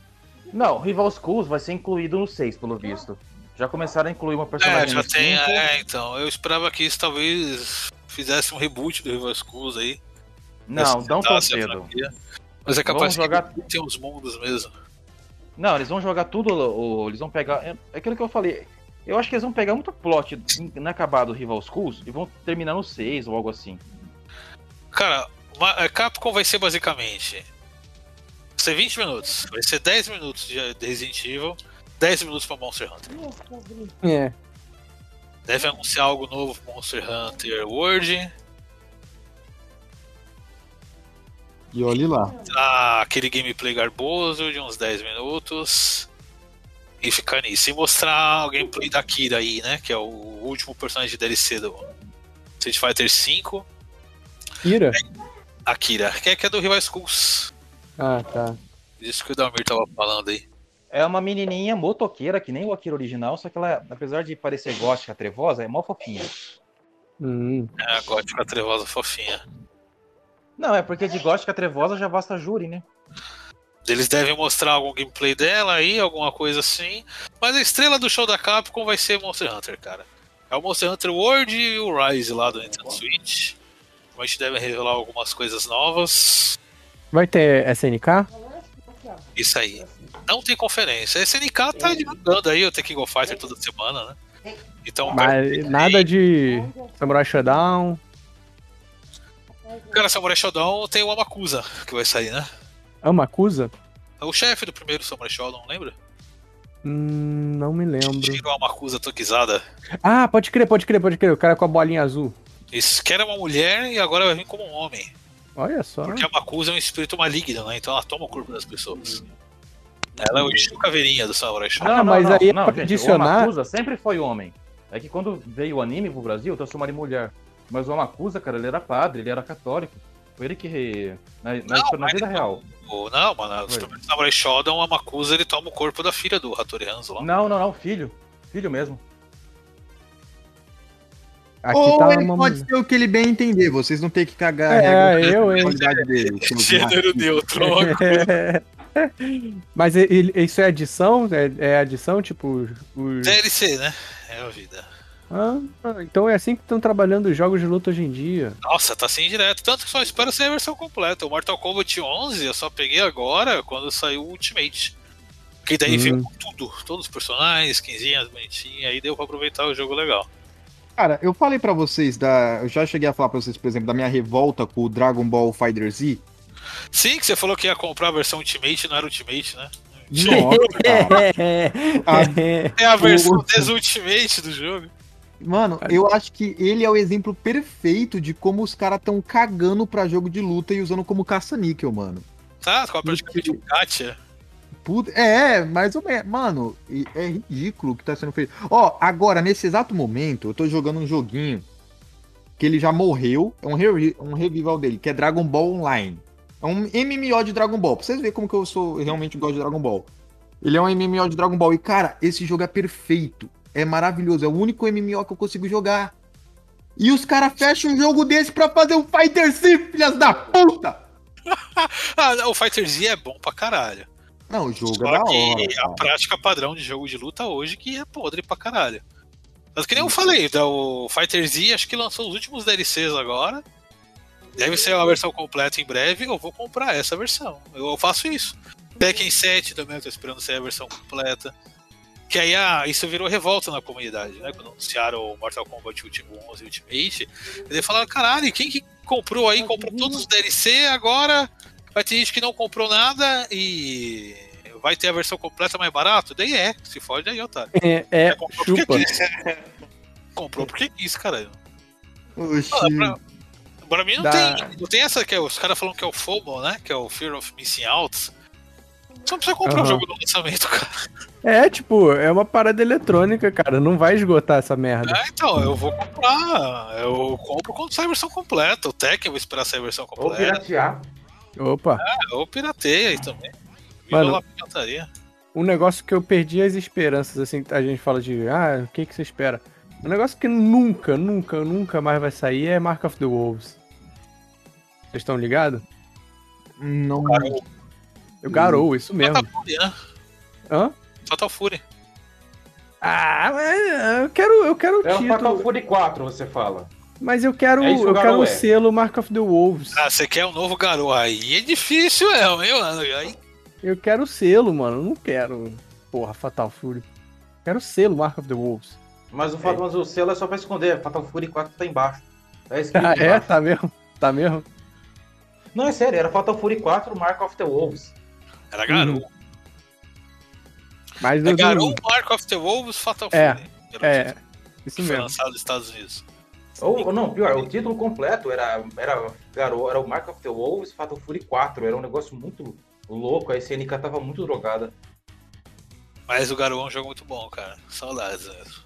Speaker 3: Não, Rival Schools vai ser incluído no 6, pelo visto. Já começaram a incluir uma
Speaker 2: É,
Speaker 3: personagem
Speaker 2: já
Speaker 3: no
Speaker 2: tem.
Speaker 3: 5.
Speaker 2: É, então. Eu esperava que isso talvez fizesse um reboot do Rival Schools aí.
Speaker 3: Não, não tão cedo.
Speaker 2: Mas é capaz
Speaker 3: Vamos jogar-
Speaker 2: que tem uns mundos mesmo.
Speaker 3: Não, eles vão jogar tudo, o- eles vão pegar. É é aquilo que eu falei. Eu acho que eles vão pegar muito plot inacabado do Rival Schools e vão terminar no 6 ou algo assim.
Speaker 2: Cara, a Capcom vai ser basicamente. Vai ser 20 minutos. Vai ser 10 minutos de de Resident Evil, 10 minutos pra Monster Hunter.
Speaker 5: É.
Speaker 2: Deve anunciar algo novo pro Monster Hunter World.
Speaker 4: E olhe lá.
Speaker 2: Ah, aquele gameplay garboso de uns 10 minutos. E ficar nisso. E mostrar o gameplay da Kira aí, né? Que é o último personagem de DLC do Street Fighter V.
Speaker 5: Kira?
Speaker 2: A Kira, que é, que é do Rival Schools.
Speaker 5: Ah, tá.
Speaker 2: Isso que o Dalmir tava falando aí.
Speaker 3: É uma menininha motoqueira, que nem o Akira original, só que ela, apesar de parecer gótica trevosa, é mó fofinha.
Speaker 5: Hum.
Speaker 2: É a gótica trevosa fofinha.
Speaker 3: Não, é porque de gótica trevosa já basta júri, né?
Speaker 2: Eles devem mostrar algum gameplay dela aí, alguma coisa assim. Mas a estrela do show da Capcom vai ser Monster Hunter, cara. É o Monster Hunter World e o Rise lá do Nintendo Switch. A gente deve revelar algumas coisas novas.
Speaker 5: Vai ter SNK?
Speaker 2: Isso aí. Não tem conferência. A SNK tá divulgando aí o Tekken Go Fighter toda semana, né? Então,
Speaker 5: Mas nada de Samurai Shodown.
Speaker 2: cara, Samurai Shodown tem o Amakusa que vai sair, né?
Speaker 5: Amakusa?
Speaker 2: É o chefe do primeiro Samurai Shodown, lembra?
Speaker 5: Hum, não me lembro.
Speaker 2: Tirou a Amakusa toquizada.
Speaker 5: Ah, pode crer, pode crer, pode crer. O cara com a bolinha azul.
Speaker 2: Isso que era uma mulher e agora vai vir como um homem.
Speaker 5: Olha só.
Speaker 2: Porque a Makusa é um espírito maligno, né? Então ela toma o corpo das pessoas. Ela é o estilo caveirinha do Samurai Shodown.
Speaker 5: Ah, mas aí é pra
Speaker 3: gente,
Speaker 5: adicionar-
Speaker 3: O Amakusa sempre foi homem. É que quando veio o anime pro Brasil, transformaram em mulher. Mas o Amakusa, cara, ele era padre, ele era católico. Foi ele que. Na, na,
Speaker 2: Não,
Speaker 3: na vida
Speaker 2: não.
Speaker 3: real.
Speaker 2: Ou Não, mano, no Samurai Shodown, a Makusa ele toma o corpo da filha do Hattori Hanzo lá.
Speaker 3: Não, não, não, filho. Filho mesmo.
Speaker 5: Aqui
Speaker 4: Ou
Speaker 5: tá
Speaker 4: ele
Speaker 5: uma
Speaker 4: pode ser o que ele bem entender, vocês não tem que cagar a
Speaker 5: É,
Speaker 4: regra
Speaker 5: eu, hein?
Speaker 4: qualidade dele.
Speaker 2: Gênero neutro. uma
Speaker 5: Mas ele- isso é adição? É, é adição, tipo. Os...
Speaker 2: DLC, né? É a vida.
Speaker 5: Ah, então é assim que estão trabalhando os jogos de luta hoje em dia.
Speaker 2: Nossa, tá assim direto. Tanto que só espero ser a versão completa. O Mortal Kombat 11 eu só peguei agora quando saiu o Ultimate. Que daí
Speaker 5: Hum.
Speaker 2: veio tudo. Todos os personagens, skinzinhas bonitinhas. Aí deu pra aproveitar o jogo legal.
Speaker 4: Cara, eu falei pra vocês da. Eu já cheguei a falar pra vocês, por exemplo, da minha revolta com o Dragon Ball Fighter Z.
Speaker 2: Sim, que você falou que ia comprar a versão Ultimate, não era Ultimate, né?
Speaker 4: Nossa,
Speaker 2: É a versão Desultimate do jogo.
Speaker 4: Mano, eu acho que ele é o exemplo perfeito de como os caras tão cagando pra jogo de luta e usando como caça-níquel, mano.
Speaker 2: Tá, com praticamente um gacha.
Speaker 4: Puta, é, mais ou menos. Mano, é ridículo o que tá sendo feito. Ó, agora, nesse exato momento, eu tô jogando um joguinho que ele já morreu. É um, re um revival dele, que é Dragon Ball Online. É um MMO de Dragon Ball. Pra vocês verem como que eu sou realmente gosto de Dragon Ball. Ele é um MMO de Dragon Ball. E, cara, esse jogo é perfeito. É maravilhoso. É o único MMO que eu consigo jogar. E os caras fecham um jogo desse pra fazer um Fighter Sim, filhas da puta!
Speaker 2: Ah, o Fighter Z é bom pra caralho.
Speaker 4: Não, o jogo
Speaker 2: Só
Speaker 4: é da
Speaker 2: que
Speaker 4: hora.
Speaker 2: a
Speaker 4: cara.
Speaker 2: prática padrão de jogo de luta hoje que é podre pra caralho. Mas que nem eu falei, da- o Fighter Z acho que lançou os últimos DLCs agora. Deve ser uma versão completa em breve, eu vou comprar essa versão. Eu faço isso. Tekken 7 também, eu tô esperando sair a versão completa. Que aí ah, isso virou revolta na comunidade, né? Quando anunciaram o Mortal Kombat Ulti- 11 Ultimate, eles falaram, caralho, quem que comprou aí? Comprou todos os DLC, agora vai ter gente que não comprou nada e vai ter a versão completa mais barato? Daí é, se fode aí, otário.
Speaker 5: É, é
Speaker 2: Comprou porque
Speaker 5: chupa.
Speaker 2: quis. Comprou porque quis, caralho.
Speaker 4: Oxi.
Speaker 2: Ah, pra, pra mim não,
Speaker 5: Dá-
Speaker 2: tem, não tem essa que é, os caras falam que é o FOMO, né? Que é o Fear of Missing Out. Você não precisa comprar o
Speaker 5: Aham.
Speaker 2: jogo no lançamento, cara.
Speaker 5: É, tipo, é uma parada eletrônica, cara. Não vai esgotar essa merda.
Speaker 2: É, então, eu vou comprar. Eu compro quando sai a versão completa. O Tekken eu vou esperar sair a versão
Speaker 6: Ou
Speaker 2: completa.
Speaker 6: piratear.
Speaker 5: Opa.
Speaker 2: Ou pirateia aí também.
Speaker 5: Mano.
Speaker 2: Pirataria.
Speaker 5: Um negócio que eu perdi as esperanças, assim, a gente fala de, ah, o que, que você espera? Um negócio que nunca, nunca, nunca mais vai sair é Mark of the Wolves. Vocês estão ligados?
Speaker 4: Não.
Speaker 5: Eu garou, isso mesmo.
Speaker 2: Fatal Fury, né?
Speaker 5: Hã?
Speaker 2: Fatal Fury.
Speaker 5: Ah, mas eu quero, eu quero o
Speaker 6: É o Fatal
Speaker 5: título.
Speaker 6: Fury 4, você fala.
Speaker 5: Mas eu quero,
Speaker 6: É
Speaker 5: eu
Speaker 6: o
Speaker 5: quero
Speaker 6: Garou
Speaker 5: o
Speaker 6: é.
Speaker 5: selo Mark of the Wolves.
Speaker 2: Ah, você quer um novo garoto? Aí é difícil, é, hein, mano? Aí,
Speaker 5: Eu quero o selo, mano. Eu não quero, porra, Fatal Fury. Eu quero o selo Mark of the Wolves.
Speaker 6: Mas o, fato, mas o selo é só pra esconder. Fatal Fury 4 tá embaixo. Tá escrito
Speaker 5: Ah, é? Tá mesmo? Tá mesmo?
Speaker 6: Não, é sério. Era Fatal Fury 4 Mark of the Wolves.
Speaker 2: era garoto.
Speaker 5: Mas
Speaker 2: É
Speaker 5: eu
Speaker 2: garoto, Mark of the Wolves, Fatal
Speaker 5: É,
Speaker 2: Fury.
Speaker 5: É,
Speaker 2: título
Speaker 5: isso
Speaker 2: que foi
Speaker 5: mesmo.
Speaker 2: lançado nos Estados Unidos.
Speaker 6: Ou, ou não, pior, o título completo era, era, garo, era o Mark of the Wolves Fatal Fury 4. Era um negócio muito louco. A SNK tava muito drogada.
Speaker 2: Mas o Garou é um jogo muito bom, cara. Saudades mesmo.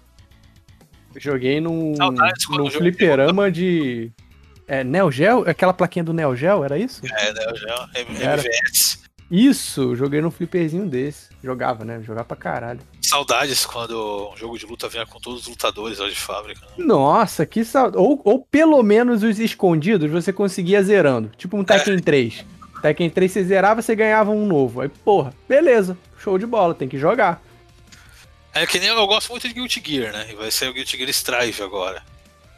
Speaker 5: Joguei num,
Speaker 2: Saudades
Speaker 5: num fliperama de. É, Neo Geo? Aquela plaquinha do Neo Geo, era isso?
Speaker 2: É, M-
Speaker 5: Era.
Speaker 2: MVS.
Speaker 5: Isso, joguei num flipperzinho desse. Jogava, né? Jogava pra caralho.
Speaker 2: Saudades quando um jogo de luta vinha com todos os lutadores lá de fábrica. Né?
Speaker 5: Nossa, que saudade. Ou, ou pelo menos os escondidos você conseguia zerando. Tipo um Tekken 3. Tekken 3 você zerava, você ganhava um novo. Aí, porra, beleza. Show de bola, tem que jogar.
Speaker 2: É que nem eu, eu gosto muito de Guilty Gear, né? E vai ser o Guilty Gear Strive agora.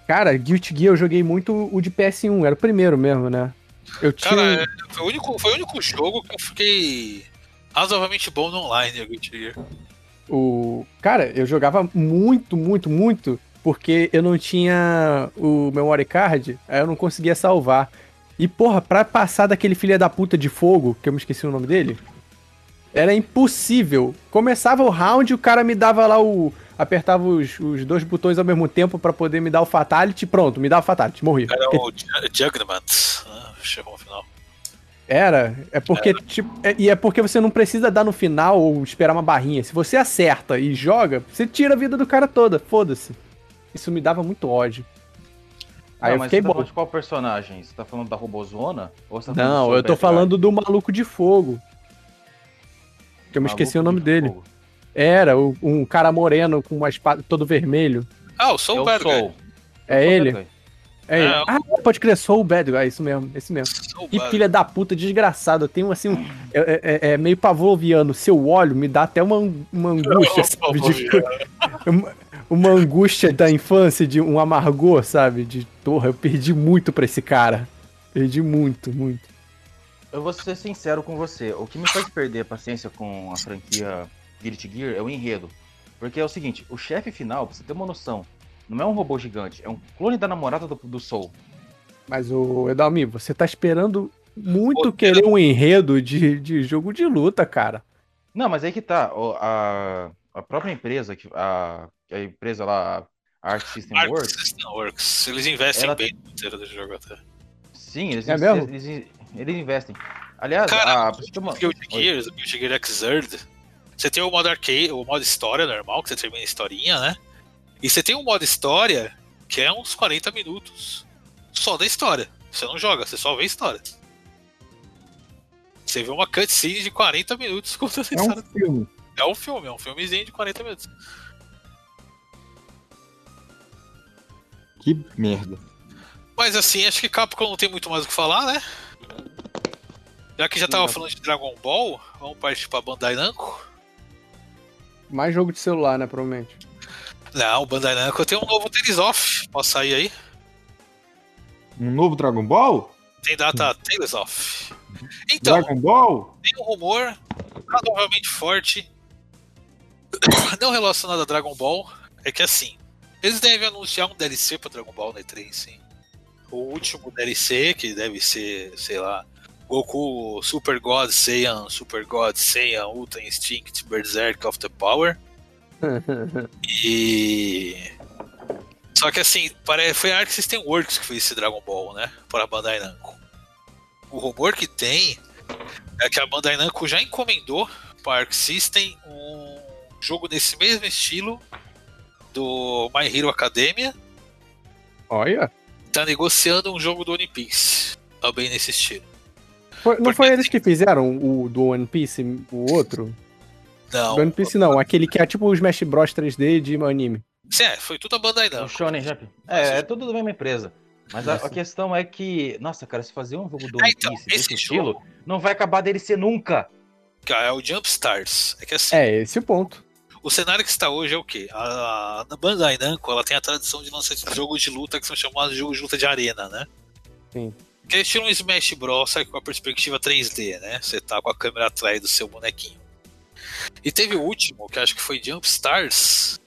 Speaker 5: Cara, Guilty Gear eu joguei muito o de PS1, era o primeiro mesmo, né? Eu tinha.
Speaker 2: Cara, é, foi, o único, foi o único jogo que eu fiquei razoavelmente bom no online, Guilty Gear.
Speaker 5: O... Cara, eu jogava muito, muito, muito, porque eu não tinha o memory card, aí eu não conseguia salvar. E, porra, pra passar daquele filho da puta de fogo, que eu me esqueci o nome dele, era impossível. Começava o round, o cara me dava lá o. Apertava os, os dois botões ao mesmo tempo pra poder me dar o Fatality, pronto, me dá o Fatality, morri.
Speaker 2: Era o Ju- Juggernaut, né? Chegou no final.
Speaker 5: Era, é porque, tipo, é- e é porque você não precisa dar no final ou esperar uma barrinha. Se você acerta e joga, você tira a vida do cara toda, foda-se. Isso me dava muito ódio. Aí
Speaker 6: Não,
Speaker 5: eu
Speaker 6: mas
Speaker 5: fiquei
Speaker 6: você tá
Speaker 5: bom.
Speaker 6: falando de qual personagem? Você tá falando da Robozona? Ou você tá
Speaker 5: Não, eu tô
Speaker 6: Bad
Speaker 5: falando do maluco de fogo. Que eu me
Speaker 6: Guy?
Speaker 5: esqueci o
Speaker 6: Maluco
Speaker 5: nome
Speaker 6: de
Speaker 5: dele.
Speaker 6: fogo.
Speaker 5: Era o- um cara moreno com uma espada todo vermelho.
Speaker 2: Ah, o
Speaker 6: É
Speaker 2: Soul
Speaker 6: o
Speaker 2: Bad Guy.
Speaker 6: Soul.
Speaker 5: É
Speaker 6: o Soul
Speaker 5: ele?
Speaker 6: Guy.
Speaker 5: É ele.
Speaker 2: É,
Speaker 5: Ah, pode crer, sou o Bad Guy, isso mesmo, esse mesmo.
Speaker 2: Soul
Speaker 5: Que filha da puta, desgraçado. Eu tenho assim um. É, é- é meio pavloviano. Se eu olho, me dá até uma, uma angústia, sabe? De, uma, uma angústia da infância, de um amargor, sabe? De porra, eu perdi muito pra esse cara. Perdi muito, muito.
Speaker 6: Eu vou ser sincero com você. O que me faz perder a paciência com a franquia Guilty Gear é o enredo. Porque é o seguinte, o chefe final, pra você ter uma noção, não é um robô gigante, é um clone da namorada do, do Soul.
Speaker 5: Mas o Edalmi, você tá esperando muito querer um enredo de, de jogo de luta, cara.
Speaker 6: Não, mas aí que tá. o- A, a própria empresa, que- a, a empresa lá, a Art System
Speaker 2: Arc
Speaker 6: Works,
Speaker 2: System Works. Eles investem
Speaker 6: Ela-
Speaker 2: bem no inteiro do jogo até.
Speaker 6: sim, eles,
Speaker 5: É mesmo?
Speaker 6: eles, eles investem. Aliás,
Speaker 2: Cara,
Speaker 6: a, uma-
Speaker 2: Guilty. Gears, o Guilty Gear Xrd, você tem o modo arcade, o modo história normal, que você termina a historinha, né? E você tem um modo história que é uns 40 minutos só da história. Você não joga, você só vê a história. Você vê uma cutscene de 40 minutos contando a
Speaker 4: É um
Speaker 2: história.
Speaker 4: filme.
Speaker 2: É um filme, é um filmezinho de 40 minutos.
Speaker 4: Que merda.
Speaker 2: Mas assim, acho que Capcom não tem muito mais o que falar, né? Já que já tava falando de Dragon Ball, vamos partir pra Bandai Namco.
Speaker 5: Mais jogo de celular, né, provavelmente.
Speaker 2: Não, o Bandai Namco tem um novo Tales of. Posso sair aí?
Speaker 4: Um novo Dragon Ball?
Speaker 2: Tem data Tales of. Então,
Speaker 4: Dragon Ball?
Speaker 2: tem um rumor razoavelmente forte, não relacionado a Dragon Ball, é que assim, eles devem anunciar um DLC pra Dragon Ball na E3, sim. O último DLC, que deve ser, sei lá, Goku Super God Saiyan, Super God Saiyan, Ultra Instinct, Berserk of the Power. E. Só que assim, foi a Arc System Works que fez esse Dragon Ball, né? Para a Bandai Namco. O rumor que tem é que a Bandai Namco já encomendou para a Arc System um jogo nesse mesmo estilo do My Hero Academia.
Speaker 5: Olha.
Speaker 2: Tá negociando um jogo do One Piece. Também nesse estilo.
Speaker 5: Foi- não
Speaker 2: Porque-
Speaker 5: foi eles que fizeram o do One Piece, o outro?
Speaker 2: Não.
Speaker 5: Do One Piece não, aquele que é tipo o Smash Bros 3D de anime.
Speaker 2: Sim, é, foi tudo a Bandai
Speaker 3: O
Speaker 2: Namco.
Speaker 3: Shonen Jump. É, é tudo da mesma empresa. Mas a, a questão é que, nossa, cara, se fazer um jogo do
Speaker 2: Ah,
Speaker 3: One
Speaker 2: então, esse
Speaker 3: desse estilo,
Speaker 2: jogo
Speaker 3: não vai acabar DLC nunca.
Speaker 2: cara, é o Jump Stars. É que assim,
Speaker 5: É, esse é o ponto.
Speaker 2: o cenário que está hoje é o quê? A, a Bandai Namco ela tem a tradição de lançar esses jogos de luta que são chamados de jogos de luta de arena, né?
Speaker 5: Sim.
Speaker 2: Que é estilo um Smash Bros, que com a perspectiva 3D, né? Você tá com a câmera atrás do seu bonequinho. E teve o último, que acho que foi Jump Stars,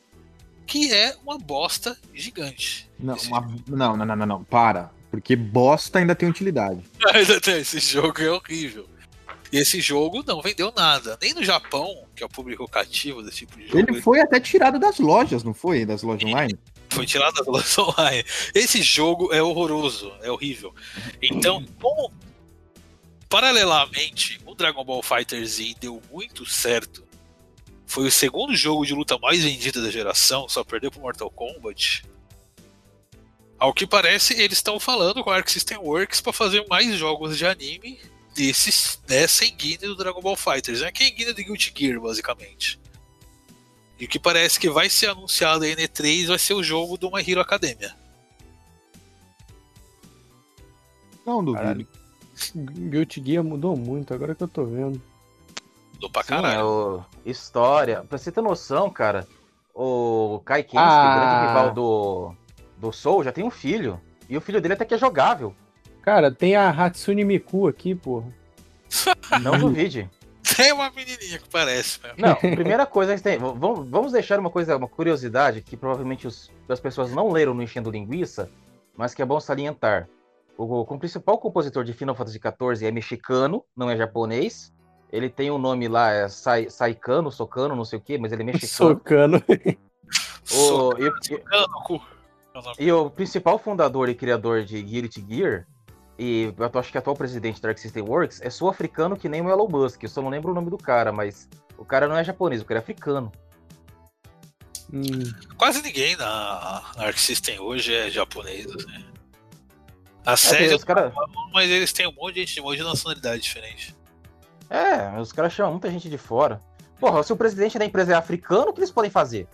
Speaker 2: que é uma bosta gigante.
Speaker 4: Não, uma- não, não, não, não, não, para. Porque bosta ainda tem utilidade.
Speaker 2: Esse jogo é horrível. E esse jogo não vendeu nada. Nem no Japão, que é o público cativo desse tipo de jogo.
Speaker 4: Ele foi até tirado das lojas, não foi? Das lojas online?
Speaker 2: Foi tirado das lojas online. Esse jogo é horroroso, é horrível. Então, como paralelamente o Dragon Ball Fighter Z deu muito certo, foi o segundo jogo de luta mais vendido da geração, só perdeu pro Mortal Kombat. Ao que parece, eles estão falando com a Arc System Works para fazer mais jogos de anime desses, dessa enguia do Dragon Ball Fighters, né? Que é a enguia do Guilty Gear, basicamente. E o que parece que vai ser anunciado aí na E3 vai ser o jogo do My Hero Academia.
Speaker 4: Não duvido.
Speaker 5: Caralho. Guilty Gear mudou muito, agora que eu tô vendo.
Speaker 2: Do pra
Speaker 3: Sim,
Speaker 2: caralho.
Speaker 3: é o... História. Pra você ter noção, cara, o Kai Kensuke,
Speaker 4: Ah.
Speaker 3: grande rival do, do Soul, já tem um filho. E o filho dele até que é jogável.
Speaker 5: Cara, tem a Hatsune Miku aqui, porra.
Speaker 3: Não duvide.
Speaker 2: Tem uma menininha que parece, né?
Speaker 3: Não, primeira coisa que tem. Vamos, deixar uma coisa, uma curiosidade que provavelmente os, as pessoas não leram no Enchendo Linguiça, mas que é bom salientar. O, o principal compositor de Final Fantasy XIV é mexicano, não é japonês. Ele tem um nome lá, é Sai, Saikano, Socano, não sei o que, mas ele é mexicano.
Speaker 5: Socando.
Speaker 3: O- e, e-.
Speaker 2: É
Speaker 3: e o principal fundador e criador de Guilty Gear, e eu acho que atual presidente da Arc System Works, é sul-africano que nem o Elon Musk. Eu só não lembro o nome do cara, mas o cara não é japonês, o cara é africano.
Speaker 5: Hum,
Speaker 2: Quase ninguém na, na Arc System hoje é japonês. Assim. A
Speaker 3: É,
Speaker 2: série,
Speaker 3: os cara,
Speaker 2: mas eles têm um monte de gente um monte de nacionalidade diferente.
Speaker 3: é, os caras chamam muita gente de fora. Porra, se o presidente da empresa é africano, o que eles podem fazer?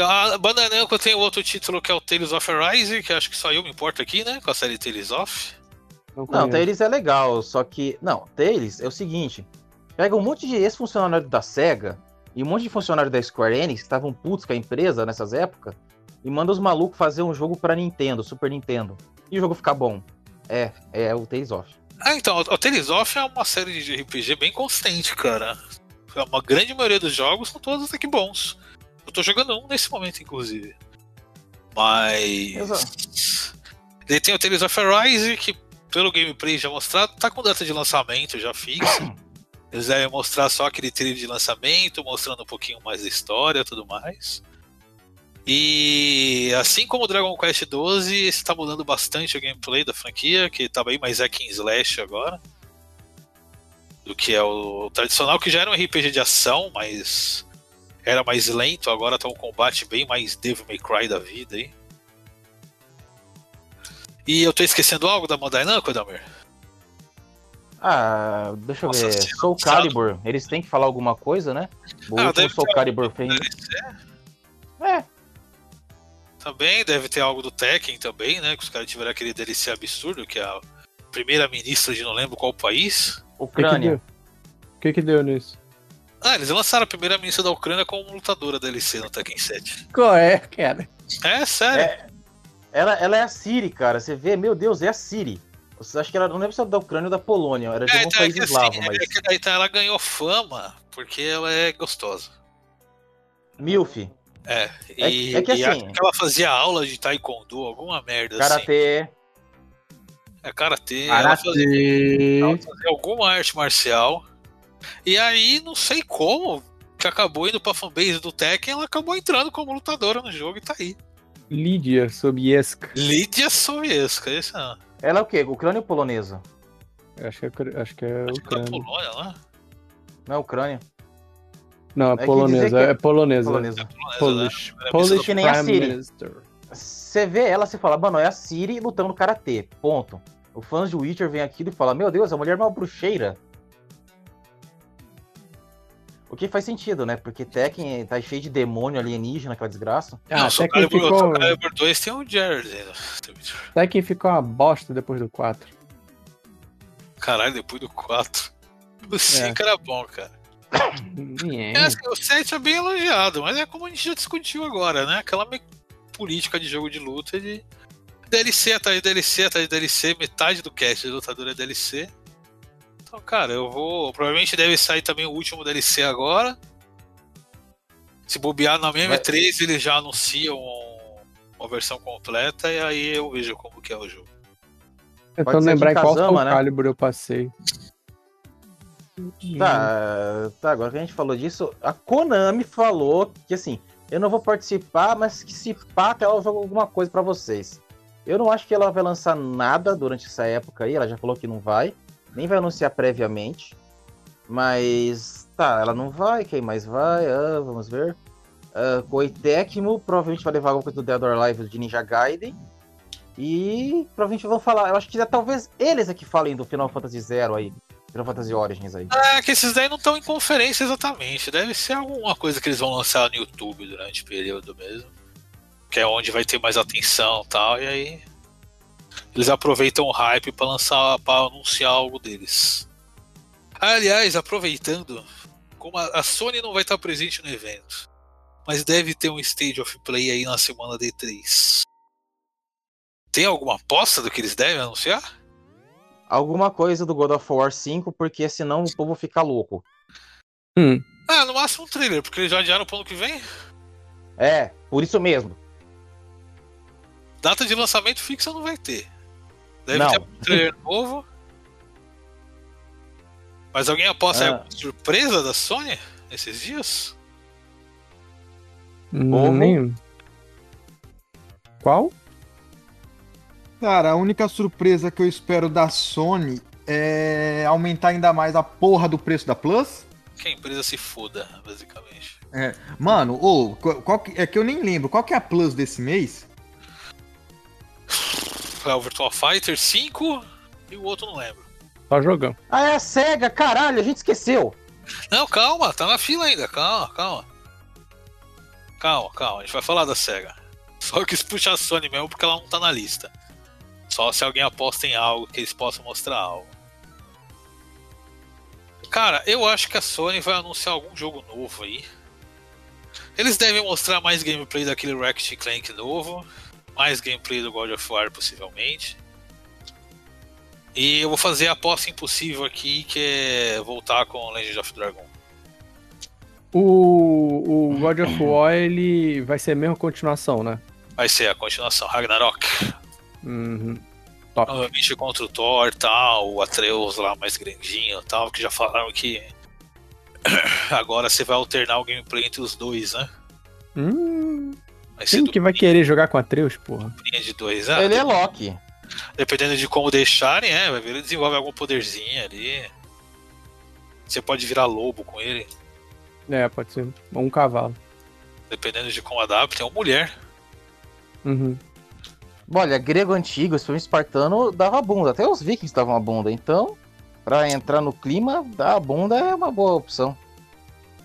Speaker 2: Então a Bandai Namco tem outro título que é o Tales of Arise, que acho que só eu me importo aqui, né? Com a série Tales of.
Speaker 5: não
Speaker 3: Não. Tails é legal, só que. Não, Tails é o seguinte: pega um monte de ex-funcionário da SEGA e um monte de funcionário da Square Enix que estavam putos com a empresa nessas épocas e manda os malucos fazer um jogo pra Nintendo, Super Nintendo. E o jogo ficar bom. É, é o Tales of.
Speaker 2: Ah, então, o Tales of é uma série de RPG bem consistente, cara. Uma grande maioria dos jogos são todos até que bons. Eu tô jogando um nesse momento, inclusive. Mas.
Speaker 3: Exato.
Speaker 2: Ele tem o Tales of Arise, que pelo gameplay já mostrado, tá com data de lançamento já fixa. Eles devem mostrar só aquele trailer de lançamento, mostrando um pouquinho mais da história e tudo mais. E assim como o Dragon Quest XII, esse tá mudando bastante o gameplay da franquia, que tá bem mais hack and slash agora. Do que é o tradicional, que já era um RPG de ação, mas era mais lento, agora tá um combate bem mais Devil May Cry da vida aí. E eu tô esquecendo algo da Bandai Namco, Damir?
Speaker 3: Ah, deixa eu
Speaker 2: Nossa,
Speaker 3: ver.
Speaker 2: se
Speaker 3: Soul. Calibur, eles têm que falar alguma coisa, né? O
Speaker 2: Ah,
Speaker 3: Soul
Speaker 2: ter
Speaker 3: Calibur fez. É,
Speaker 2: Também deve ter algo do Tekken também, né? Que os caras tiveram aquele DLC absurdo, que é a primeira ministra de não lembro qual país.
Speaker 5: O que que
Speaker 3: Ucrânia.
Speaker 5: deu? O que que deu nisso?
Speaker 2: Ah, eles lançaram a primeira ministra da Ucrânia como lutadora DLC no Tekken 7.
Speaker 5: Qual é, cara?
Speaker 2: É, sério.
Speaker 3: Ela, ela é a Siri, cara. Você vê, meu Deus, é a Siri. Você acha que ela não lembro se era da Ucrânia ou da Polônia, era de
Speaker 2: É,
Speaker 3: algum
Speaker 2: então, é
Speaker 3: país
Speaker 2: que assim,
Speaker 3: eslavo,
Speaker 2: é
Speaker 3: mas.
Speaker 2: daí tá, ela ganhou fama porque ela é gostosa.
Speaker 3: Milf,
Speaker 2: É,
Speaker 3: É-
Speaker 2: e,
Speaker 3: é que
Speaker 2: e
Speaker 3: assim-
Speaker 2: acho que ela fazia aula de taekwondo, alguma merda assim.
Speaker 3: karatê.
Speaker 2: É karatê. Ela fazia,
Speaker 5: Karatê.
Speaker 2: ela fazia alguma arte marcial. E aí, não sei como, que acabou indo pra fanbase do Tekken, ela acabou entrando como lutadora no jogo e tá aí.
Speaker 5: Lídia Sobieska.
Speaker 2: Lídia Soviesca, esse não.
Speaker 3: Ela é o quê? Ucrânia ou polonesa?
Speaker 5: Acho que é, acho que é
Speaker 2: Acho que é
Speaker 5: Ucrânia.
Speaker 2: Polônia lá.
Speaker 3: Não é Ucrânia?
Speaker 5: Não, é
Speaker 3: que
Speaker 5: polonesa.
Speaker 3: é
Speaker 5: É polonesa.
Speaker 3: Polonesa.
Speaker 2: Polonesa,
Speaker 5: Polish.
Speaker 2: né?
Speaker 5: Polish
Speaker 3: que nem a
Speaker 5: Prime
Speaker 3: Siri.
Speaker 5: Minister.
Speaker 3: Você vê ela, você fala, mano, é a Siri lutando no karatê. Ponto. O fãs de Witcher vem aqui e fala, meu Deus, a mulher é uma bruxeira. O que faz sentido, né? Porque Tekken tá cheio de demônio alienígena, aquela desgraça.
Speaker 5: Ah,
Speaker 2: não,
Speaker 5: quem
Speaker 2: Calibur,
Speaker 5: ficou,
Speaker 2: Soul Calibur 2 tem o Jared
Speaker 5: quem ficou uma bosta depois do 4.
Speaker 2: Caralho, depois do 4. O 5 era bom, cara.
Speaker 5: É.
Speaker 2: É, assim, o 7 é bem elogiado, mas é como a gente já discutiu agora, né? Aquela me- política de jogo de luta de DLC atrás de DLC atrás de DLC, metade do cast de lutador é DLC. Então, cara, eu vou. Provavelmente deve sair também o último DLC agora. Se bobear na mesma
Speaker 3: Vai-
Speaker 2: E3, eles já anunciam uma versão completa e aí eu vejo como que é o jogo.
Speaker 5: Tentando lembrar qual
Speaker 3: Kazama, né?
Speaker 5: Calibur eu passei.
Speaker 3: Tá, tá, agora que a gente falou disso, a Konami falou que assim, eu não vou participar, mas que se pá, que ela joga alguma coisa pra vocês. Eu não acho que ela vai lançar nada durante essa época aí, ela já falou que não vai, nem vai anunciar previamente. Mas tá, ela não vai, quem mais vai? Ah, vamos ver. Tecmo provavelmente vai levar alguma coisa do Dead or Alive de Ninja Gaiden. E provavelmente vão falar, eu acho que talvez eles aqui falem do Final Fantasy Zero aí, Final Fantasy Origins aí.
Speaker 2: É que esses daí não estão em conferência exatamente. Deve ser alguma coisa que eles vão lançar no YouTube durante o período mesmo. Que é onde vai ter mais atenção e tal. E aí. Eles aproveitam o hype para lançar, para anunciar algo deles. Aliás, aproveitando, como a, a Sony não vai estar presente no evento, mas deve ter um Stage of Play aí na semana D3. Tem alguma aposta do que eles devem anunciar?
Speaker 3: alguma coisa do God of War 5, porque senão o povo fica louco.
Speaker 5: Hum,
Speaker 2: Ah, no máximo um trailer, porque eles já adiaram pro ano que vem.
Speaker 3: É, por isso mesmo.
Speaker 2: Data de lançamento fixa não vai ter. Deve
Speaker 3: Não.
Speaker 2: ter um trailer novo. Mas alguém aposta
Speaker 3: Ah.
Speaker 2: alguma surpresa da Sony nesses dias?
Speaker 3: Ovo.
Speaker 5: nem... Qual?
Speaker 4: Cara, a única surpresa que eu espero da Sony é aumentar ainda mais a porra do preço da Plus.
Speaker 2: Que a empresa se foda, basicamente.
Speaker 4: Mano, ô, qual, qual que- é que eu nem lembro. Qual que é a Plus desse mês?
Speaker 2: É o Virtual Fighter 5 e o outro não lembro.
Speaker 5: Só jogão.
Speaker 3: Ah, é a SEGA, caralho, a gente esqueceu.
Speaker 2: Não, calma, tá na fila ainda, calma, calma. Calma, calma, a gente vai falar da SEGA. Só quis puxar a Sony mesmo porque ela não tá na lista. Só se alguém aposta em algo que eles possam mostrar algo. Cara, eu acho que a Sony vai anunciar algum jogo novo aí. Eles devem mostrar mais gameplay daquele Ratchet Clank novo. Mais gameplay do God of War, possivelmente. E eu vou fazer a aposta impossível aqui, que é voltar com Legend of Dragon.
Speaker 5: O, o God of War, ele vai ser a mesma continuação, né?
Speaker 2: Vai ser a continuação, Ragnarok.
Speaker 5: Uhum. Top.
Speaker 2: Novamente contra o Thor tal, o Atreus lá mais grandinho tal, que já falaram que agora você vai alternar o gameplay entre os dois, né?
Speaker 5: Hum, Quem que vai querer jogar com Atreus, porra?
Speaker 2: de dois. Ah,
Speaker 3: Ele é Loki.
Speaker 2: Dependendo de como deixarem, é, vai ver ele desenvolve algum poderzinho ali. Você pode virar lobo com ele,
Speaker 5: É, pode ser. Ou um cavalo.
Speaker 2: dependendo de como adaptem, ou mulher.
Speaker 5: Uhum.
Speaker 3: Olha, grego antigo, esse filme espartano dava bunda. Até os vikings davam a bunda. Então, pra entrar no clima, dar a bunda é uma boa opção.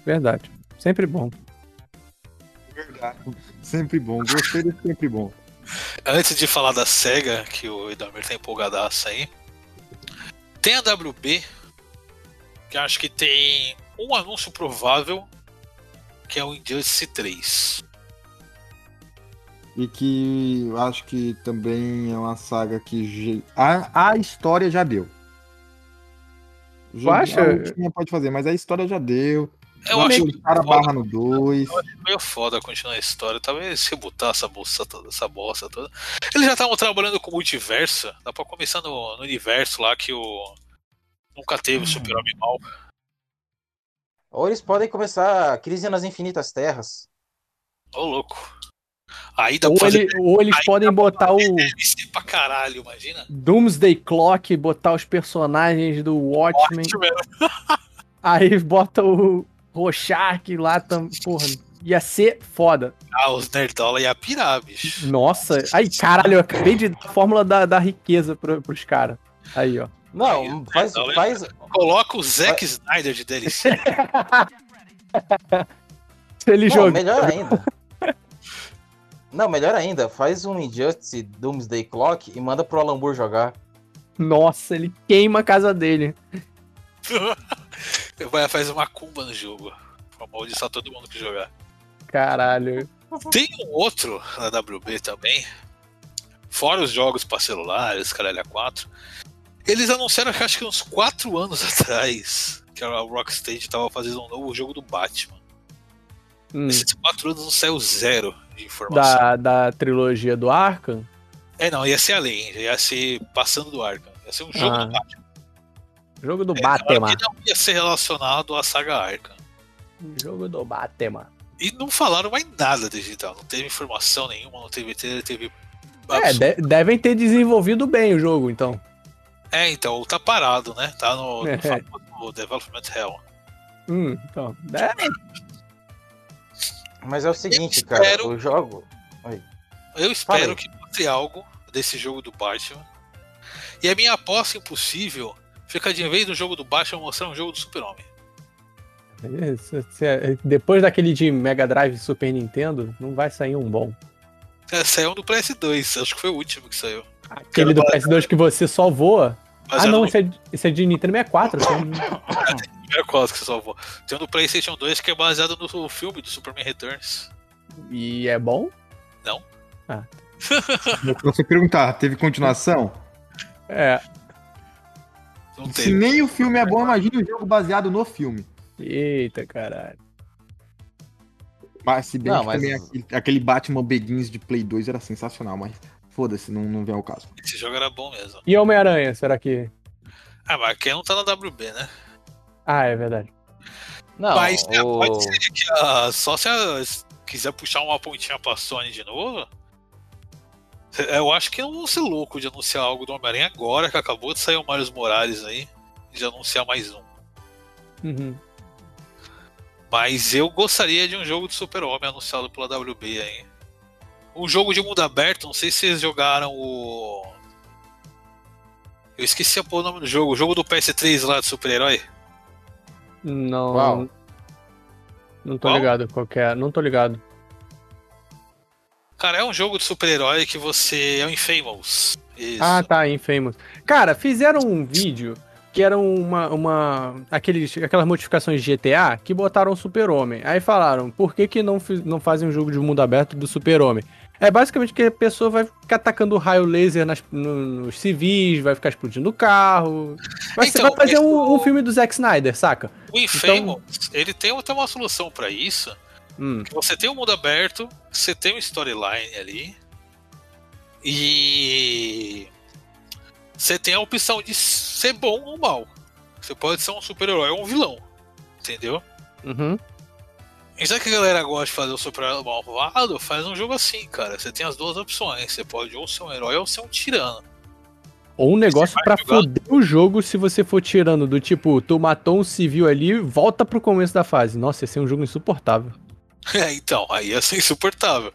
Speaker 5: Verdade. Sempre bom.
Speaker 4: Verdade. Sempre bom. Gostei desse sempre bom.
Speaker 2: Antes de falar da SEGA, que o Edamir tá empolgadaço aí, tem a WB, que acho que tem um anúncio provável, que é o Injustice 3.
Speaker 4: E que eu acho que também é uma saga que a, a história já deu. Jogo-
Speaker 5: acha?
Speaker 4: A última pode fazer, mas a história já deu.
Speaker 2: Eu acho
Speaker 4: o cara barra no 2.
Speaker 2: meio foda continuar a história. Talvez rebutar essa bolsa toda, essa bosta toda. Eles já estavam trabalhando com multiverso. Dá pra começar no, no universo lá que o. Nunca teve o Super-Homem mal.
Speaker 3: Ou eles podem começar a Crise nas Infinitas Terras.
Speaker 2: Ô, louco. Aí dá
Speaker 5: Ou,
Speaker 2: fazer
Speaker 5: ele- ou eles
Speaker 2: Aí
Speaker 5: podem botar o
Speaker 2: pra caralho, imagina.
Speaker 5: Doomsday Clock, botar os personagens do Watchmen. Aí bota o Rorschach lá também. Porra, ia ser foda.
Speaker 2: Ah, os Nerdola ia pirar, bicho.
Speaker 5: Nossa, aí caralho, eu acabei de dar a fórmula da, da riqueza pro, pros caras. Aí, ó.
Speaker 3: Não, faz,
Speaker 2: Não,
Speaker 3: faz,
Speaker 2: Coloca o Zack Snyder de DLC.
Speaker 5: Se ele
Speaker 3: Não,
Speaker 5: jogar.
Speaker 3: melhor ainda. Não, melhor ainda, faz um Injustice Doomsday Clock e manda pro Alan Moore jogar.
Speaker 5: Nossa, ele queima a casa dele.
Speaker 2: Vai fazer uma cumba no jogo. Pra amaldiçoar todo mundo que jogar.
Speaker 5: Caralho.
Speaker 2: Tem um outro na WB também. Fora os jogos pra celulares, caralho, a 4. Eles anunciaram, que acho que uns 4 anos atrás, que a Rocksteady tava fazendo um novo jogo do Batman.
Speaker 5: Hum,
Speaker 2: Nesses 4 anos não saiu zero de informação.
Speaker 5: da, da trilogia do Arkham?
Speaker 2: É, não, ia ser além, ia ser passando do Arkham. Ia ser um jogo
Speaker 5: Ah,
Speaker 2: do Batman.
Speaker 5: Jogo do
Speaker 2: É,
Speaker 5: Batman.
Speaker 2: que não ia ser relacionado à saga Arkham.
Speaker 5: Jogo do Batman.
Speaker 2: E não falaram mais nada digital. Não teve informação nenhuma, não teve trailer, teve.
Speaker 5: É, de- devem ter desenvolvido bem o jogo, então.
Speaker 2: É, então, tá parado, né? Tá no, no
Speaker 5: É.
Speaker 2: famoso Development Hell.
Speaker 5: Hum, então. É,
Speaker 3: Mas é o seguinte,
Speaker 2: Eu
Speaker 3: cara,
Speaker 2: espero-
Speaker 3: o jogo.
Speaker 2: Eu espero que mostre algo desse jogo do Batman. E a minha aposta impossível fica de em vez do jogo do Batman mostrar um jogo do Super-Homem.
Speaker 5: se- se- depois daquele de Mega Drive e Super Nintendo, não vai sair um bom.
Speaker 2: É, Saiu um do PS2, acho que foi o último que saiu.
Speaker 5: Aquele do PS2 que você só voa.
Speaker 2: Mas
Speaker 5: ah, não,
Speaker 2: não
Speaker 5: esse é, esse é de Nintendo 64. assim.
Speaker 2: primeira coisa que você salvou. Tem um do PlayStation 2 que é baseado no filme do Superman Returns.
Speaker 5: e é bom?
Speaker 4: Você perguntar, teve continuação?
Speaker 5: É.
Speaker 2: Não
Speaker 4: Se
Speaker 2: teve.
Speaker 4: nem o filme é bom, imagine o jogo baseado no filme.
Speaker 5: Eita, caralho.
Speaker 4: Mas se bem
Speaker 3: Não,
Speaker 4: que
Speaker 3: mas-
Speaker 4: também aquele, aquele Batman Begins de Play 2 era sensacional, mas foda-se, não, não vem ao caso.
Speaker 2: Esse jogo era bom mesmo.
Speaker 5: E Homem-Aranha, será que.
Speaker 2: Ah, mas quem não tá na WB, né?
Speaker 5: Ah, é verdade.
Speaker 3: Não,
Speaker 2: mas é,
Speaker 3: o...
Speaker 2: pode ser que a- só se a- quiser puxar uma pontinha pra Sony de novo. Eu acho que não vão ser louco de anunciar algo do Homem-Aranha agora, que acabou de sair o Miles Morales aí, de anunciar mais um.
Speaker 5: Uhum.
Speaker 2: Mas eu gostaria de um jogo de Super-Homem anunciado pela WB aí. Um jogo de mundo aberto, não sei se vocês jogaram o. Eu esqueci a pôr o nome do jogo, o jogo do PS3 lá de super-herói.
Speaker 5: Não.
Speaker 3: Qual?
Speaker 5: Não tô
Speaker 2: Qual?
Speaker 5: ligado qual que é. Não tô ligado.
Speaker 2: Cara, é um jogo de super-herói que você é o Infamous. Isso.
Speaker 5: Ah, tá, Infamous. Cara, fizeram um vídeo que era uma, uma aqueles, aquelas modificações de GTA que botaram o Super-Homem. Aí falaram, por que, que não, não fazem um jogo de mundo aberto do Super-Homem? É basicamente que a pessoa vai ficar atacando raio laser nas- no- nos civis, vai ficar explodindo o carro. Vai,
Speaker 2: Então,
Speaker 5: vai fazer
Speaker 2: mas
Speaker 5: um,
Speaker 2: o-
Speaker 5: um filme do Zack Snyder, saca?
Speaker 2: O Infamous, ele tem até uma solução pra isso.
Speaker 5: Hum,
Speaker 2: você tem um mundo aberto, você tem um storyline ali. E. Você tem a opção de ser bom ou mal. Você pode ser um super-herói ou um vilão. Entendeu?
Speaker 5: uhum.
Speaker 2: E já que a galera gosta de fazer o super-herói malvado, faz um jogo assim, cara. Você tem as duas opções. Você pode ou ser um herói ou ser um tirano.
Speaker 5: Ou um negócio
Speaker 2: vai
Speaker 5: pra
Speaker 2: jogar-
Speaker 5: foder o jogo se você for tirando do tipo, tu matou um civil ali, volta pro começo da fase. Nossa, esse é um jogo insuportável.
Speaker 2: É, então, aí ia ser insuportável.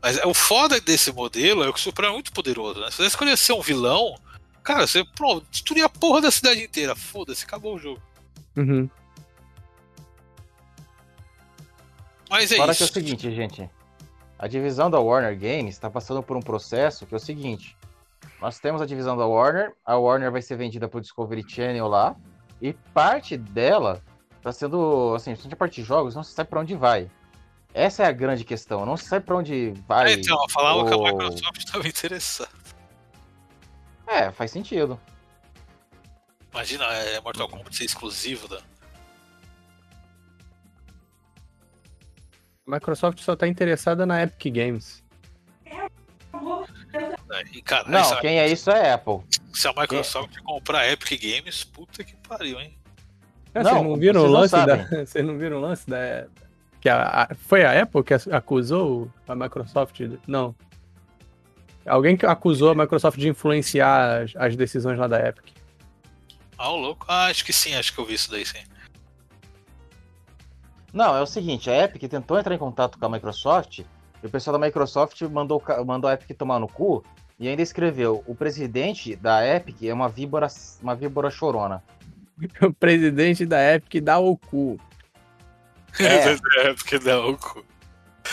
Speaker 2: Mas o foda desse modelo é que o Super é muito poderoso, né? Se você escolher ser um vilão, cara, você pronto, destruir a porra da cidade inteira. Foda-se, acabou o jogo.
Speaker 5: Uhum.
Speaker 2: Mas é
Speaker 3: Fora
Speaker 2: isso.
Speaker 3: que é o seguinte, gente. A divisão da Warner Games está passando por um processo que é o seguinte. Nós temos a divisão da Warner, a Warner vai ser vendida pro Discovery Channel lá, e parte dela está sendo, assim, principalmente a parte de jogos, não se sabe para onde vai. Essa é a grande questão, não se sabe para onde vai.
Speaker 2: É, então, falava que a Microsoft estava interessada.
Speaker 3: É, faz sentido.
Speaker 2: Imagina é, Mortal Kombat ser exclusivo da.
Speaker 5: A Microsoft só tá interessada na Epic Games.
Speaker 2: E, cara,
Speaker 3: Não,
Speaker 2: se, a,
Speaker 3: quem é isso é a Apple.
Speaker 2: se a Microsoft comprar a Epic Games, puta que pariu, hein?
Speaker 5: Ah,
Speaker 3: Não,
Speaker 5: vocês não viram o
Speaker 3: não
Speaker 5: lance da. Vocês não viram o lance da. Que a, a- foi a Apple que acusou a Microsoft? Não. Alguém que acusou a Microsoft de influenciar as, as decisões lá da Epic.
Speaker 2: Ah, o louco. Ah, acho que sim, acho que eu vi isso daí sim.
Speaker 3: Não, é o seguinte, a Epic tentou entrar em contato com a Microsoft e o pessoal da Microsoft mandou, mandou a Epic tomar no cu e ainda escreveu: o presidente da Epic é uma víbora, uma víbora chorona.
Speaker 5: O presidente da Epic dá o cu.
Speaker 3: É.
Speaker 2: É, porque dá o cu.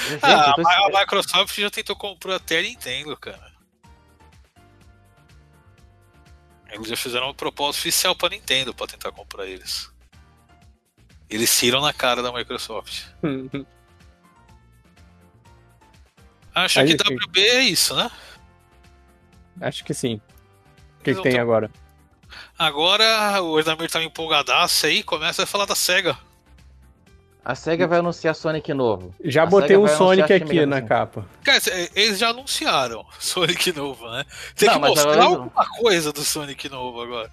Speaker 3: Gente,
Speaker 2: Ah,
Speaker 3: tô
Speaker 2: a, Microsoft já tentou comprar até a Nintendo, cara. Eles já fizeram uma proposta oficial pra Nintendo pra tentar comprar eles. Eles tiram na cara da Microsoft. Acho
Speaker 5: Aí,
Speaker 2: que. WB é isso, né?
Speaker 5: Acho que sim. O que, que tem
Speaker 2: tô-
Speaker 5: agora?
Speaker 2: Agora o Edamir tá empolgadaço aí, começa a falar da SEGA.
Speaker 3: A SEGA vai anunciar Sonic novo.
Speaker 5: Já
Speaker 3: A
Speaker 5: botei
Speaker 3: SEGA
Speaker 5: um Sonic aqui na capa.
Speaker 2: Cara, eles já anunciaram Sonic novo, né? Tem
Speaker 3: Não,
Speaker 2: que mostrar
Speaker 3: agora-
Speaker 2: alguma coisa do Sonic novo agora.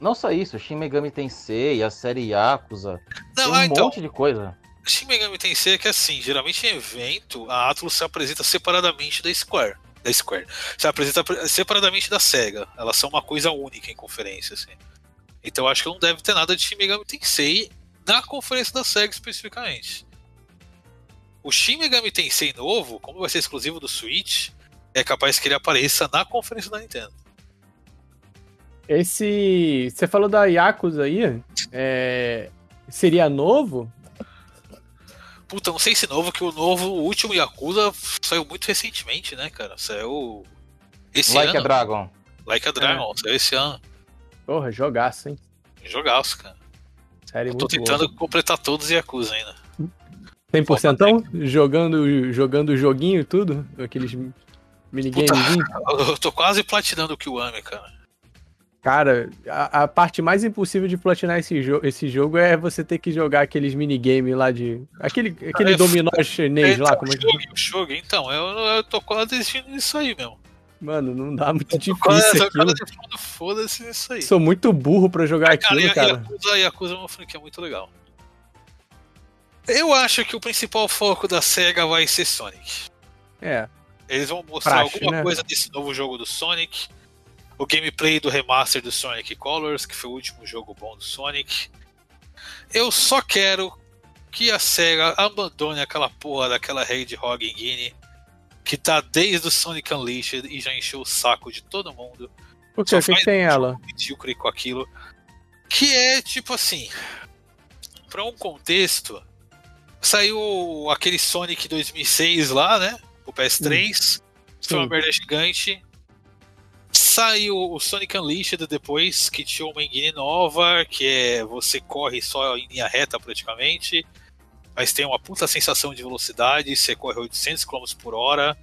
Speaker 3: Não só isso, Shin Megami Tensei, a série Yakuza,
Speaker 2: Não,
Speaker 3: tem um
Speaker 2: ah, então.
Speaker 3: monte de coisa.
Speaker 2: Shin Megami Tensei é que assim, geralmente em evento, a Atlus se apresenta separadamente da Square. Da Square. Se apresenta pre- separadamente da SEGA. Elas são uma coisa única em conferência, assim. Então acho que não deve ter nada de Shin Megami Tensei na conferência da SEGA especificamente. O Shin Megami Tensei novo, como vai ser exclusivo do Switch, é capaz que ele apareça na conferência da Nintendo.
Speaker 5: Esse. Você falou da Yakuza aí? É... Seria novo?
Speaker 2: Puta, não sei se novo, que o novo, o último Yakuza saiu muito recentemente, né, cara? Saiu esse
Speaker 3: like
Speaker 2: ano.
Speaker 3: a Dragon.
Speaker 2: Like a Dragon, saiu esse ano.
Speaker 5: Porra, jogaço, hein?
Speaker 2: Jogaço, cara.
Speaker 5: Série
Speaker 2: tô tentando
Speaker 5: boa.
Speaker 2: completar todos os Yakuza ainda.
Speaker 5: 100% jogando, jogando o joguinho e tudo? Aqueles minigamezinhos?
Speaker 2: Eu tô quase platinando o Kiwami, cara.
Speaker 5: Cara, a, a parte mais impossível de platinar esse, jo esse jogo é você ter que jogar aqueles minigames lá de. Aquele, aquele
Speaker 2: É,
Speaker 5: dominó chinês lá,
Speaker 2: Então,
Speaker 5: como é que.
Speaker 2: Shogi, o Shogi, então, eu, eu tô quase desistindo disso aí mesmo.
Speaker 5: Mano, não dá muito
Speaker 2: quase,
Speaker 5: difícil
Speaker 2: tô
Speaker 5: aquilo.
Speaker 2: falando foda-se nisso aí.
Speaker 5: Sou muito burro pra jogar
Speaker 2: Cara,
Speaker 5: aquilo,
Speaker 2: Ya-
Speaker 5: cara.
Speaker 2: Yakuza, Yakuza é uma franquia muito legal. Eu acho que o principal foco da SEGA vai ser Sonic.
Speaker 5: É.
Speaker 2: Eles vão mostrar
Speaker 5: Praxe,
Speaker 2: alguma
Speaker 5: né?
Speaker 2: coisa desse novo jogo do Sonic. O gameplay do remaster do Sonic Colors, que foi o último jogo bom do Sonic. Eu só quero que a SEGA abandone aquela porra daquela Hedgehog Guinea que tá desde o Sonic Unleashed e já encheu o saco de todo mundo.
Speaker 5: O que, que tem ela?
Speaker 2: medíocre com aquilo. Que é tipo assim. Pra um contexto, saiu aquele Sonic 2006 lá, né? O PS3. Foi uma merda gigante. Saiu o Sonic Unleashed depois, que tinha uma engine nova, que é você corre só em linha reta praticamente, mas tem uma puta sensação de velocidade, você corre 800 km por hora,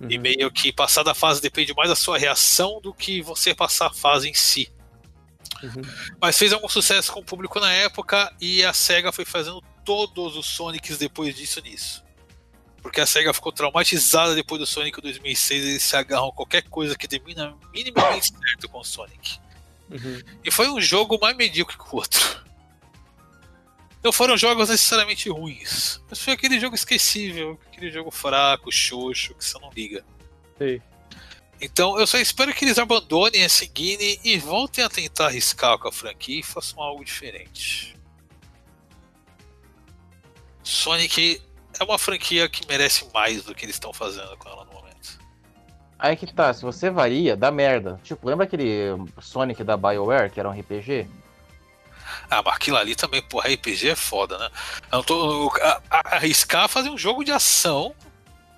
Speaker 2: e
Speaker 5: Uhum.
Speaker 2: meio que passar da fase depende mais da sua reação do que você passar a fase em si.
Speaker 5: Uhum.
Speaker 2: Mas fez algum sucesso com o público na época e a SEGA foi fazendo todos os Sonics depois disso nisso. Porque a SEGA ficou traumatizada depois do Sonic 2006 e eles se agarram a qualquer coisa que termina minimamente certo com o Sonic.
Speaker 5: Uhum.
Speaker 2: E foi um jogo mais medíocre que o outro. Não foram jogos necessariamente ruins, mas foi aquele jogo esquecível, aquele jogo fraco, xoxo, que você não liga.
Speaker 5: Sei.
Speaker 2: Então eu só espero que eles abandonem esse Guine e voltem a tentar arriscar com a franquia e façam algo diferente. Sonic é uma franquia que merece mais do que eles estão fazendo com ela no momento.
Speaker 3: Aí que tá, se você varia, dá merda. Tipo, lembra aquele Sonic da BioWare, que era um RPG?
Speaker 2: Ah, mas aquilo ali também, porra, RPG é foda, né? Eu não tô, a- a- arriscar fazer um jogo de ação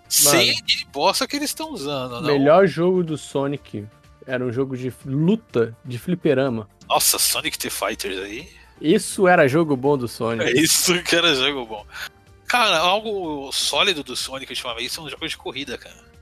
Speaker 2: sem a engine bosta que eles estão usando,
Speaker 5: O
Speaker 2: não?
Speaker 5: melhor jogo do Sonic era um jogo de luta de fliperama.
Speaker 2: Nossa, Sonic The Fighters aí.
Speaker 5: Isso era jogo bom do
Speaker 2: É
Speaker 5: Sonic.
Speaker 2: isso que era jogo bom. Cara, algo sólido do Sonic ultimamente são jogos de corrida, cara.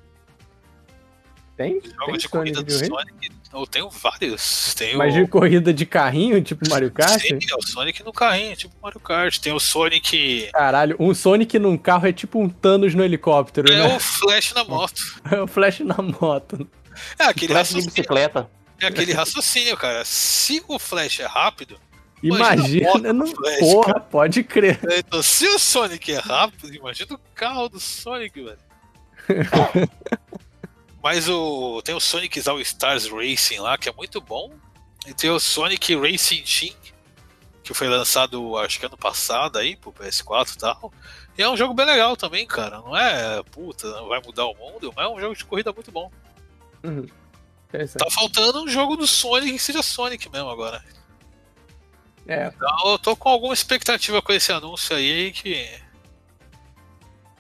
Speaker 5: Tem?
Speaker 2: Jogo
Speaker 5: Tem
Speaker 2: de corrida
Speaker 5: Sonic
Speaker 2: do
Speaker 5: de corrida?
Speaker 2: Sonic. Eu tenho vários. Tem
Speaker 5: Mas
Speaker 2: o...
Speaker 5: de corrida de carrinho, tipo Mario Kart?
Speaker 2: Sim, é o Sonic no carrinho, tipo Mario Kart. Tem o Sonic.
Speaker 5: Caralho, um Sonic num carro é tipo um Thanos no helicóptero,
Speaker 2: É
Speaker 5: né?
Speaker 2: o Flash na moto.
Speaker 5: É o Flash na moto.
Speaker 2: É aquele
Speaker 3: Flash de
Speaker 2: raciocínio.
Speaker 3: bicicleta.
Speaker 2: É aquele raciocínio, cara. Se o Flash é rápido,
Speaker 5: Imagina,
Speaker 2: Imagina do Flash,
Speaker 5: porra, pode crer.
Speaker 2: então se o Sonic é rápido, imagina o carro do Sonic, velho. Mas o tem o Sonic All Stars Racing lá, que é muito bom. E tem o Sonic Racing Team, que foi lançado acho que ano passado aí pro PS4 e tal. E é um jogo bem legal também, cara. Não é puta, não vai mudar o mundo, mas é um jogo de corrida muito bom.
Speaker 5: Uhum.
Speaker 2: Tá faltando um jogo do Sonic que seja Sonic mesmo agora.
Speaker 5: É,
Speaker 2: Então eu tô com alguma expectativa com esse anúncio aí que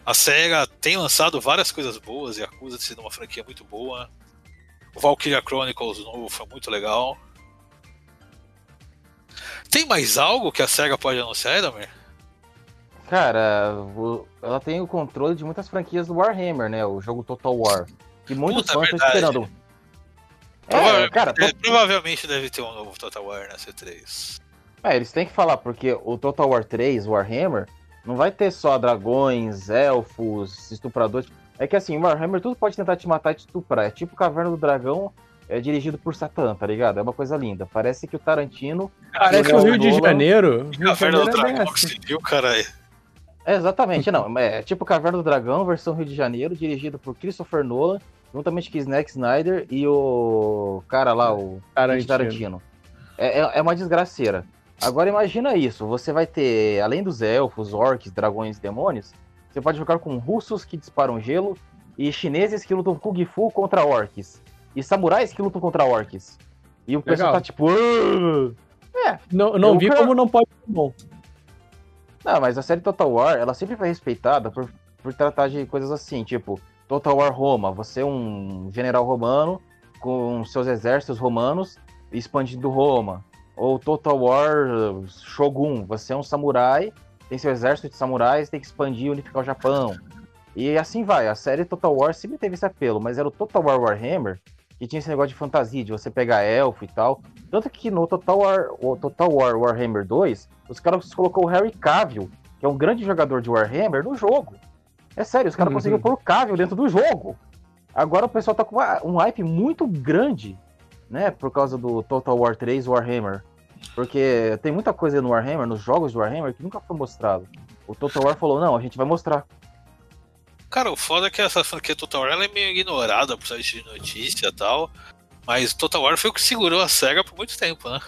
Speaker 2: a SEGA tem lançado várias coisas boas e acusa de ser uma franquia muito boa. O Valkyria Chronicles novo foi muito legal. Tem mais algo que a SEGA pode anunciar, Edamer?
Speaker 3: Cara, ela tem o controle de muitas franquias do Warhammer, né? O jogo Total War. Que muitos
Speaker 2: Puta,
Speaker 3: fãs estão esperando. É,
Speaker 2: Provavelmente,
Speaker 3: cara,
Speaker 2: é, provavelmente deve ter um novo Total War na C3.
Speaker 3: É, eles têm que falar, porque o Total War 3, Warhammer, não vai ter só dragões, elfos, estupradores. É que assim, Warhammer tudo pode tentar te matar e te estuprar. É tipo Caverna do Dragão, é dirigido por Satã, tá ligado? É uma coisa linda. Parece que o Tarantino.
Speaker 5: parece
Speaker 3: Legal,
Speaker 5: o Rio de. Janeiro. Rio
Speaker 2: Caverna do
Speaker 5: é
Speaker 2: Dragão que
Speaker 5: assim.
Speaker 2: você viu, caralho.
Speaker 3: É, exatamente, não. É tipo Caverna do Dragão, versão Rio de Janeiro, dirigido por Christopher Nolan, juntamente com Snack Snyder e o cara lá, o Tarantino.
Speaker 5: Tarantino.
Speaker 3: É, é, é uma desgraceira. Agora imagina isso, você vai ter, além dos elfos, orcs, dragões, demônios, você pode jogar com russos que disparam gelo e chineses que lutam Kung Fu contra orcs. E samurais que lutam contra orcs. E o pessoal
Speaker 5: Legal.
Speaker 3: tá tipo... "Ah!"
Speaker 5: Não, não vi
Speaker 3: quero-
Speaker 5: como não pode ser bom.
Speaker 3: Não, mas a série Total War, ela sempre foi respeitada por, por tratar de coisas assim, tipo, Total War Roma, você é um general romano com seus exércitos romanos expandindo Roma. Ou Total War Shogun, você é um samurai, tem seu exército de samurais, tem que expandir e unificar o Japão. E assim vai, a série Total War sempre teve esse apelo, mas era o Total War Warhammer que tinha esse negócio de fantasia, de você pegar elfo e tal. Tanto que no Total War, o Total War Warhammer 2, os caras colocou o Harry Cavill, que é um grande jogador de Warhammer, no jogo. É sério, os caras
Speaker 5: Uhum.
Speaker 3: conseguiram pôr o Cavill dentro do jogo. Agora o pessoal tá com uma- um hype muito grande, né, por causa do Total War 3 Warhammer. Porque tem muita coisa no Warhammer, nos jogos de Warhammer, que nunca foi mostrado. O Total War falou, não, a gente vai mostrar.
Speaker 2: Cara, o foda é que essa franquia Total War ela é meio ignorada por site de notícia e tal. Mas Total War foi o que segurou a SEGA por muito tempo, né?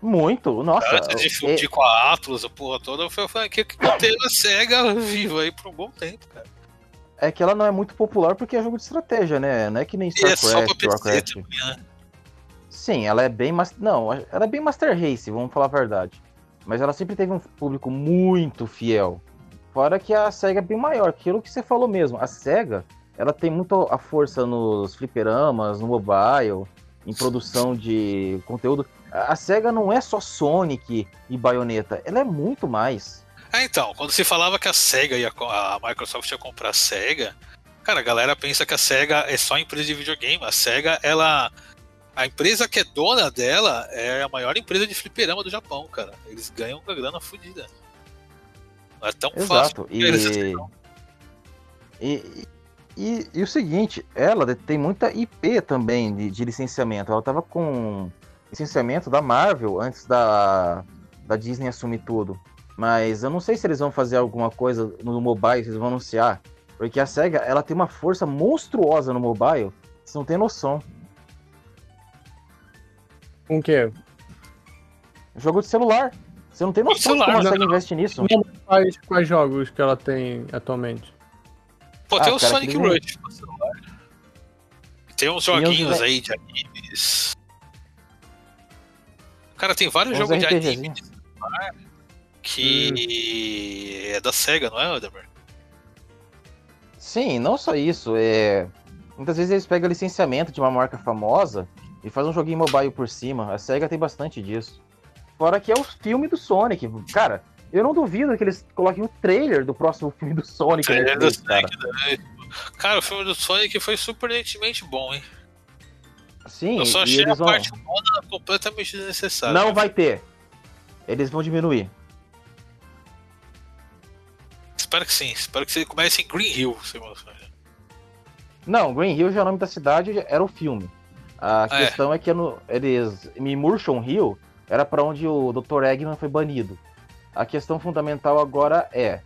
Speaker 3: Muito, nossa.
Speaker 2: Antes de
Speaker 3: é-
Speaker 2: fundir com a Atlas, a porra toda, foi a franquia que manteve a SEGA viva aí por um bom tempo, cara.
Speaker 3: É que ela não é muito popular porque é jogo de estratégia, né? Não é que nem
Speaker 2: E é só pra PC
Speaker 3: Warcraft.
Speaker 2: também, né?
Speaker 3: Sim, ela é bem. mas- Não, ela é bem Master Race, vamos falar a verdade. Mas ela sempre teve um público muito fiel. Fora que a SEGA é bem maior, aquilo que você falou mesmo. A SEGA, ela tem muito a força nos fliperamas, no mobile, em produção de conteúdo. A SEGA não é só Sonic e Bayonetta, ela é muito mais.
Speaker 2: Ah, então, quando se falava que a SEGA ia, co- a Microsoft ia comprar a SEGA, cara, a galera pensa que a SEGA é só empresa de videogame. A SEGA, ela. A empresa que é dona dela é a maior empresa de fliperama do Japão, cara. Eles ganham uma grana fodida. Não é tão fácil.
Speaker 3: Exato.
Speaker 2: assim,
Speaker 3: E, e, e, e o seguinte, ela tem muita IP também de, de licenciamento. Ela tava com licenciamento da Marvel antes da, da Disney assumir tudo. Mas eu não sei se eles vão fazer alguma coisa no mobile, se eles vão anunciar. Porque a SEGA, ela tem uma força monstruosa no mobile, você não tem noção.
Speaker 5: Com o quê?
Speaker 3: Jogo de celular. Você não tem noção de como a
Speaker 2: celular,
Speaker 3: SEGA investe nisso.
Speaker 5: Quais, quais jogos que ela tem atualmente?
Speaker 2: Pô, tem
Speaker 3: Ah,
Speaker 2: o
Speaker 3: cara,
Speaker 2: Sonic Rush no celular. Tem uns
Speaker 3: Tem
Speaker 2: joguinhos aí de animes. Cara, tem vários jogos de anime de celular que é da SEGA, não é, Odemer?
Speaker 3: Sim, não só isso. É... Muitas vezes eles pegam licenciamento de uma marca famosa e fazem um joguinho mobile por cima. A SEGA tem bastante disso. Fora que é o filme do Sonic. Cara, eu não duvido que eles coloquem o trailer do próximo filme do Sonic.
Speaker 2: É,
Speaker 3: na
Speaker 2: do
Speaker 3: cara.
Speaker 2: Sonic, né? Cara, o filme do Sonic foi surpreendentemente bom, hein?
Speaker 3: Sim,
Speaker 2: Eu só achei a
Speaker 3: vão...
Speaker 2: parte humana completamente desnecessária.
Speaker 3: Não vai ter. Eles vão diminuir.
Speaker 2: Espero que sim. Espero que você comece em Green Hill.
Speaker 3: Não, Green Hill já é o nome da cidade, era o filme. A
Speaker 2: É.
Speaker 3: questão é que no- eles. Mimurshon Hill era pra onde o Dr. Eggman foi banido. A questão fundamental agora é.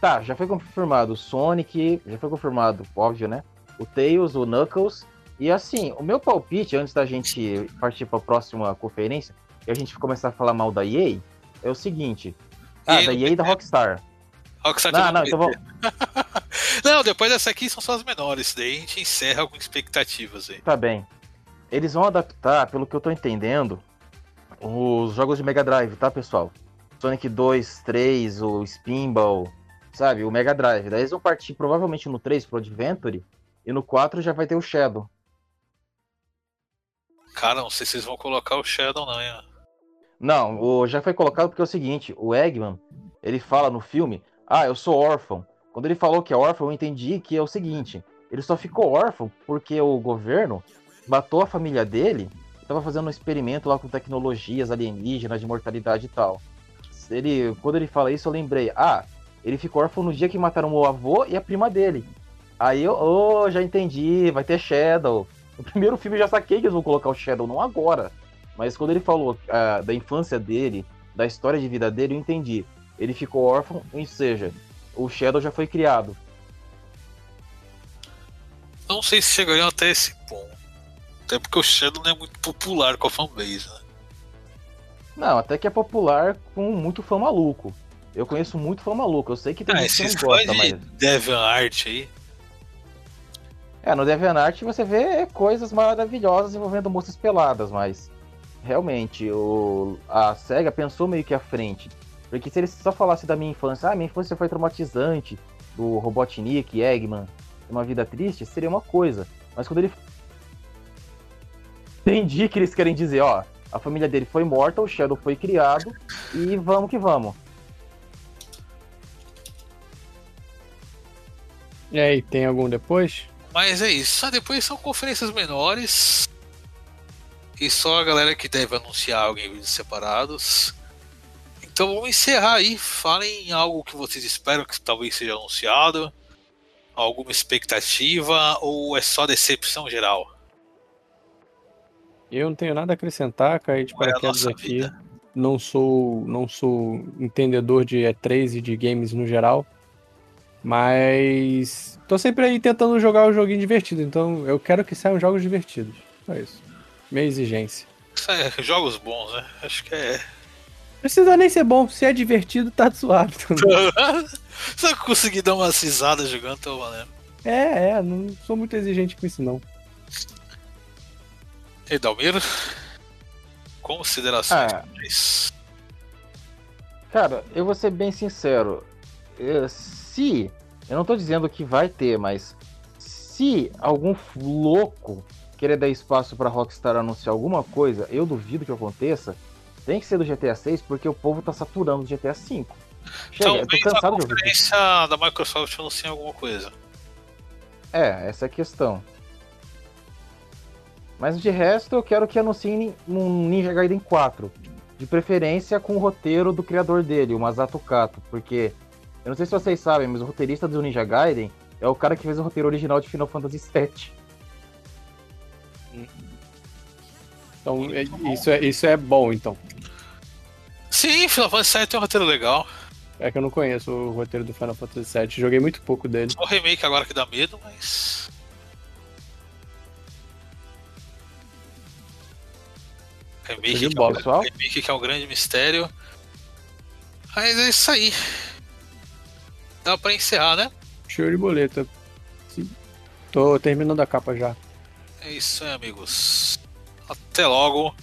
Speaker 3: Tá, já foi confirmado o Sonic, já foi confirmado, óbvio, né? O Tails, o Knuckles. E assim, o meu palpite, antes da gente partir pra próxima conferência, e a gente começar a falar mal da EA, é o seguinte. Ah,
Speaker 2: EA
Speaker 3: da EA e da Rockstar.
Speaker 2: Rockstar
Speaker 3: Não, não, então vamos.
Speaker 2: Não, depois dessa aqui são só as menores. Daí a gente encerra com expectativas aí.
Speaker 3: Tá bem. Eles vão adaptar, pelo que eu tô entendendo, os jogos de Mega Drive, tá, pessoal? Sonic 2, 3, o Spinball, sabe? O Mega Drive. Daí eles vão partir provavelmente no 3 pro Adventure e no 4 já vai ter o Shadow.
Speaker 2: Cara, não sei se vocês vão colocar o Shadow, não, hein?
Speaker 3: Não, o, já foi colocado porque é o seguinte, o Eggman, ele fala no filme, ah, eu sou órfão. Quando ele falou que é órfão, eu entendi que é o seguinte, ele só ficou órfão porque o governo matou a família dele tava fazendo um experimento lá com tecnologias alienígenas de mortalidade e tal. Ele, quando ele fala isso, eu lembrei, ah, ele ficou órfão no dia que mataram o avô e a prima dele. Aí eu, oh, já entendi, vai ter Shadow. No primeiro filme eu já saquei que eles vão colocar o Shadow, não agora. Mas quando ele falou ah, da infância dele, da história de vida dele, eu entendi. Ele ficou órfão, ou seja, o Shadow já foi criado.
Speaker 2: Não sei se chegariam até esse ponto. Até porque o Shadow não é muito popular com a fanbase, né?
Speaker 3: Não, até que é popular com muito fã maluco. Eu conheço muito fã maluco, eu sei que tem
Speaker 2: Ah,
Speaker 3: gente que não gosta,
Speaker 2: de
Speaker 3: mas.
Speaker 2: DeviantArt aí.
Speaker 3: É, no DeviantArt você vê coisas maravilhosas envolvendo moças peladas, mas realmente o, a SEGA pensou meio que à frente. Porque se eles só falassem da minha infância, ah, minha infância foi traumatizante, do Robotnik, Eggman, uma vida triste, seria uma coisa. Mas quando ele. Entendi que eles querem dizer, ó, a família dele foi morta, o Shadow foi criado, e vamos que vamos.
Speaker 5: E aí, tem algum depois?
Speaker 2: Mas é isso. Ah, depois são conferências menores. E só a galera que deve anunciar algo em vídeos separados. Então vamos encerrar aí. Falem em algo que vocês esperam que talvez seja anunciado. Alguma expectativa ou é só decepção geral?
Speaker 5: Eu não tenho nada a acrescentar, caí de
Speaker 2: é
Speaker 5: paraquedas aqui.
Speaker 2: vida?
Speaker 5: Não sou, não sou entendedor de E3 e de games no geral. Mas tô sempre aí tentando jogar um joguinho divertido, então eu quero que saiam jogos divertidos. Só isso. Minha exigência.
Speaker 2: É jogos bons, né? Acho que é.
Speaker 5: Precisa nem ser bom, se é divertido, tá suave.
Speaker 2: Se eu conseguir dar uma cisada jogando, tô valendo.
Speaker 5: é, é, não sou muito exigente com isso não.
Speaker 2: E Dalmiro? Considerações
Speaker 3: Ah. Cara, eu vou ser bem sincero. Eh, Se. Eu não tô dizendo que vai ter, mas. Se algum louco querer dar espaço pra Rockstar anunciar alguma coisa, eu duvido que aconteça. Tem que ser do GTA 6 porque o povo tá saturando do GTA 5. Chega, eu tô
Speaker 2: a
Speaker 3: cansado ouvir.
Speaker 2: conferência da Microsoft anuncie alguma coisa.
Speaker 3: É, essa é a questão. Mas de resto, eu quero que anunciem um Ninja Gaiden 4. De preferência com o roteiro do criador dele, o Masato Kato. Porque, eu não sei se vocês sabem, mas o roteirista do Ninja Gaiden é o cara que fez o roteiro original de Final Fantasy VII.
Speaker 5: Então, é- isso é, isso é bom, então.
Speaker 2: Sim, Final Fantasy VII tem um roteiro legal.
Speaker 5: É que eu não conheço o roteiro do Final Fantasy VII. Joguei muito pouco dele.
Speaker 2: Só o remake agora que dá medo, mas. Remake, que é
Speaker 5: bola.
Speaker 2: um-
Speaker 3: Pessoal?
Speaker 2: remake que é um grande mistério. Mas é isso aí. Dá pra encerrar, né?
Speaker 5: Show de boleta. Sim. Tô terminando a capa já.
Speaker 2: É isso aí, amigos. Até logo.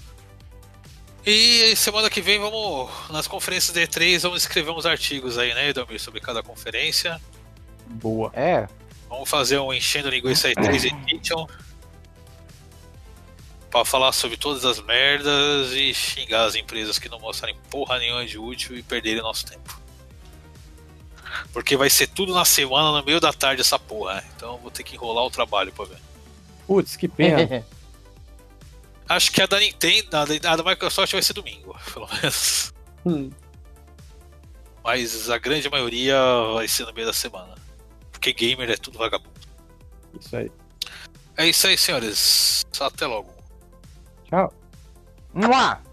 Speaker 2: E semana que vem vamos nas conferências D3, vamos escrever uns artigos aí, né, Edomir, sobre cada conferência.
Speaker 5: Boa.
Speaker 3: É,
Speaker 2: Vamos fazer um enchendo linguiça E3 Edition. Pra falar sobre todas as merdas e xingar as empresas que não mostrarem porra nenhuma de útil e perderem nosso tempo. Porque vai ser tudo na semana, no meio da tarde, essa porra. né? Então eu vou ter que enrolar o trabalho pra ver.
Speaker 5: Putz, que pena.
Speaker 2: Acho que a da Nintendo, a da, a da Microsoft vai ser domingo, pelo menos.
Speaker 5: Hum.
Speaker 2: Mas a grande maioria vai ser no meio da semana. Porque gamer é tudo vagabundo.
Speaker 5: Isso aí.
Speaker 2: É isso aí, senhores. Até logo.
Speaker 5: Tchau.
Speaker 3: Mua!